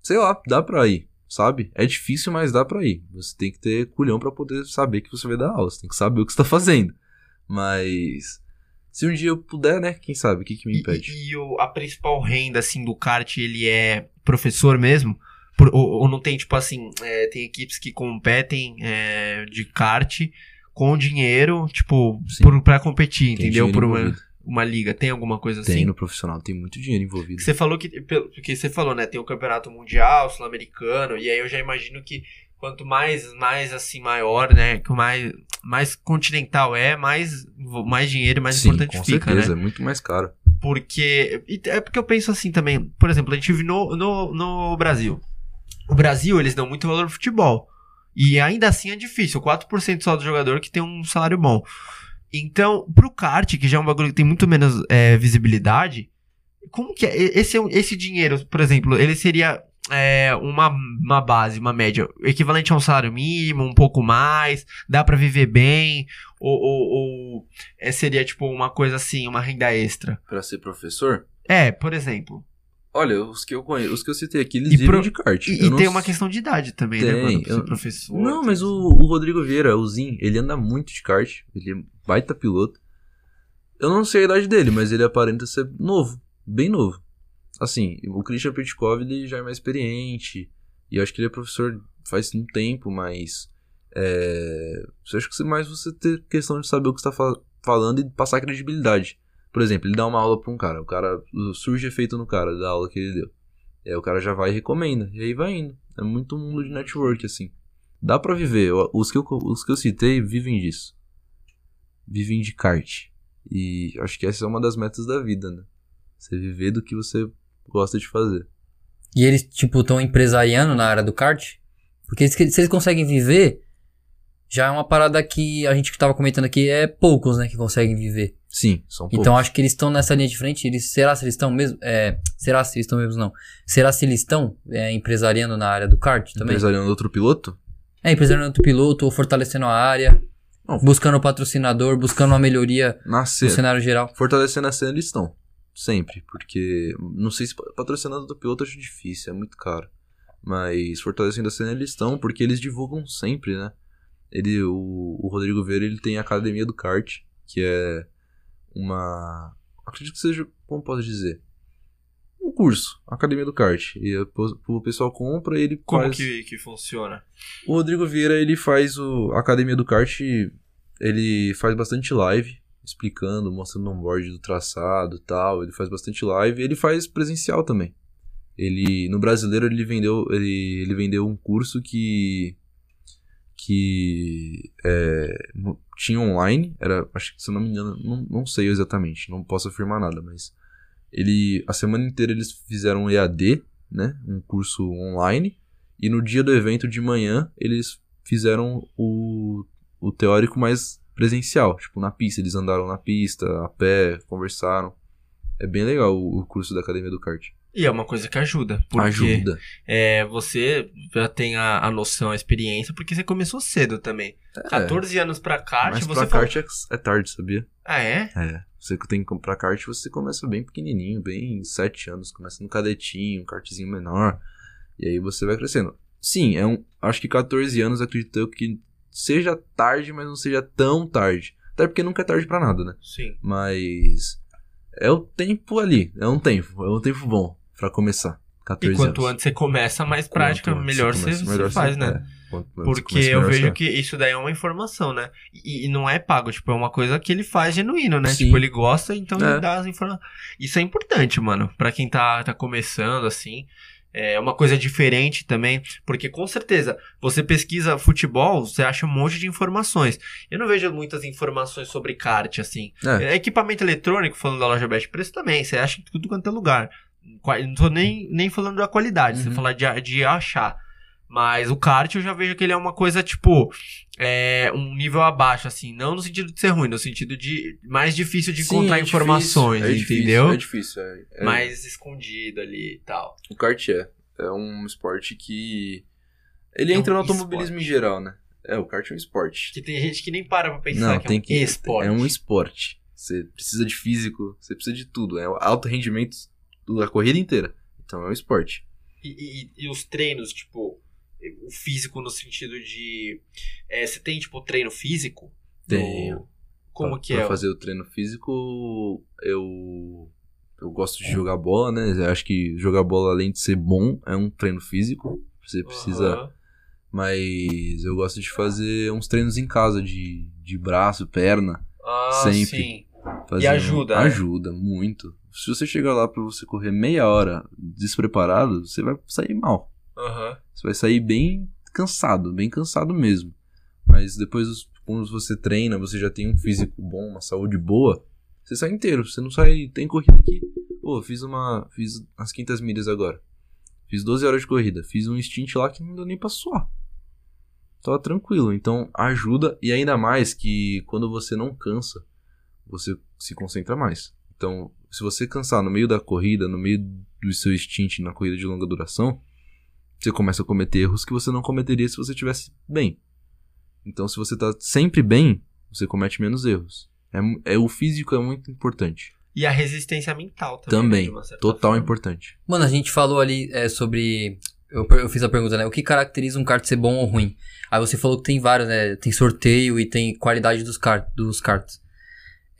S4: Sei lá, dá pra ir, sabe? É difícil, mas dá pra ir. Você tem que ter culhão pra poder saber que você vai dar aula, você tem que saber o que você tá fazendo. Mas se um dia eu puder, né, quem sabe, o que que me impede?
S3: E, e o- a principal renda, assim, do kart, ele é professor mesmo? Por- ou, ou não tem, tipo assim, é, tem equipes que competem é, de kart com dinheiro, tipo, pra competir,
S4: Tem
S3: entendeu? Por uma,
S4: envolvido.
S3: uma liga. Tem alguma coisa
S4: Tem
S3: assim?
S4: no profissional, tem muito dinheiro envolvido.
S3: Que Você falou que. Porque você falou, né? Tem o campeonato mundial, sul-americano, e aí eu já imagino que quanto mais, mais assim, maior, né? Que mais, mais continental é, mais, mais dinheiro e mais
S4: Sim,
S3: importante
S4: com
S3: fica,
S4: certeza,
S3: né?
S4: é muito mais caro.
S3: Porque. É porque eu penso assim também. Por exemplo, a gente vive no, no, no Brasil. O Brasil, eles dão muito valor pro futebol. E ainda assim é difícil. 4% só do jogador que tem um salário bom. Então, pro kart, que já é um bagulho que tem muito menos é, visibilidade, como que é? Esse, é esse dinheiro, por exemplo, ele seria é, uma, uma base, uma média, equivalente a um salário mínimo, um pouco mais, dá pra viver bem, ou, ou- ou, é, seria tipo uma coisa assim, uma renda extra?
S4: Pra ser professor?
S3: É, por exemplo.
S4: Olha, os que eu conheço, os que eu citei aqui, eles
S3: E pro-
S4: de kart.
S3: E, e tem uma questão de idade também, né,
S4: Tem?
S3: Pra ser
S4: eu-
S3: professor.
S4: Não, mas
S3: tudo.
S4: o, o Rodrigo Vieira, o Zin, ele anda muito de kart. Ele é baita piloto. Eu não sei a idade dele, mas ele aparenta ser novo. Bem novo. Assim, o Christian Petkov, ele já é mais experiente. E eu acho que ele é professor faz um tempo, mas... É... Eu acho que mais você ter questão de saber o que você tá fa- falando e passar credibilidade. Por exemplo, ele dá uma aula pra um cara. O cara... Surge efeito no cara da aula que ele deu. E aí o cara já vai e recomenda. E aí vai indo. É muito um mundo de network, assim. Dá pra viver. Os que eu, os que eu citei vivem disso. Vivem de kart. E acho que essa é uma das metas da vida, né? Você viver do que você gosta de fazer.
S2: E eles, tipo, estão empresariando na área do kart? Porque se eles conseguem viver, já é uma parada que a gente que tava comentando aqui é poucos, né, que conseguem viver.
S4: Sim, são poucos.
S2: Então acho que eles estão nessa linha de frente. Eles, será se eles estão mesmo? É, será se eles estão mesmo não? Será se eles estão é, empresariando na área do kart também?
S4: Empresariando outro piloto?
S2: É, empresariando outro piloto, ou fortalecendo a área,
S4: Não.
S2: buscando patrocinador, buscando uma melhoria no cenário geral.
S4: Fortalecendo a cena eles estão. Sempre. Porque. Não sei se patrocinando outro piloto eu acho difícil, é muito caro. Mas fortalecendo a cena eles estão, porque eles divulgam sempre, né? Ele, o, o Rodrigo Vieira ele tem a Academia do Kart, que é uma. Acredito que seja. Como posso dizer? Um curso, Academia do Kart. E a- o pessoal compra e ele
S3: Como
S4: faz...
S3: que, que funciona?
S4: O Rodrigo Vieira, ele faz o a Academia do Kart, ele faz bastante live, explicando, mostrando o onboard do traçado e tal. Ele faz bastante live e ele faz presencial também. Ele, no brasileiro, ele vendeu, ele, ele vendeu um curso que que é, tinha online, era, acho que se eu não me engano, não, não sei exatamente, não posso afirmar nada, mas ele, a semana inteira eles fizeram um EAD, né, um curso online, e no dia do evento de manhã, eles fizeram o, o teórico mais presencial. Tipo, na pista. Eles andaram na pista, a pé, conversaram. É bem legal o, o curso da Academia do Kart.
S3: E é uma coisa que ajuda. Porque
S4: Ajuda.
S3: É, você já tem a, a noção, a experiência, porque você começou cedo também. 14 anos pra kart,
S4: Mas
S3: você
S4: pra kart é, é tarde, sabia?
S3: Ah, é?
S4: É. Você que tem que comprar kart, você começa bem pequenininho, bem 7 anos. Começa no cadetinho, um kartzinho menor. E aí você vai crescendo. Sim, é um. Acho que 14 anos acredito eu que seja tarde, mas não seja tão tarde. Até porque nunca é tarde pra nada, né?
S3: Sim.
S4: Mas é o tempo ali, é um tempo, é um tempo bom pra começar. 14
S3: E quanto
S4: anos.
S3: antes você começa, mais
S4: Quanto
S3: prática,
S4: antes
S3: melhor você,
S4: começa,
S3: você
S4: melhor
S3: faz,
S4: você-
S3: né?
S4: é, quanto antes
S3: Porque eu vejo
S4: você é.
S3: que isso daí é uma informação, né? E, e não é pago, tipo, é uma coisa que ele faz genuíno, né?
S4: Sim.
S3: Tipo, ele gosta, então
S4: É.
S3: ele dá as informações. Isso é importante, mano, pra quem tá, tá começando, assim. É uma coisa diferente também, porque com certeza, você pesquisa futebol, você acha um monte de informações. Eu não vejo muitas informações sobre kart, assim.
S4: É.
S3: Equipamento eletrônico, falando da loja Best Preço também, você acha em tudo quanto é lugar. Não tô nem, nem falando da qualidade, você
S4: Uhum.
S3: falar de, de achar. Mas o kart eu já vejo que ele é uma coisa, tipo, é, um nível abaixo, assim. Não no sentido de ser ruim, no sentido de mais difícil de
S4: Sim,
S3: encontrar
S4: é difícil,
S3: informações,
S4: é difícil,
S3: entendeu?
S4: É difícil, é, é-
S3: Mais escondido ali e tal.
S4: O kart é. É um esporte que. Ele
S3: É
S4: entra
S3: um
S4: no automobilismo
S3: esporte.
S4: em geral, né? É, o kart é um esporte.
S3: Que tem gente que nem para pra pensar
S4: Não,
S3: que
S4: tem
S3: é um
S4: que.
S3: esporte.
S4: É um esporte. Você precisa de físico, você precisa de tudo. É alto rendimento da corrida inteira. Então é um esporte.
S3: E, e- e os treinos, tipo, o físico no sentido de. é, você tem, tipo, treino físico?
S4: Tenho.
S3: Como
S4: pra,
S3: que
S4: pra
S3: é?
S4: fazer o treino físico, eu eu gosto de jogar bola, né? Eu acho que jogar bola além de ser bom é um treino físico. Você precisa,
S3: Aham.
S4: mas eu gosto de fazer uns treinos em casa de, de braço, perna,
S3: Ah,
S4: Sempre.
S3: sim.
S4: fazer
S3: ajuda, né?
S4: Ajuda muito. Se você chegar lá pra você correr meia hora despreparado, você vai sair mal.
S3: Aham.
S4: Você vai sair bem cansado, bem cansado mesmo. Mas depois, quando você treina, você já tem um físico bom, uma saúde boa, você sai inteiro. Você não sai. Tem corrida aqui. Pô, fiz uma. Fiz as quintas milhas agora. Fiz 12 horas de corrida. Fiz um stint lá que não deu nem pra suar. Tava tranquilo. Então ajuda. E ainda mais que quando você não cansa, você se concentra mais. Então, se você cansar no meio da corrida, no meio do seu stint na corrida de longa duração, você começa a cometer erros que você não cometeria se você estivesse bem. Então, se você tá sempre bem, você comete menos erros. É, é o físico é muito importante.
S3: E a resistência mental também. né,
S4: Também,
S3: certa
S4: total
S3: forma.
S4: importante.
S2: Mano, a gente falou ali é, sobre. Eu, eu fiz a pergunta, né? O que caracteriza um kart ser bom ou ruim? Aí você falou que tem vários, né? Tem sorteio e tem qualidade dos, kart, dos karts.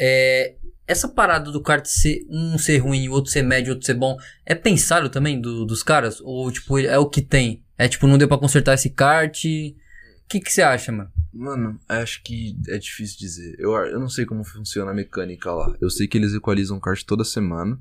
S2: É, essa parada do kart ser um ser ruim, o outro ser médio, o outro ser bom, é pensado também do- dos caras? Ou, tipo, é o que tem? É tipo, não deu pra consertar esse kart? O que que você acha, mano?
S4: Mano, acho que é difícil dizer. Eu, eu não sei como funciona a mecânica lá. Eu sei que eles equalizam kart toda semana,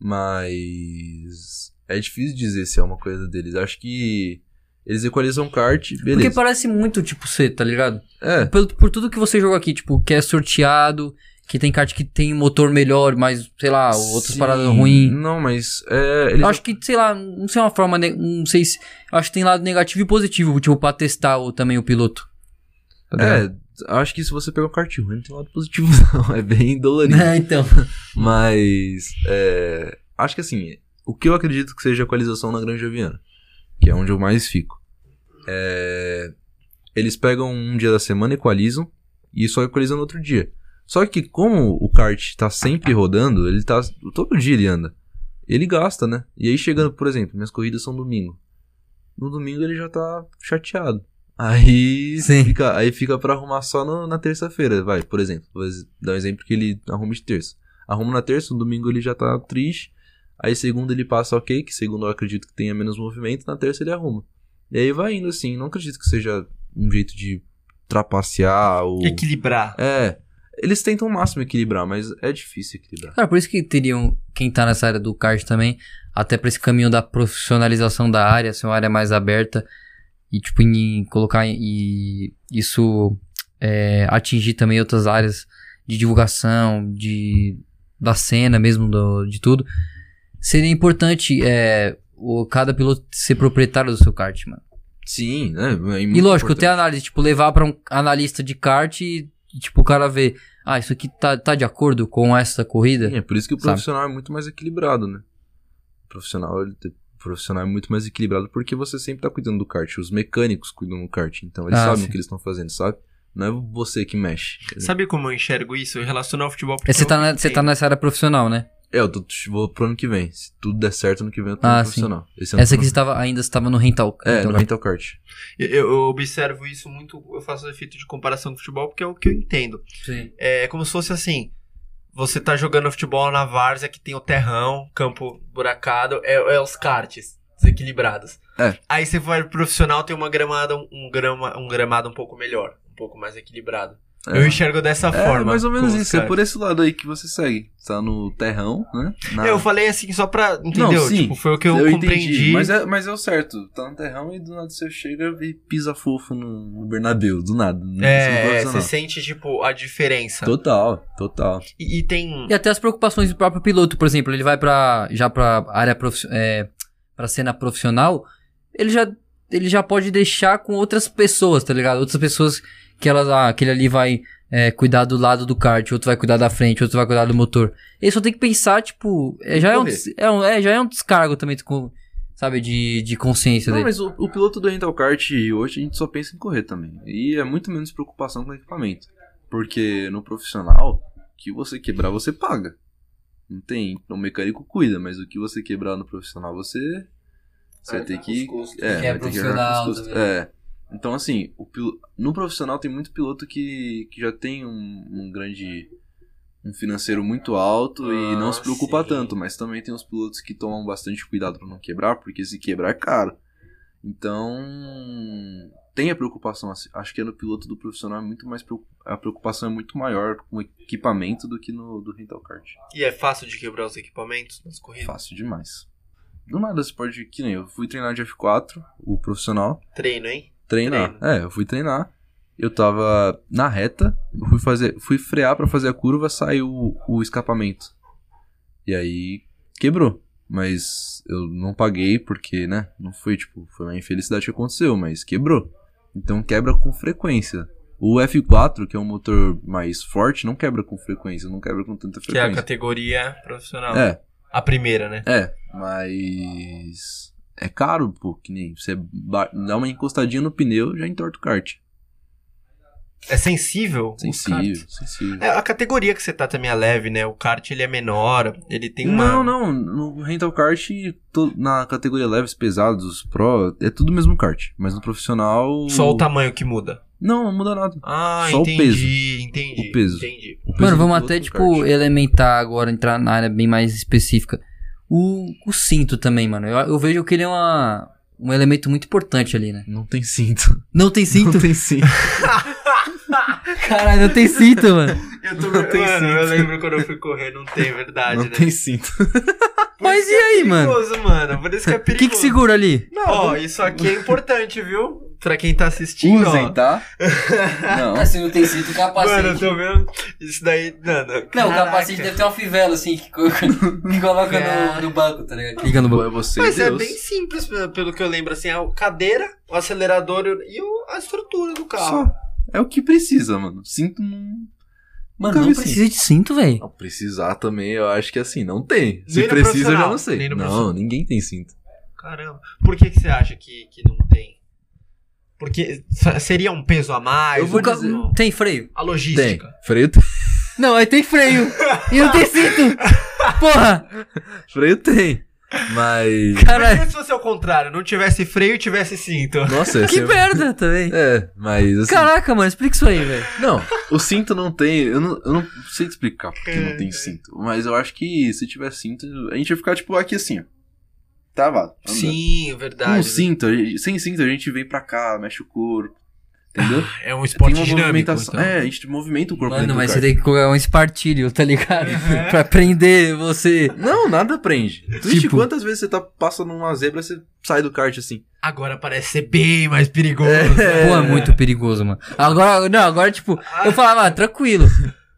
S4: mas é difícil dizer se é uma coisa deles. Acho que eles equalizam kart,
S2: Porque
S4: beleza.
S2: parece muito, tipo, ser, tá ligado?
S4: É,
S2: Por, por tudo que você jogou aqui, tipo, que é sorteado, que tem kart que tem motor melhor, mas, sei lá, outras
S4: sim.
S2: paradas ruins.
S4: Não, mas é, eles
S2: acho que, sei lá, não sei uma forma, ne- não sei se. eu Acho que tem lado negativo e positivo, tipo, pra testar o, também o piloto. Tá?
S4: É, acho que se você pegar um kart ruim, não tem lado positivo, não. É bem dolorido.
S2: É, então.
S4: Mas, é, acho que assim, o que eu acredito que seja equalização na Granja Viana, que é onde eu mais fico, é, eles pegam um dia da semana, equalizam, e só equalizam no outro dia. Só que como o kart tá sempre rodando, ele tá, todo dia ele anda, ele gasta, né? E aí chegando, por exemplo, minhas corridas são domingo. No domingo ele já tá chateado. Aí
S2: Sim.
S4: fica, aí fica pra arrumar só no- na terça-feira, vai, por exemplo. Vou dar um exemplo que ele arruma de terça. Arruma na terça, no domingo ele já tá triste. Aí segunda ele passa ok, que segundo eu acredito que tenha menos movimento, na terça ele arruma. E aí vai indo assim, não acredito que seja um jeito de trapacear ou...
S3: Equilibrar.
S4: É, eles tentam o máximo equilibrar, mas é difícil equilibrar.
S2: Cara, por isso que teriam quem tá nessa área do kart também, até pra esse caminho da profissionalização da área, ser uma área mais aberta e, tipo, em, colocar e isso é, atingir também outras áreas de divulgação, de da cena mesmo, do, de tudo. Seria importante é, o, cada piloto ser proprietário do seu kart, mano.
S4: Sim, né? É
S2: E lógico, ter análise, tipo, levar pra um analista de kart e, e, tipo, o cara ver, ah, isso aqui tá, tá de acordo com essa corrida?
S4: Sim, é por isso que o
S2: Sabe?
S4: profissional é muito mais equilibrado, né? O profissional, ele, o profissional é muito mais equilibrado porque você sempre tá cuidando do kart. Os mecânicos cuidam do kart, então eles
S2: Ah,
S4: sabem
S2: sim.
S4: o que eles estão fazendo, sabe? Não é você que mexe.
S3: Sabe como eu enxergo isso? Eu relaciono ao futebol
S2: É, você, tá na- você tá nessa área profissional, né?
S4: É, eu tô, vou pro ano que vem. Se tudo der certo, ano que vem eu tô
S2: Ah,
S4: profissional. Esse ano
S2: Essa aqui
S4: tô
S2: você tava, ainda estava no rental.
S4: no- É,
S2: então,
S4: no rental kart.
S3: Eu, eu observo isso muito, eu faço efeito de comparação com futebol porque é o que eu entendo.
S2: Sim.
S3: É como se fosse assim: você tá jogando futebol na várzea que tem o terrão, campo buracado, é, é os karts desequilibrados.
S4: É.
S3: Aí você vai pro profissional, tem uma gramada, um, grama, um gramado um pouco melhor, um pouco mais equilibrado.
S4: É.
S3: Eu enxergo dessa
S4: É,
S3: forma.
S4: mais ou menos isso. É
S3: karts.
S4: por esse lado aí que você segue. Tá no terrão, né? Na-
S3: Eu falei assim só pra. Entendeu?
S4: Não, sim.
S3: tipo, foi o que eu,
S4: Eu
S3: compreendi.
S4: entendi, mas é, mas é o certo. Tá no terrão e do nada você chega e pisa fofo no, Bernabéu, do nada. Você
S3: É, é, você
S4: não.
S3: sente, tipo, a diferença.
S4: Total, total.
S3: E, e tem.
S2: E até as preocupações do próprio piloto, por exemplo, ele vai pra, já pra área profi é, pra cena profissional, ele já, ele já pode deixar com outras pessoas, tá ligado? Outras pessoas que elas, ah, aquele ali vai é, cuidar do lado do kart, outro vai cuidar da frente, outro vai cuidar do motor. Ele só tem que pensar, tipo, é, já, é um, é um- é, já é um descargo também, com, sabe, de, de consciência
S4: Não,
S2: dele.
S4: mas o, o piloto do rental kart hoje a gente só pensa em correr também. E é muito menos preocupação com o equipamento. Porque no profissional, o que você quebrar, você paga. Não tem. O mecânico cuida, mas o que você quebrar no profissional, você. Você vai ter que.
S5: Custos.
S4: É,
S2: Que é
S4: vai ter que
S2: profissional
S4: arcar com os custos.
S2: também.
S4: É. Então, assim, o pil- no profissional tem muito piloto que, que já tem um, um grande. um financeiro muito alto e não se
S3: Ah,
S4: preocupa
S3: sim.
S4: tanto, mas também tem os pilotos que tomam bastante cuidado pra não quebrar, porque se quebrar é caro. Então. Tem a preocupação, assim, acho que no piloto do profissional é muito mais. preocup- A preocupação é muito maior com o equipamento do que no do rental kart.
S3: E é fácil de quebrar os equipamentos nas corridas?
S4: Fácil demais. Do nada você pode. Que nem eu fui treinar de F4, o profissional.
S3: Treino, hein?
S4: Treinar. É, eu fui treinar. Eu tava na reta, eu fui fazer, fui frear pra fazer a curva, saiu o, o escapamento. E aí quebrou. Mas eu não paguei porque, né? Não foi tipo, foi uma infelicidade que aconteceu, mas quebrou. Então quebra com frequência. O F4, que é um motor mais forte, não quebra com frequência, não quebra com tanta
S3: Que é a
S4: frequência.
S3: categoria profissional.
S4: É,
S3: A primeira, né?
S4: é, mas é caro, pô, que nem você dá uma encostadinha no pneu, já entorta o kart.
S3: É sensível?
S4: Sensível, sensível.
S3: É, a categoria que você tá também é leve, né? O kart ele é menor, ele tem uma.
S4: Não, não, no rental kart, na categoria leves, pesados, pro, é tudo o mesmo kart, mas no profissional...
S3: Só o tamanho que muda.
S4: Não, não muda nada.
S3: Ah,
S4: Só o
S3: entendi,
S4: peso.
S3: entendi.
S4: O peso.
S3: Entendi.
S4: O peso
S2: Mano, vamos até, tipo,
S4: kart.
S2: elementar agora, entrar na área bem mais específica. O, o cinto também, mano. Eu, eu vejo que ele é uma, um elemento muito importante ali, né?
S4: Não tem cinto.
S2: Não tem cinto?
S4: Não tem cinto.
S2: Caralho, não tem cinto, mano.
S3: Eu, tô,
S4: Não tem
S3: mano, eu
S4: cinto.
S3: lembro quando eu fui correr, não tem, verdade,
S4: não
S3: né?
S4: tem cinto.
S2: Mas
S3: isso
S2: e
S3: é
S2: aí, mano?
S3: perigoso, mano? Por isso que é
S2: O que,
S3: perigoso.
S2: que segura ali?
S3: Ó, isso aqui é importante, viu? Pra quem tá assistindo,
S4: Usem,
S3: ó.
S4: tá? Não.
S2: se não tem cinto, o
S3: Mano, eu tô vendo. Isso daí, mano.
S2: Não, o
S3: caraca.
S2: capacete deve ter uma fivela, assim, que, que coloca no, no banco, tá ligado? Liga no banco.
S4: é você,
S3: Mas é
S4: Deus.
S3: bem simples, pe- pelo que eu lembro, assim, a cadeira, o acelerador e o- a estrutura do carro.
S4: Só. É o que precisa, mano. Cinto não...
S2: Mano, não precisa de cinto, velho.
S4: Não, precisar também, eu acho que assim, não tem. Se
S3: Nem
S4: precisa, eu já não sei. Não, ninguém tem cinto.
S3: Caramba. Por que, que você acha que, que não tem? Porque seria um peso a mais?
S4: Eu vou
S3: um-
S4: dizer-
S2: Tem freio?
S3: A logística.
S4: Freio,
S2: Não, aí tem freio. e não tem cinto. Porra.
S4: freio tem. Mas.
S3: Imagina se fosse ao contrário, não tivesse freio e tivesse cinto.
S4: Nossa,
S2: que
S4: ser-
S2: merda também.
S4: É, mas assim.
S2: Caraca, mano, explica isso aí, velho.
S4: Não, o cinto não tem. Eu não, eu não sei te explicar porque não
S3: É.
S4: tem cinto. Mas eu acho que se tiver cinto, a gente ia ficar, tipo, aqui assim, ó. Travado. andando.
S3: Sim,
S4: Com
S3: verdade.
S4: cinto, a gente- sem cinto, a gente vem pra cá, mexe o corpo. Entendeu?
S3: É um esporte
S4: tem uma
S3: dinâmico.
S4: movimentação.
S3: Então.
S4: É, a gente movimenta o corpo
S2: Mano, mas você tem que colocar um espartilho, tá ligado?
S3: Uhum.
S2: pra prender você.
S4: Não, nada prende. Twitch,
S2: Tipo-
S4: quantas vezes você tá passando numa zebra, você sai do kart assim?
S3: Agora parece ser bem mais perigoso.
S2: Pô, é muito perigoso, mano. Agora, não, agora, tipo, eu falava, ah, tranquilo.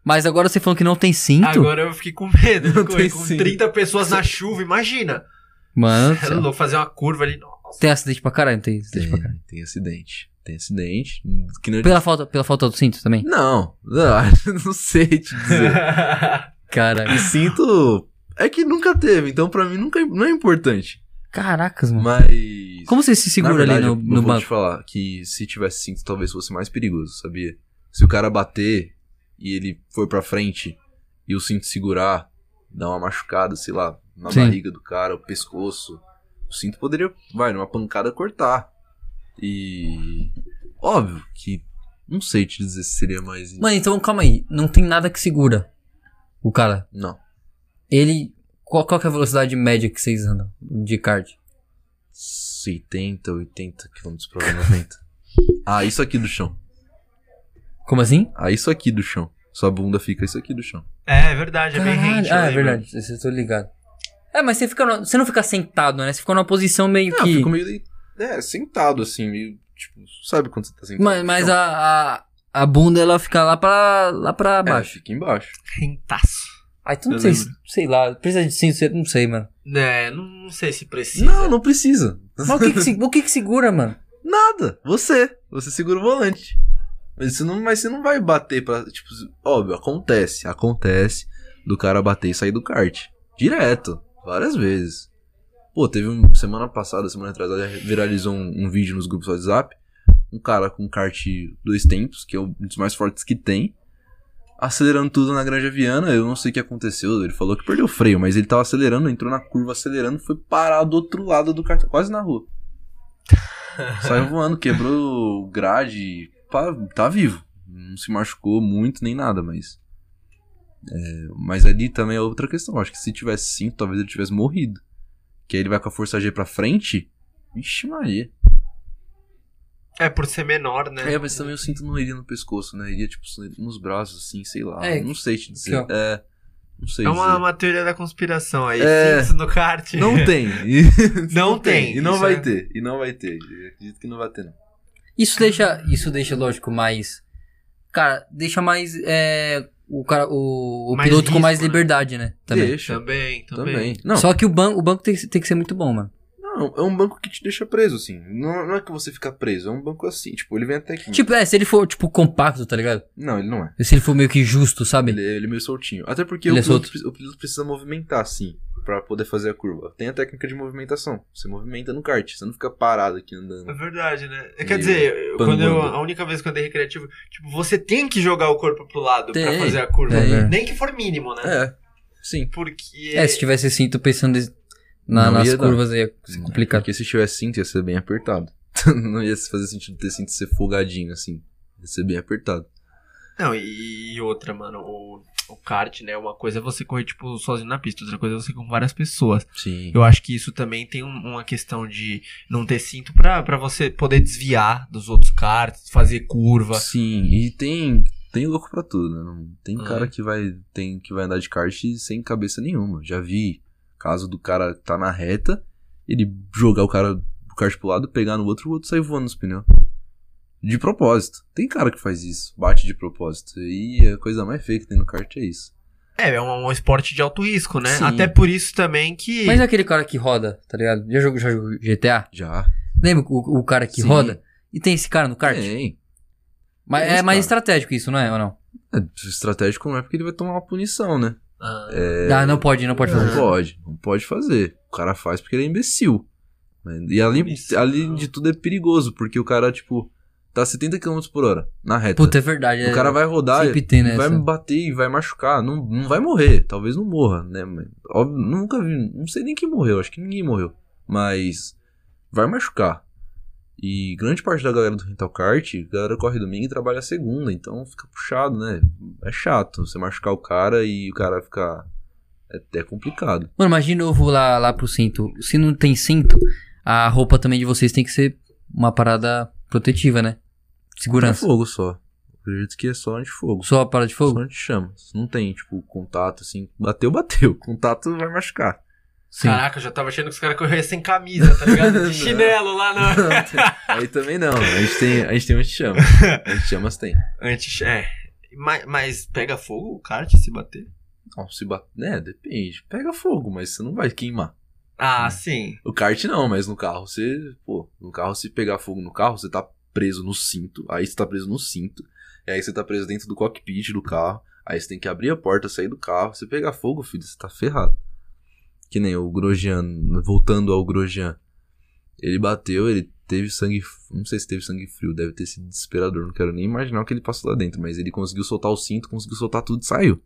S2: Mas agora você falando que não tem cinto?
S3: Agora eu fiquei com medo
S4: Não tem
S3: com
S4: sim.
S3: 30 pessoas na chuva, imagina.
S2: Mano,
S3: É louco, fazer uma curva ali. Nossa.
S2: tem acidente pra caralho, não tem acidente
S4: Tem,
S2: pra caralho.
S4: tem acidente. Tem acidente. Que não,
S2: Pela falta, pela falta do cinto também?
S4: não, não, não sei te dizer.
S2: Caralho.
S4: E cinto é que nunca teve, então pra mim nunca, não é importante.
S2: Caracas, mano.
S4: Mas.
S2: Como você se segura
S4: verdade,
S2: ali no,
S4: eu
S2: no
S4: vou te falar que se tivesse cinto, talvez fosse mais perigoso, sabia? Se o cara bater e ele for pra frente e o cinto segurar, dar uma machucada, sei lá, na
S2: Sim.
S4: barriga do cara, o pescoço, o cinto poderia, vai, numa pancada cortar. E. Óbvio que. Não sei te dizer se seria mais.
S2: Mano, então calma aí. Não tem nada que segura o cara.
S4: Não.
S2: Ele. Qual, qual que é a velocidade média que vocês andam de kart?
S4: 80, 80 km por hora, 90. Ah, isso aqui do chão.
S2: Como assim?
S4: Ah, isso aqui do chão. Sua bunda fica isso aqui do chão.
S3: É, é verdade, é bem
S2: Caralho.
S3: rente. eu
S2: Ah, é verdade. Você tô ligado. É, mas você fica. no- você não fica sentado, né? Você fica numa posição meio
S4: Ah,
S2: que.
S4: eu fico meio. É, sentado assim, meio. Tipo, sabe quando você tá sentado?
S2: Mas, mas a, a, a bunda ela fica lá pra, lá pra
S4: É,
S2: baixo.
S4: fica embaixo.
S3: Rentaço.
S2: Ah, então não
S3: Eu
S2: sei,
S3: lembro.
S2: sei lá. Precisa de cinto, não sei, mano.
S3: É, não, não sei se precisa.
S4: Não, não precisa.
S2: Mas o que que, se- o que que segura, mano?
S4: Nada. Você. Você segura o volante. Mas você não, mas você não vai bater pra. Tipo, óbvio, acontece. Acontece do cara bater e sair do kart. Direto. Várias vezes. Pô, teve um. Semana passada, semana atrasada, viralizou um, um vídeo nos grupos do WhatsApp. Um cara com kart dois tempos, que é um dos mais fortes que tem. Acelerando tudo na Granja Viana, eu não sei o que aconteceu. Ele falou que perdeu o freio, mas ele tava acelerando, entrou na curva acelerando, foi parar do outro lado do kart, quase na rua. Saiu voando, quebrou grade. pá, tá vivo. Não se machucou muito nem nada, mas. é, mas ali também é outra questão. Acho que se tivesse cinto, talvez ele tivesse morrido. Que aí ele vai com a força G pra frente. Vixe, Maria.
S3: É, por ser menor, né?
S4: É, mas também o cinto não iria no pescoço, né? Iria, tipo, nos braços, assim, sei lá.
S2: É,
S4: não sei te dizer. É. Não sei
S3: É uma,
S4: dizer.
S3: uma teoria da conspiração aí.
S4: É.
S3: Cintos no kart.
S4: Não tem.
S3: Não tem,
S4: E não
S3: isso
S4: vai
S3: é.
S4: ter. E não vai ter. Eu acredito que não vai ter, não.
S2: Isso deixa, isso deixa, lógico, mais. Cara, deixa mais. É, o cara, o, o
S3: Mais
S2: piloto com
S3: risco,
S2: mais
S3: né?
S2: liberdade, né? Também.
S4: Deixa.
S3: Também, também.
S4: Também. Não,
S2: Só que o banco, o banco tem, tem que ser muito bom, mano.
S4: Não, é um banco que te deixa preso, assim. Não, não é que você fica preso, é um banco assim. Tipo, ele vem até aqui.
S2: Tipo, é, se ele for, tipo, compacto, tá ligado?
S4: Não, ele não é.
S2: Se ele for meio que justo, sabe?
S4: Ele, ele é meio soltinho. Até porque
S2: Ele
S4: o,
S2: é
S4: piloto, o piloto precisa movimentar, assim, pra poder fazer a curva. Tem a técnica de movimentação. Você movimenta no kart, você não fica parado aqui
S3: É
S4: andando.
S3: verdade, né? Quer dizer, quando eu, a única vez que eu andei recreativo, tipo, você tem que jogar o corpo pro lado pra
S4: Tem,
S3: fazer a curva.
S2: tem.
S3: Nem que for mínimo, né?
S4: É, sim.
S3: Porque.
S2: É, se tivesse cinto pensando na- nas
S4: ia dar.
S2: curvas ia ser complicado.
S4: Porque se tivesse cinto, ia ser bem apertado. não ia fazer sentido ter cinto ser folgadinho, assim. Ia ser bem apertado.
S3: Não, e, outra, mano, o, o kart, né? Uma coisa é você correr, tipo, sozinho na pista, outra coisa é você com várias pessoas.
S4: Sim.
S3: Eu acho que isso também tem um- uma questão de não ter cinto pra, pra você poder desviar dos outros karts, fazer curva.
S4: Sim, e tem tem louco pra tudo, né? Não- Tem
S3: Ah.
S4: cara que vai tem que vai andar de kart sem cabeça nenhuma. Já vi caso do cara tá na reta, ele jogar o cara o kart pro lado, pegar no outro, o outro sair voando nos pneus. De propósito. Tem cara que faz isso, bate de propósito. E a coisa mais feia que tem no kart é isso.
S3: É, é um, um esporte de alto risco, né?
S4: Sim.
S3: Até por isso também que.
S2: Mas é aquele cara que roda, tá ligado? Já jogou, já jogou GTA?
S4: Já.
S2: Lembra o, o cara que
S4: Sim.
S2: roda? E tem esse cara no kart?
S4: Tem.
S2: Mas
S4: Tem
S2: é mais
S4: cara.
S2: estratégico isso, não é? Ou não?
S4: É, estratégico não é porque ele vai tomar uma punição, né?
S3: Ah,
S4: É,
S2: Ah, não pode, não pode
S4: Não
S2: fazer.
S4: pode, não pode fazer. O cara faz porque ele é imbecil. E além, além de tudo é perigoso, porque o cara, tipo, tá 70 km por hora na reta.
S2: Puta, é verdade.
S4: o cara vai rodar
S2: sempre tem
S4: e
S2: nessa.
S4: vai me bater e vai machucar. Não, não vai morrer. Talvez não morra, né? Óbvio, nunca vi. Não sei nem quem morreu. Acho que ninguém morreu. Mas vai machucar. E grande parte da galera do Rental Kart, a galera corre domingo e trabalha segunda. Então fica puxado, né? É chato você machucar o cara e o cara ficar. É, é complicado.
S2: Mano, mas de novo lá, lá pro cinto. Se não tem cinto, a roupa também de vocês tem que ser uma parada protetiva, né?
S4: É
S2: Segurança.
S4: fogo só. Acredito que é só antifogo.
S2: Só a parada de
S4: Só
S2: fogo?
S4: anti-chama. Não tem, tipo, contato assim. Bateu, bateu. Contato vai machucar.
S2: Sim.
S3: Caraca, eu já tava achando que os caras corriam sem camisa, tá ligado? De chinelo lá na.
S4: Aí também não. A gente tem, a gente tem um anti-chama. Anti-chamas tem.
S3: Antes, é. Mas, mas pega fogo o kart se bater?
S4: Não, se bater. Né, depende. Pega fogo, mas você não vai queimar.
S3: Ah, sim.
S4: O kart não, mas no carro você. Pô, no carro, se pegar fogo no carro, você tá preso no cinto. Aí você tá preso no cinto. E aí você tá preso dentro do cockpit do carro. Aí você tem que abrir a porta, sair do carro. Se pegar fogo, filho, você tá ferrado. Que nem o Grosjean, voltando ao Grosjean. Ele bateu, ele teve sangue. Não sei se teve sangue frio, deve ter sido desesperador. Não quero nem imaginar o que ele passou lá dentro. Mas ele conseguiu soltar o cinto, conseguiu soltar tudo e saiu.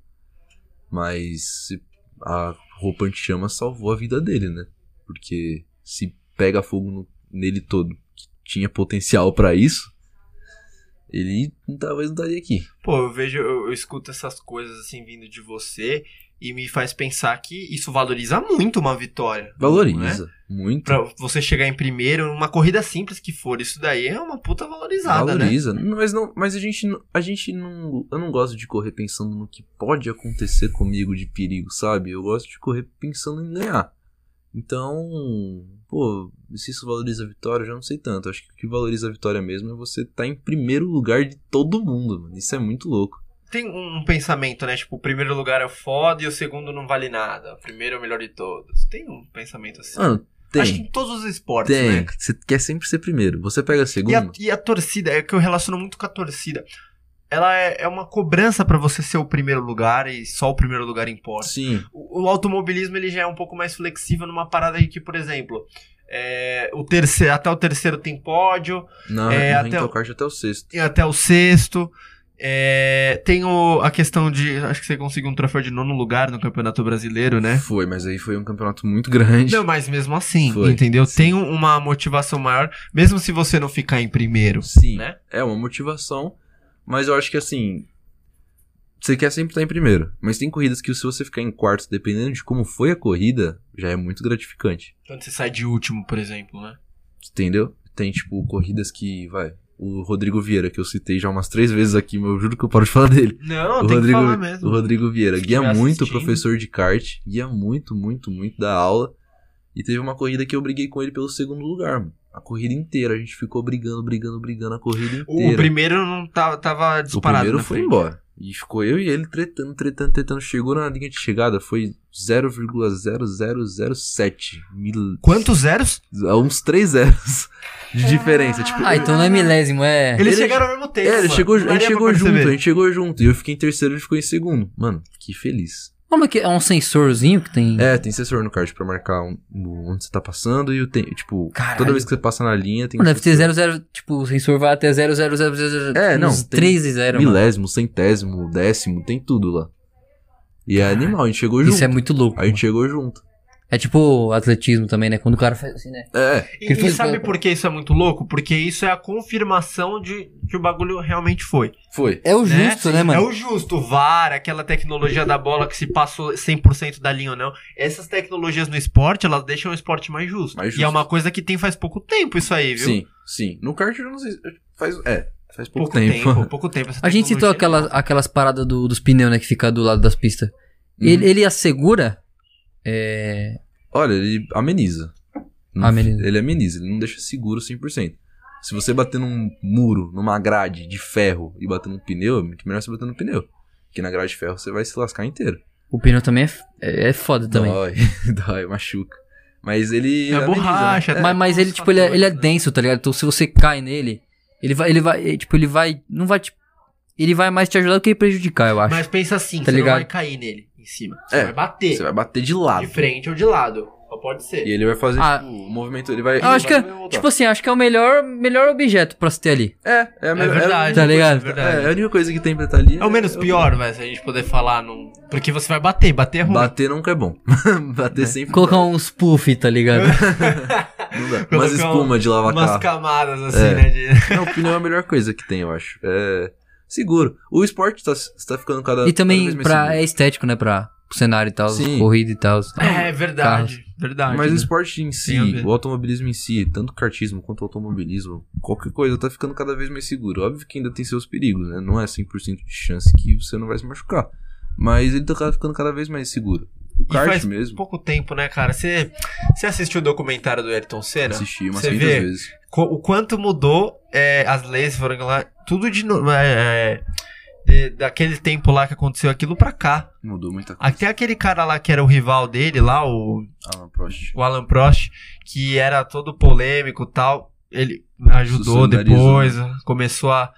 S4: Mas se- a roupa anti-chama salvou a vida dele, né? Porque se pega fogo no- nele todo, que tinha potencial pra isso, ele talvez não estaria aqui.
S3: Pô, eu vejo, eu, eu escuto essas coisas assim vindo de você e me faz pensar que isso valoriza muito uma vitória. né?
S4: Valoriza muito.
S3: Pra você chegar em primeiro numa corrida simples que for, isso daí é uma puta valorizada, né?
S4: Valoriza. Mas não, mas a gente não- a gente não, eu não gosto de correr pensando no que pode acontecer comigo de perigo, sabe? Eu gosto de correr pensando em ganhar. Então, pô, se isso valoriza a vitória, eu já não sei tanto. Acho que o que valoriza a vitória mesmo é você estar em primeiro lugar de todo mundo, mano. Isso é muito louco.
S3: Tem um pensamento, né? Tipo, o primeiro lugar é foda e o segundo não vale nada. O primeiro é o melhor de todos. Tem um pensamento assim.
S4: Mano, tem.
S3: Acho que em todos os esportes,
S4: tem.
S3: né?
S4: Você quer sempre ser primeiro. Você pega segundo.
S3: E a, e a torcida, é que eu relaciono muito com a torcida. Ela é, é uma cobrança pra você ser o primeiro lugar e só o primeiro lugar importa.
S4: Sim.
S3: O, o automobilismo ele já é um pouco mais flexível numa parada aí que, por exemplo, é, o terceiro, até o terceiro tem pódio,
S4: Não,
S3: É,
S4: no
S3: até o-
S4: até o sexto.
S3: até o sexto. É, tem o- a questão de. Acho que você conseguiu um troféu de nono lugar no Campeonato Brasileiro, né?
S4: Foi, mas aí foi um campeonato muito grande.
S3: Não, mas mesmo assim,
S4: Foi,
S3: entendeu?
S4: sim.
S3: Tem um- uma motivação maior, mesmo se você não ficar em primeiro,
S4: Sim.
S3: né?
S4: É uma motivação, mas eu acho que assim. Você quer sempre estar em primeiro. Mas tem corridas que se você ficar em quarto, dependendo de como foi a corrida, já é muito gratificante.
S3: Quando você sai de último, por exemplo, né?
S4: Entendeu? Tem, tipo, corridas que, vai. O Rodrigo Vieira, que eu citei já umas três vezes aqui, mas eu juro que eu paro de falar dele.
S3: Não,
S4: o
S3: tem
S4: Rodrigo,
S3: que falar mesmo.
S4: o Rodrigo Vieira guia muito,
S3: assistindo.
S4: professor de kart, guia muito, muito, muito da aula. E teve uma corrida que eu briguei com ele pelo segundo lugar, mano. A corrida inteira, a gente ficou brigando, brigando, brigando a corrida
S3: O
S4: inteira.
S3: primeiro não tava, tava
S4: O
S3: disparado.
S4: primeiro
S3: na
S4: foi
S3: frente.
S4: embora. E ficou eu e ele tretando, tretando, tretando. Chegou na linha de chegada, foi 0,0007 mil.
S3: Quantos zeros?
S4: Uns três zeros de diferença. Tipo,
S2: Ah, então não é milésimo, é.
S3: Eles
S4: Ele-
S3: chegaram ao mesmo tempo.
S4: é, ele chegou, a gente chegou junto, a gente chegou junto. E eu fiquei em terceiro, ele ficou em segundo. Mano, que feliz.
S2: Como é que é um sensorzinho que tem?
S4: É, tem sensor no kart pra marcar um- onde você tá passando e o tempo. Tipo,
S2: Caralho.
S4: toda vez que você passa na linha tem
S2: Mano,
S4: um
S2: deve ter
S4: sensor.
S2: 00, tipo, o sensor vai até 0,0000.
S4: É, não,
S2: Uns
S4: tem
S2: 3 e 0, mano.
S4: Milésimo, centésimo, décimo, tem tudo lá. E é animal, a gente chegou junto.
S2: Isso é muito louco.
S4: A gente chegou junto.
S2: É tipo atletismo também, né? Quando o cara faz assim, né?
S4: É,
S3: E, e sabe por que isso é muito louco? Porque isso é a confirmação de que o bagulho realmente foi.
S4: foi.
S2: É o
S3: né?
S2: justo, né, mano?
S3: É o justo, o VAR, aquela tecnologia da bola que se passou 100% da linha ou não. Essas tecnologias no esporte, elas deixam o esporte mais justo.
S4: Mais
S3: E
S4: justo.
S3: é uma coisa que tem faz pouco tempo isso aí, viu?
S4: Sim, sim. No kart eu não sei. Faz. É, faz pouco,
S3: Pouco
S4: tempo.
S3: tempo. pouco tempo. essa
S2: A gente citou aquelas, aquelas paradas do- dos pneus, né? Que fica do lado das pistas.
S4: Uhum.
S2: Ele, ele assegura. É.
S4: Olha, ele ameniza. Não-
S2: Ameniza.
S4: Ele ameniza, ele não deixa seguro 100%. Se você bater num muro, numa grade de ferro e bater num pneu, é muito melhor você bater no pneu. Porque na grade de ferro você vai se lascar inteiro.
S2: O pneu também é, é, é foda também.
S4: Dói, dói, machuca. Mas ele.
S3: É
S4: ameniza,
S3: borracha,
S4: né?
S2: Mas, mas ele, tipo, ele é, ele é
S3: né?
S2: denso, tá ligado? Então se você cai nele, ele vai, ele vai, eh, tipo, ele vai, não vai, tipo, ele vai mais te ajudar do que prejudicar, eu acho.
S3: Mas pensa assim,
S2: Tá
S3: você
S2: ligado?
S3: não vai cair nele em cima. Você
S4: É,
S3: vai bater.
S4: Você vai bater de lado.
S3: De frente ou de lado. Só pode ser.
S4: E ele vai fazer,
S2: Ah.
S4: tipo, o movimento, ele vai...
S2: Eu acho que, é,
S4: vai
S2: tipo assim, acho que é o melhor, melhor objeto pra se ter ali.
S4: É, é a
S3: É
S4: melhor-
S3: verdade.
S2: Tá ligado?
S3: É verdade.
S4: É, a única coisa que tem pra estar ali
S3: É o menos pior, velho, se a gente puder falar num. Porque você vai bater, bater é ruim.
S4: Bater nunca é bom. Bater sempre
S2: Colocar uns puff, tá ligado?
S4: Não dá. Umas espuma de lavar
S3: Umas
S4: carro.
S3: camadas assim,
S4: É.
S3: né? de-
S4: Não, o pneu é a melhor coisa que tem, eu acho. É seguro. O esporte tá, tá ficando cada
S2: E
S4: cada
S2: também
S4: vez mais
S2: pra, é estético, né? Pra pro cenário e tal,
S4: Sim.
S2: corrida e tal.
S3: É verdade, verdade.
S4: Mas o
S3: né?
S4: esporte em si, o automobilismo em si, tanto o kartismo quanto o automobilismo, qualquer coisa tá ficando cada vez mais seguro. Óbvio que ainda tem seus perigos, né? Não é 100% de chance que você não vai se machucar. Mas ele tá cada- ficando cada vez mais seguro. O
S3: E
S4: kart
S3: faz
S4: mesmo,
S3: pouco tempo, né, cara? Você, você assistiu o documentário do Ayrton Senna?
S4: assisti umas
S3: Você
S4: 500
S3: vê?
S4: vezes.
S3: O quanto mudou é, as leis foram lá, tudo de novo. É, é, de- daquele tempo lá que aconteceu aquilo pra cá.
S4: Mudou muita coisa.
S3: Até aquele cara lá que era o rival dele lá, o,
S4: Alan Prost.
S3: o Alan Prost, que era todo polêmico e tal, ele ajudou depois, começou a.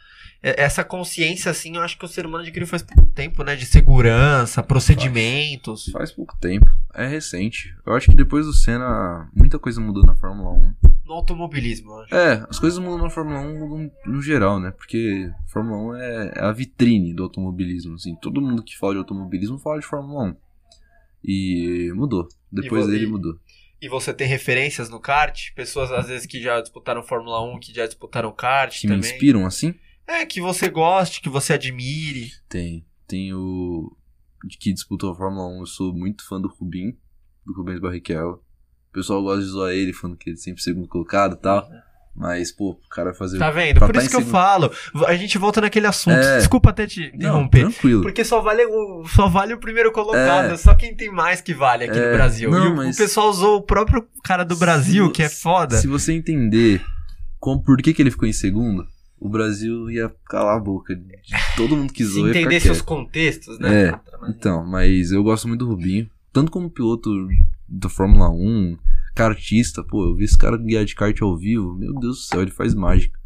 S3: é- Essa consciência, assim, eu acho que o ser humano adquiriu faz pouco tempo, né? De segurança, procedimentos.
S4: Faz pouco tempo. É recente. Eu acho que depois do Senna, muita coisa mudou na Fórmula 1.
S3: No automobilismo, eu acho.
S4: É, as coisas mudam na Fórmula 1 mudam no geral, né? Porque Fórmula 1 é, é a vitrine do automobilismo, assim. Todo mundo que fala de automobilismo fala de Fórmula 1. E mudou. Depois
S3: vo-
S4: dele
S3: e-
S4: mudou.
S3: E você tem referências no kart? Pessoas, às vezes, que já disputaram Fórmula 1, que já disputaram kart
S4: Que me
S3: também.
S4: inspiram, assim?
S3: É, que você goste, que você admire.
S4: Tem. Tem o... de Que disputou a Fórmula 1. Eu sou muito fã do Rubinho. Do Rubens Barrichello. O pessoal gosta de zoar ele, falando que ele é sempre segundo colocado e tal. Mas, pô, o cara fazer...
S3: Tá vendo? Por isso que eu
S4: segundo-
S3: falo. A gente volta naquele assunto.
S4: É.
S3: Desculpa até te
S4: Não,
S3: interromper.
S4: tranquilo.
S3: Porque só vale o, só vale o primeiro colocado.
S4: É.
S3: Só quem tem mais que vale aqui
S4: É.
S3: no Brasil.
S4: Não,
S3: e o,
S4: mas-
S3: o pessoal usou o próprio cara do Brasil,
S4: Se-
S3: que é foda.
S4: Se você entender como, por que, que ele ficou em segundo, o Brasil ia calar a boca. De todo mundo que
S3: Se
S4: zoou ia ficar
S3: entendesse os
S4: quieto.
S3: contextos, né?
S4: É, Então, mas eu gosto muito do Rubinho. Tanto como piloto da Fórmula 1, kartista. Pô, eu vi esse cara guiar de kart ao vivo. Meu Deus do céu, ele faz mágica.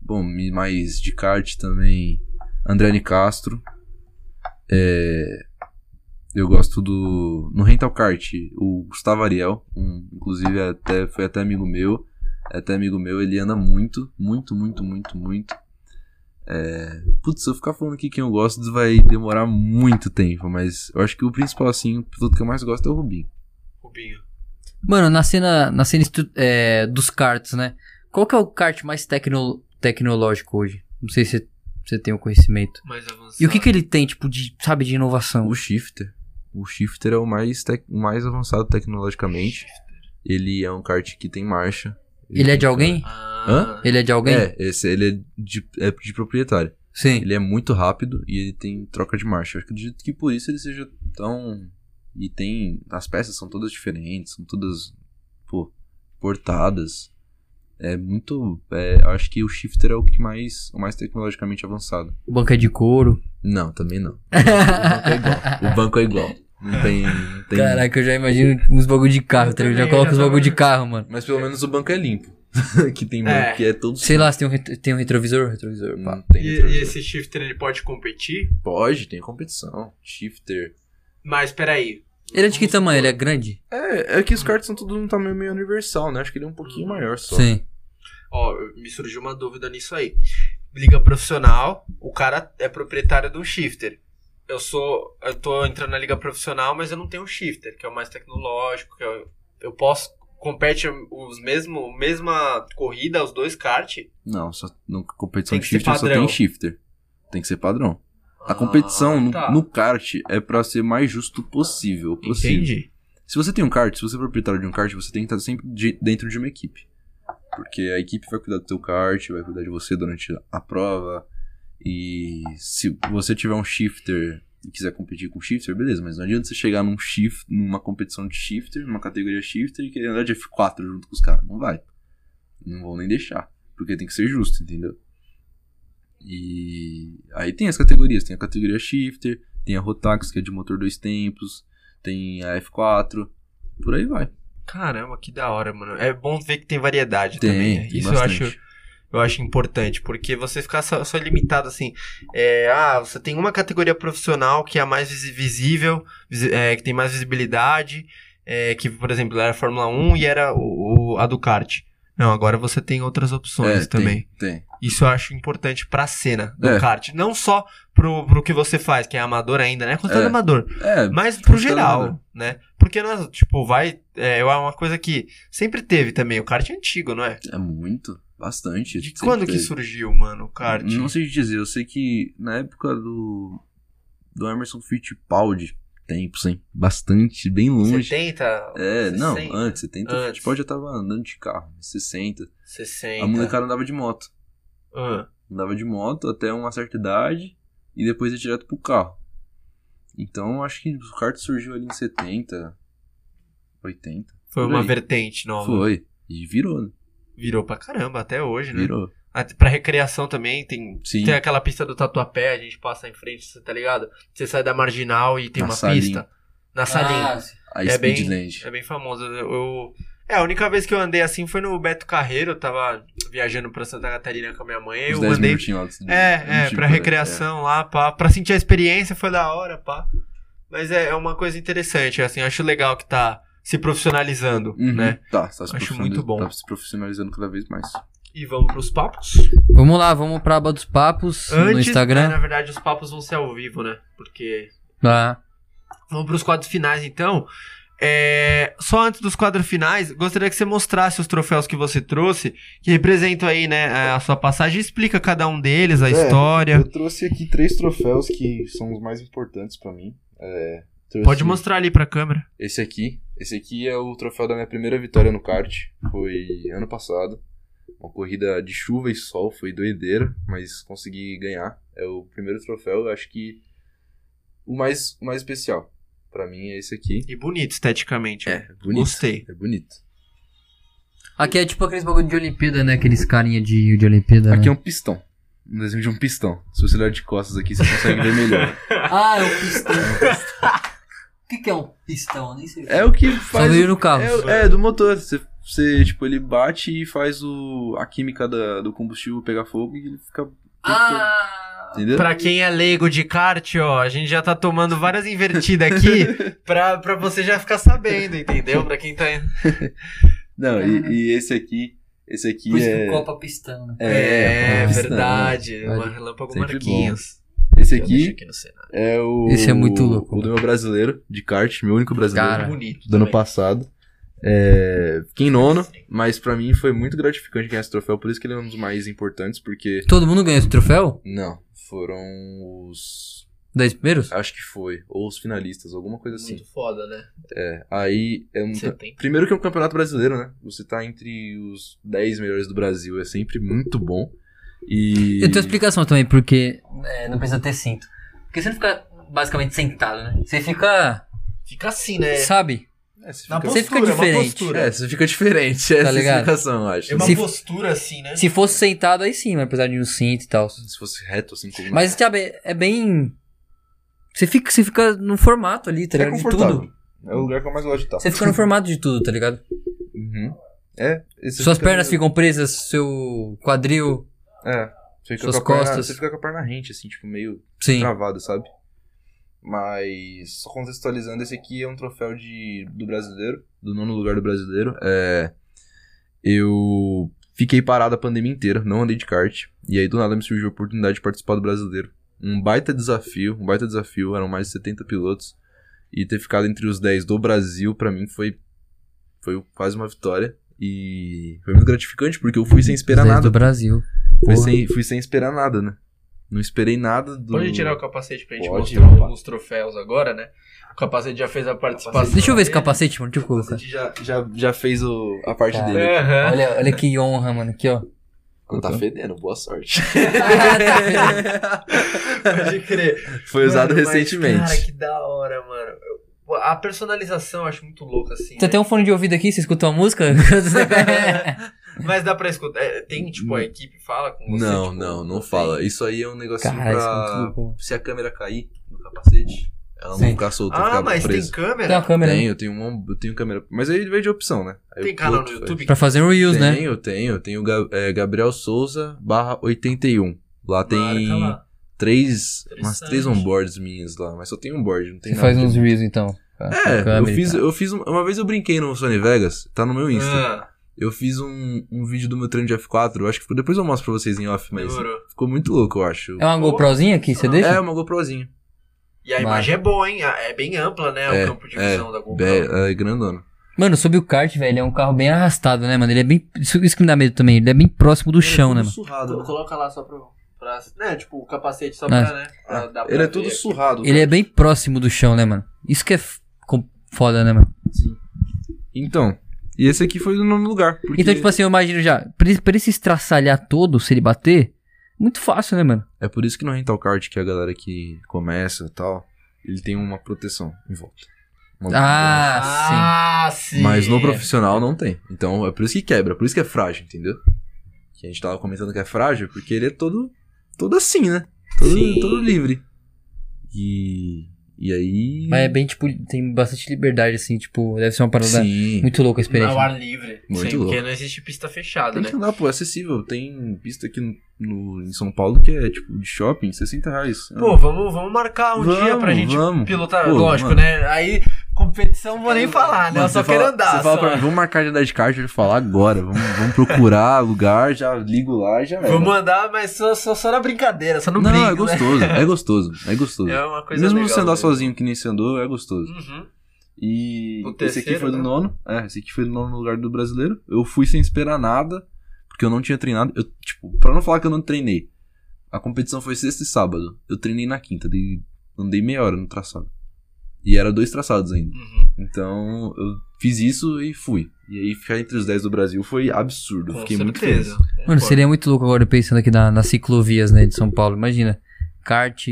S4: Bom, mais de kart também. André Castro. É, eu gosto do. No Rental Kart, o Gustavo Ariel. Um, inclusive, é até, foi até amigo meu. É até amigo meu, ele anda muito, muito, muito, muito, muito. É, putz, se eu ficar falando aqui quem eu gosto, vai demorar muito tempo, mas eu acho que o principal, assim, o piloto que eu mais gosto é o Rubinho.
S3: Rubinho.
S2: Mano, na cena, na cena estu- é, dos karts, né? Qual que é o kart mais tecno, tecnológico hoje? Não sei se você tem o conhecimento.
S3: Mais avançado.
S2: E o que que ele tem, tipo, de, sabe, de inovação?
S4: O Shifter. O Shifter é o mais, tec- o mais avançado tecnologicamente. Ele é um kart que tem marcha.
S2: Ele é de alguém?
S3: Ah,
S4: Hã?
S2: Ele é de alguém?
S4: É, esse, ele é de, é de proprietário.
S2: Sim.
S4: Ele é muito rápido e ele tem troca de marcha. Eu acredito que por isso ele seja tão. E tem. As peças são todas diferentes, são todas. Pô, portadas. É muito. é, eu acho que o Shifter é o que mais. O mais tecnologicamente avançado.
S2: O banco é de couro.
S4: Não, também não. O banco é igual. O banco é igual. Não tem. Não tem
S2: Caraca, eu já imagino uns bagulho de carro, tá ligado? Já coloca os bagulho de carro, mano.
S4: Mas pelo menos o banco é limpo. que tem banco
S3: É.
S4: que é todo.
S2: Sei lá, se tem um, tem um retrovisor, retrovisor, pá.
S4: Não tem
S3: E,
S4: retrovisor.
S3: e esse shifter ele pode competir?
S4: Pode, tem competição. Shifter.
S3: Mas peraí.
S2: Ele é de que tamanho? Ele é grande?
S4: É, é que os karts são todos num tamanho meio universal, né? Acho que ele é um pouquinho maior só.
S2: Sim.
S3: Ó, me surgiu uma dúvida nisso aí. Liga profissional, o cara é proprietário de um shifter. Eu sou. Eu tô entrando na liga profissional, mas eu não tenho um shifter, que é o mais tecnológico, que eu, eu posso. Compete os mesmo, mesma corrida, os dois kart.
S4: Não, só na competição de shifter só tem shifter. Tem que ser padrão. A competição
S3: Ah,
S4: no-
S3: tá.
S4: no, kart é pra ser mais justo possível, possível.
S3: Entendi.
S4: Se você tem um kart, se você é proprietário de um kart, você tem que estar sempre de- dentro de uma equipe. Porque a equipe vai cuidar do teu kart, vai cuidar de você durante a prova. E se você tiver um shifter e quiser competir com shifter, beleza, mas não adianta você chegar num shift, numa competição de shifter, numa categoria shifter e querer andar de F4 junto com os caras. Não vai. Não vão nem deixar. Porque tem que ser justo, entendeu? E aí tem as categorias, tem a categoria shifter, tem a Rotax, que é de motor dois tempos, tem a F4, por aí vai.
S3: Caramba, que da hora, mano. É bom ver que tem variedade
S4: Tem,
S3: também.
S4: tem
S3: Isso
S4: bastante.
S3: eu acho, eu acho importante, porque você ficar só, só limitado assim. É, ah, você tem uma categoria profissional que é a mais visível, é, que tem mais visibilidade. é, que, por exemplo, era a Fórmula 1 e era o, o- a do kart. Não, agora você tem outras opções
S6: É,
S3: também.
S6: Tem, tem.
S3: Isso eu acho importante pra cena do
S6: É.
S3: kart. Não só pro, pro que você faz, que é amador ainda, né? Considerado
S6: É.
S3: amador.
S6: É,
S3: Mas pro
S6: considerado
S3: geral,
S6: amador.
S3: né? Porque nós, tipo, vai. É é uma coisa que sempre teve também. O kart é antigo, não é?
S6: é muito, bastante.
S3: De quando que
S6: teve.
S3: surgiu, mano, o kart?
S6: Não sei te dizer, eu sei que na época do do Emerson Fittipaldi, tempo, sim, bastante, bem longe.
S3: 70?
S6: É, não,
S3: 60,
S6: antes, 70, o
S3: Antes.
S6: Fittipaldi já tava andando de carro, 60.
S3: 60.
S6: A molecada andava de moto.
S3: Ah,
S6: Andava de moto até uma certa idade e depois ia direto pro carro. Então acho que o kart surgiu ali em 70, 80.
S3: foi uma
S6: aí.
S3: vertente nova.
S6: Foi. E virou, né?
S3: Virou pra caramba, até hoje, né?
S6: Virou.
S3: Pra recreação também, tem,
S6: Sim.
S3: tem aquela pista do Tatuapé, a gente passa em frente, você tá ligado? Você sai da marginal e tem
S6: Na
S3: uma
S6: salinha.
S3: pista. Na salinha.
S2: Ah.
S6: A
S3: É bem-
S6: Speedland.
S3: É bem famoso. Eu, eu- É, a única vez que eu andei assim foi no Beto Carreiro, eu tava viajando pra Santa Catarina com a minha mãe,
S6: Uns
S3: eu
S6: 10
S3: andei.
S6: minutinhos lá. de-
S3: É, é,
S6: tipo,
S3: pra recreação lá, pá, pra sentir a experiência foi da hora, pá. Mas é, é uma coisa interessante, assim, acho legal que tá se profissionalizando,
S6: Uhum.
S3: né?
S6: Tá, tá se
S3: Acho muito bom.
S6: Tá se profissionalizando cada vez mais.
S3: E vamos pros papos?
S2: Vamos lá, vamos pra aba dos papos no
S3: é, na
S2: Instagram.
S3: verdade, os papos vão ser ao vivo, né? Porque
S2: Ah,
S3: Vamos para os quadros finais, então. É, Só antes dos quadros finais, gostaria que você mostrasse os troféus que você trouxe, que representam aí, né, a sua passagem. Explica cada um deles, a
S4: É,
S3: história.
S4: Eu trouxe aqui três troféus que são os mais importantes pra mim. É,
S3: Pode mostrar ali pra câmera.
S4: Esse aqui. Esse aqui é o troféu da minha primeira vitória no kart. Foi ano passado. Uma corrida de chuva e sol, foi doideira, mas consegui ganhar. É o primeiro troféu, eu acho que o mais, o mais especial. Pra mim é esse aqui.
S3: E bonito, esteticamente.
S6: É, bonito.
S3: Gostei.
S6: É bonito.
S2: aqui é tipo aqueles bagulho de Olimpíada, né? Aqueles carinha de, de Olimpíada.
S4: Aqui
S2: né?
S4: é um pistão. Um desenho de um pistão. Se você olhar de costas aqui, você consegue ver melhor.
S2: Ah, é um pistão. o que, que é um pistão? Nem sei.
S4: É o que
S2: Só
S4: faz.
S2: veio no carro.
S4: É, é, do motor. Você, você, tipo, ele bate e faz o, a química da- do combustível pegar fogo e ele fica.
S2: Ah!
S4: Entendeu?
S3: Pra quem é leigo de kart, ó, a gente já tá tomando várias invertidas aqui pra, pra você já ficar sabendo, entendeu? Pra quem tá.
S4: Não, e, e esse aqui. Esse aqui
S2: Por isso que
S4: é.
S2: o copo é pistão, né?
S3: É,
S4: é,
S3: verdade.
S2: Vale.
S3: Uma relâmpago
S6: Sempre
S3: Marquinhos.
S4: Esse aqui
S3: aqui no cenário.
S4: é o.
S2: Esse é muito louco.
S4: O do meu brasileiro de kart, meu único brasileiro.
S2: Cara.
S3: Bonito.
S4: do ano
S3: também.
S4: passado. É, fiquei em nono, mas pra mim foi muito gratificante ganhar esse troféu, por isso que ele é um dos mais importantes, porque.
S2: Todo mundo ganha esse troféu?
S4: Não, foram os.
S2: Dez primeiros?
S4: Acho que foi. Ou os finalistas, alguma coisa assim.
S3: Muito foda, né?
S4: É, aí é um.
S3: Tem.
S4: Primeiro que é um campeonato brasileiro, né? Você tá entre os 10 melhores do Brasil, é sempre muito bom. E.
S2: Eu tenho explicação também, porque é, não precisa ter cinto. Porque você não fica basicamente sentado, né? Você fica,
S3: Fica assim, né?
S2: sabe?
S4: É, você fica...
S2: Você fica
S3: postura, uma
S2: diferente.
S3: postura.
S4: É, você fica diferente. Essa é
S2: ligado?
S4: explicação, eu acho.
S3: É uma
S2: Se-
S3: postura assim, né?
S2: Se fosse sentado, aí sim, mas apesar de um cinto e tal.
S4: Se fosse reto, assim, como.
S2: Mas, sabe, é bem... Você fica, você fica no formato ali, tá
S4: é
S2: ligado? De
S4: confortável.
S2: tudo.
S4: É o lugar que eu mais gosto de estar.
S2: Você fica no formato de tudo, tá ligado?
S4: Uhum. É.
S2: Suas
S4: fica
S2: pernas
S4: meio-
S2: ficam presas, seu quadril...
S4: É. Você fica
S2: Suas
S4: com a perna-. Você fica com a perna rente, assim, tipo, meio
S2: Sim.
S4: travado, sabe? Mas, só contextualizando, esse aqui é um troféu de, do brasileiro, do nono lugar do brasileiro. É, eu fiquei parado a pandemia inteira, não andei de kart. E aí, do nada, me surgiu a oportunidade de participar do brasileiro. Um baita desafio, um baita desafio, eram mais de 70 pilotos. E ter ficado entre os 10 do Brasil, pra mim, foi, foi quase uma vitória. E foi muito gratificante, porque eu fui sem esperar nada.
S2: do Brasil.
S4: Fui sem, fui sem esperar nada, né? Não esperei nada do.
S3: Pode tirar o capacete pra gente
S4: Pode,
S3: mostrar
S4: opa.
S3: alguns troféus agora, né? O capacete já fez a participação.
S2: Deixa eu ver esse capacete, mano. Deixa eu
S4: O
S2: colocar.
S4: capacete já, já, já fez o, a parte
S2: Cara.
S4: dele.
S3: Aham.
S2: Olha, olha que honra, mano. Aqui, ó.
S4: Não tá fedendo, boa sorte.
S3: Pode crer.
S4: Foi usado
S3: Mano, mas,
S4: recentemente.
S3: Cara, que da hora, mano. Eu- A personalização eu acho muito louca, assim.
S2: Você
S3: né?
S2: tem um fone de ouvido aqui? Você escuta uma música?
S3: Mas dá pra escutar. É, tem, tipo, a equipe fala com você?
S6: Não,
S3: tipo,
S6: não, não
S3: tem-
S6: fala. Isso aí é um negocinho
S2: Cara, isso é muito
S6: pra.
S2: louco.
S6: Se a câmera cair no capacete, ela não
S2: Sim.
S6: ficar solta,
S3: Ah,
S6: ficar
S3: mas
S6: presa.
S3: tem câmera?
S2: Tem uma câmera né?
S6: Tenho, eu tenho, uma, eu tenho câmera. Mas aí veio de opção, né? Aí
S3: Tem canal no YouTube?
S2: pra fazer um Reels, né?
S6: Tenho, tenho. Tenho é, Gabriel Souza barra 81. Lá tem
S3: Marca lá.
S6: três, umas três onboards minhas lá, mas só tem um board, não tem
S2: Você
S6: nada.
S2: faz uns
S6: de-
S2: Reels, então.
S4: É, eu fiz, eu fiz. um- Uma vez eu brinquei no Sony Vegas, tá no meu Insta.
S3: Ah,
S4: Eu fiz um, um vídeo do meu treino de F4, eu acho que depois eu mostro pra vocês em off, mas
S3: demorou.
S4: ficou muito louco, eu acho.
S2: É uma GoProzinha que você deixa?
S4: É, uma GoProzinha.
S3: E a imagem é boa, hein? É bem ampla, né?
S4: É,
S3: o campo de
S4: é,
S3: visão da GoPro.
S4: É, é grandona.
S2: Mano, sobre o kart, velho, é um carro bem arrastado, né, mano? Ele é bem. Isso, isso que me dá medo também. Ele é bem próximo do chão, né, mano?
S4: surrado.
S3: Coloca lá só pro. Pra, né, tipo, o capacete só
S2: Ah.
S3: pra, né? Pra dar pra
S4: Ele é todo
S3: aqui.
S4: surrado.
S2: Ele é bem próximo do chão, né, mano? Isso que é foda, né, mano?
S4: Então, e esse aqui foi no nono lugar. Porque
S2: Então, tipo assim, eu imagino já, pra ele, pra ele se estraçalhar todo, se ele bater, muito fácil, né, mano?
S4: É por isso que no rental kart, que é a galera que começa e tal, ele tem uma proteção em volta. Uma-
S2: Ah,
S3: Ah, sim.
S4: Mas no profissional não tem. Então é por isso que quebra, por isso que é frágil, entendeu? Que a gente tava comentando que é frágil, porque ele é todo, todo assim, né? Todo, todo livre. E. E aí.
S2: Mas é bem, tipo, tem bastante liberdade, assim, tipo, deve ser uma parada
S4: Sim.
S2: muito louca a experiência.
S3: Ao ar livre.
S4: Muito
S3: Sim,
S4: louco.
S3: porque não existe pista fechada,
S4: Tem
S3: né?
S4: que andar, pô, é acessível. Tem pista aqui no, no- em São Paulo que é tipo de shopping, 60 reais.
S3: Pô, vamos, vamos marcar um
S4: Vamos,
S3: dia pra gente
S4: vamos.
S3: pilotar.
S4: Pô,
S3: Lógico,
S4: mano.
S3: né? Aí, competição, vou nem falar, né?
S4: Mano,
S3: eu só quero
S4: fala-
S3: andar.
S4: Você fala
S3: só.
S4: pra mim, vamos marcar de andar de kart, ele fala agora. Vamos, vamos procurar lugar, já ligo lá e já era.
S3: Vamos andar, mas só, só, só na brincadeira, só no
S4: Não,
S3: brinco,
S4: é gostoso, é gostoso, é gostoso.
S3: Né? É uma coisa
S4: Mesmo
S3: legal,
S4: você andar
S3: né?
S4: sozinho que nem você andou, é gostoso.
S3: Uhum.
S4: E
S3: O
S4: esse
S3: terceiro,
S4: aqui foi do
S3: né?
S4: nono. É, esse aqui foi do nono lugar do brasileiro. Eu fui sem esperar nada, porque eu não tinha treinado. Eu, tipo, pra não falar que eu não treinei, a competição foi sexta e sábado. Eu treinei na quinta, dei, andei meia hora no traçado. E era dois traçados ainda.
S3: Uhum.
S4: Então eu fiz isso e fui. E aí ficar entre os 10 do Brasil foi absurdo.
S3: Com
S4: Fiquei muito feliz.
S3: certeza.
S2: Mano, seria muito louco agora pensando aqui na, nas ciclovias, né, de São Paulo. Imagina, kart,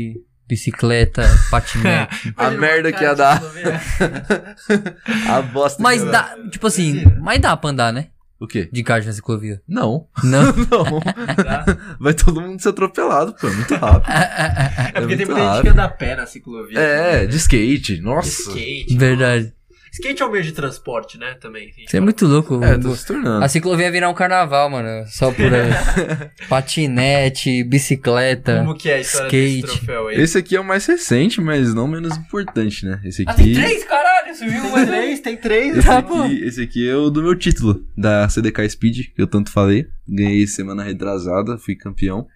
S2: bicicleta, patinete.
S4: A merda que ia dar. A bosta
S2: mas
S4: que ia
S2: dá,
S4: dar.
S2: tipo assim, mas dá pra andar, né?
S4: O quê?
S2: De kart na ciclovia.
S4: Não.
S2: Não?
S4: Não.
S3: Tá?
S4: Vai todo mundo ser atropelado, pô. É muito rápido.
S3: É porque tem muita gente que anda a pé na ciclovia.
S4: É,
S3: né?
S4: de skate. Nossa.
S3: Skate.
S2: Verdade.
S3: Skate é um meio de transporte, né? Também.
S2: Isso é muito louco.
S4: É, tá se tornando.
S2: A ciclovia ia virar um carnaval, mano. Só por aí. patinete, bicicleta.
S3: Como que é a história
S2: skate.
S3: desse troféu aí?
S4: Esse aqui é o mais recente, mas não menos importante, né? Esse
S3: Ah,
S4: aqui.
S3: tem três, caralho! Viu? Mais três, tem três.
S4: Esse
S3: tá, pô.
S4: aqui, esse aqui é o do meu título, da CDK Speed, que eu tanto falei. Ganhei semana retrasada, fui campeão.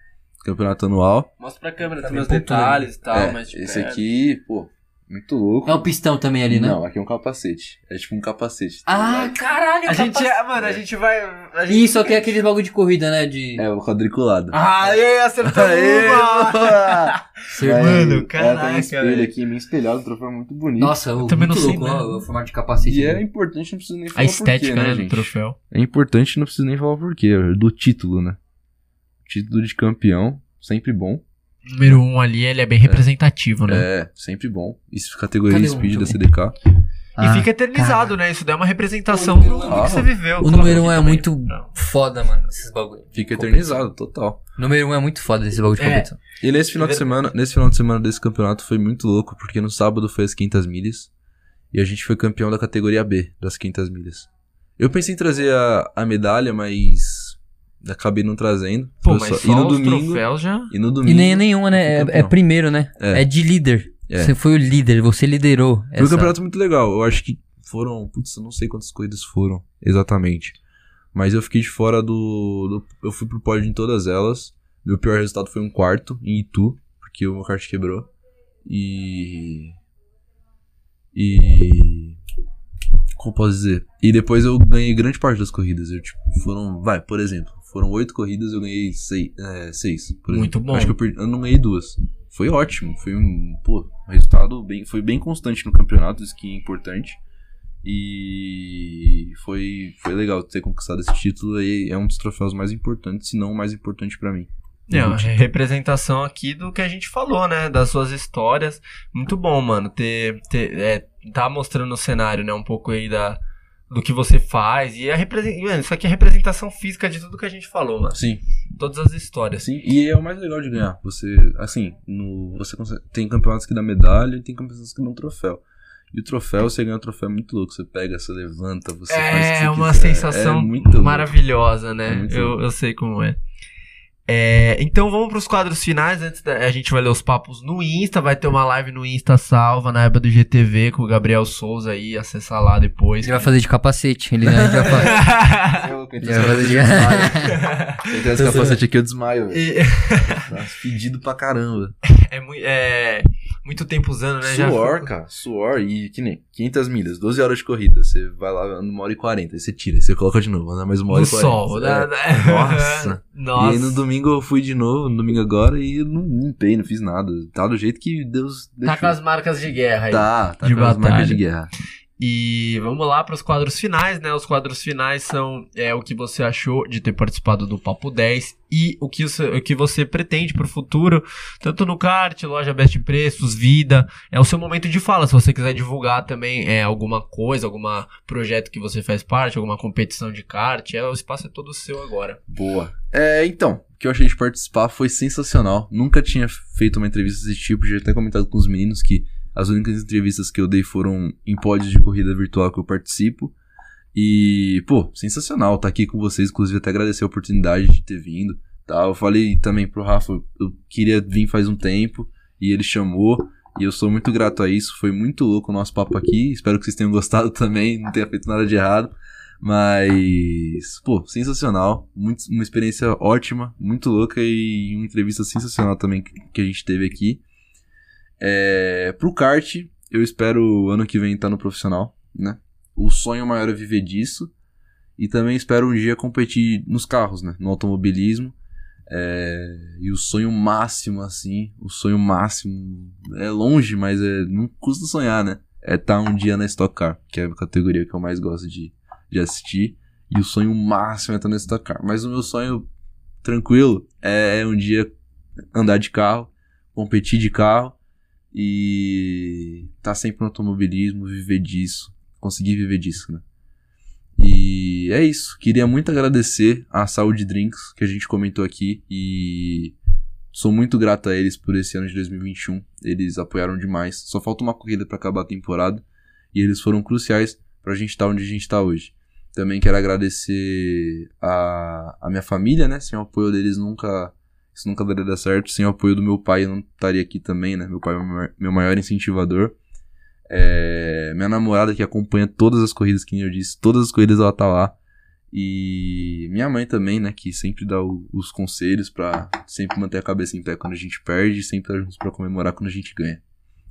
S4: Campeonato anual.
S3: Mostra pra câmera
S2: Tá
S3: também os
S2: bem
S3: detalhes e tal,
S4: É,
S3: mas tipo,
S4: esse
S3: é-
S4: aqui, pô, muito louco.
S2: É o pistão também ali, né?
S4: Não, aqui é um capacete. É tipo um capacete. tá
S2: Ah,
S4: ligado?
S2: caralho.
S3: A gente, é, mano, a gente vai. A gente...
S2: Isso aqui é aquele bagulho de corrida, né? De.
S4: É o quadriculado.
S3: Aê, acertou
S4: Aê,
S3: uma! Mano, caraca,
S4: tem um espelho aqui, meio espelhado, o troféu é muito bonito.
S2: Nossa, eu
S3: também
S2: muito
S3: não sei,
S2: louco,
S3: né?
S2: ó, o formato de capacete.
S4: E é
S2: né?
S4: importante, não preciso nem falar
S3: A estética,
S4: porquê,
S3: né, do
S4: gente?
S3: troféu.
S4: É importante, não preciso nem falar porquê. é Do título, né? Título de campeão, sempre bom.
S3: Número um ali, ele é bem representativo, né?
S4: É, sempre bom. Isso, categoria
S2: Cadê
S4: Speed da
S2: jogo?
S4: CDK.
S3: E
S2: Ah,
S3: fica eternizado, né? Isso daí é uma representação do, do
S4: Ah,
S3: que você viveu.
S2: O
S3: Coloca
S2: número
S3: aqui
S2: um é
S3: também.
S2: muito
S3: Não.
S2: foda, mano, esses bagulho.
S4: Fica eternizado, total.
S2: O número um é muito foda esse bagulho de
S3: É.
S2: competição.
S4: E nesse final de semana, nesse final de semana desse campeonato foi muito louco, porque no sábado foi as 500 milhas e a gente foi campeão da categoria B das 500 milhas. Eu pensei em trazer a, a medalha, mas acabei não trazendo.
S3: Pô, mas
S4: só-
S3: só
S4: e no
S3: os
S4: domingo,
S3: troféus já...
S4: e no domingo
S2: E nem nenhuma, né? É, é primeiro, né?
S4: É.
S2: É, de líder.
S4: É.
S2: Você foi o líder, você liderou.
S4: Foi
S2: essa-
S4: um campeonato muito legal. Eu acho que foram. Putz, eu não sei quantas corridas foram exatamente. Mas eu fiquei de fora do. do- eu fui pro pódio em todas elas. Meu pior resultado foi um quarto em Itu, porque o meu kart quebrou. E. E. Como posso dizer? E depois eu ganhei grande parte das corridas. Eu, tipo, foram. Vai, por exemplo, foram oito corridas, eu ganhei seis. é, seis por
S3: Muito
S4: exemplo.
S3: bom.
S4: Acho que eu, perdi, eu não ganhei duas. Foi ótimo. Foi um. Pô, resultado bem. Foi bem constante no campeonato, isso que é importante. E foi, foi legal ter conquistado esse título e é um dos troféus mais importantes, se não o mais importante pra mim.
S3: É, uma representação aqui do que a gente falou, né? Das suas histórias. Muito bom, mano, ter. ter é, tá mostrando o cenário, né? Um pouco aí da, do que você faz. E a. Mano, isso aqui é representação física de tudo que a gente falou, mano.
S4: Sim,
S3: Todas as histórias.
S4: Assim, e é o mais legal de ganhar. Você, assim, no, você consegue- tem campeonatos que dá medalha e tem campeonatos que dão troféu. E o troféu, você ganha um troféu muito louco. Você pega, você levanta, você faz o que
S3: É uma
S4: quiser.
S3: sensação
S4: é muito louco.
S3: maravilhosa, né?
S4: É
S3: eu, eu sei como é. É, então vamos pros quadros finais. Antes da, a gente vai ler os papos no Insta. Vai ter uma live no Insta salva na época do GTV com o Gabriel Souza aí. Acessar lá depois.
S2: Ele vai fazer de capacete. Ele, né, já faz.
S4: Eu, com
S2: Ele vai fazer de...
S4: Tem esse capacete aqui, eu desmaio.
S3: E-
S4: Nossa, Fedido pra caramba.
S3: é, mui- é muito tempo usando, né?
S4: Suor,
S3: ficou-
S4: cara. Suor e que nem 500 milhas, 12 horas de corrida. Você vai lá, anda uma hora e 40, aí você tira, aí você coloca de novo, anda mais uma hora
S3: No
S4: e 40.
S3: sol.
S4: É.
S3: né? né?
S4: Nossa.
S3: Nossa.
S4: E aí no domingo eu fui de novo, no domingo agora, e eu não limpei, não fiz nada. Tá do jeito que Deus
S3: Tá
S4: deixou.
S3: com as marcas de guerra aí.
S4: Tá, tá
S3: de
S4: com as
S3: batalha.
S4: marcas de guerra.
S3: E vamos lá para os quadros finais, né? Os quadros finais são é, o que você achou de ter participado do Papo 10 e o que, o que você pretende para o futuro, tanto no kart, loja Best Preços, vida. É o seu momento de fala. Se você quiser divulgar também é, alguma coisa, algum projeto que você faz parte, alguma competição de kart, é, o espaço é todo seu agora.
S4: Boa. É, então, o que eu achei de participar foi sensacional. Nunca tinha feito uma entrevista desse tipo, já até comentado com os meninos que as únicas entrevistas que eu dei foram em pódios de corrida virtual que eu participo. E, pô, sensacional estar aqui com vocês, inclusive até agradecer a oportunidade de ter vindo. Tá? Eu falei também pro Rafa, eu queria vir faz um tempo e ele chamou. E eu sou muito grato a isso, foi muito louco o nosso papo aqui. Espero que vocês tenham gostado também, não tenha feito nada de errado. Mas, pô, sensacional. Muito, uma experiência ótima, muito louca e uma entrevista sensacional também que que a gente teve aqui. É, pro kart, eu espero ano que vem estar no profissional, né? O sonho maior é viver disso. E também espero um dia competir nos carros, né? No automobilismo. É, e o sonho máximo, assim, o sonho máximo é longe, mas é, não custa sonhar, né? É estar um dia na Stock Car, que é a categoria que eu mais gosto de, de assistir. E o sonho máximo é estar na Stock Car. Mas o meu sonho tranquilo é um dia andar de carro, competir de carro e estar sempre no automobilismo, viver disso, conseguir viver disso, né? E é isso. Queria muito agradecer a Saúde Drinks que a gente comentou aqui e sou muito grato a eles por esse ano de 2021. Eles apoiaram demais. Só falta uma corrida para acabar a temporada e eles foram cruciais pra gente estar onde a gente tá hoje. Também quero agradecer a, a minha família, né? Sem o apoio deles nunca isso nunca daria dar certo. Sem o apoio do meu pai eu não estaria aqui também, né? Meu pai é meu maior- meu maior incentivador. É, minha namorada que acompanha todas as corridas, que nem eu disse, todas as corridas ela tá lá. E minha mãe também, né, que sempre dá o- os conselhos pra sempre manter a cabeça em pé quando a gente perde e sempre estar juntos pra comemorar quando a gente ganha.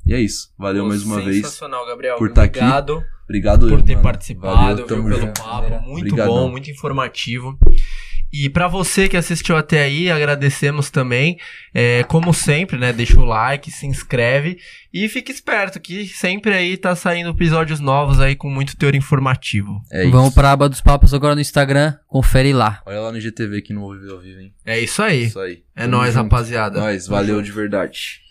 S4: E é isso. Valeu mais uma vez.
S3: Sensacional, Gabriel.
S4: por tá aqui.
S3: Obrigado
S4: Obrigado
S3: por ter
S4: mano.
S3: participado,
S4: Valeu,
S3: viu, pelo papo. Muito
S4: Obrigadão.
S3: bom, muito informativo. E pra você que assistiu até aí, agradecemos também. É, como sempre, né? Deixa o like, se inscreve e fique esperto que sempre aí tá saindo episódios novos aí com muito teor informativo.
S4: É isso.
S2: Vamos pra aba dos papos agora no Instagram. Confere lá.
S4: Olha lá no GTV que não ouviu ao vivo, hein?
S3: É isso aí.
S4: Isso aí.
S3: É
S4: Tamo
S3: nóis,
S4: junto.
S3: rapaziada.
S4: Nós, valeu de verdade.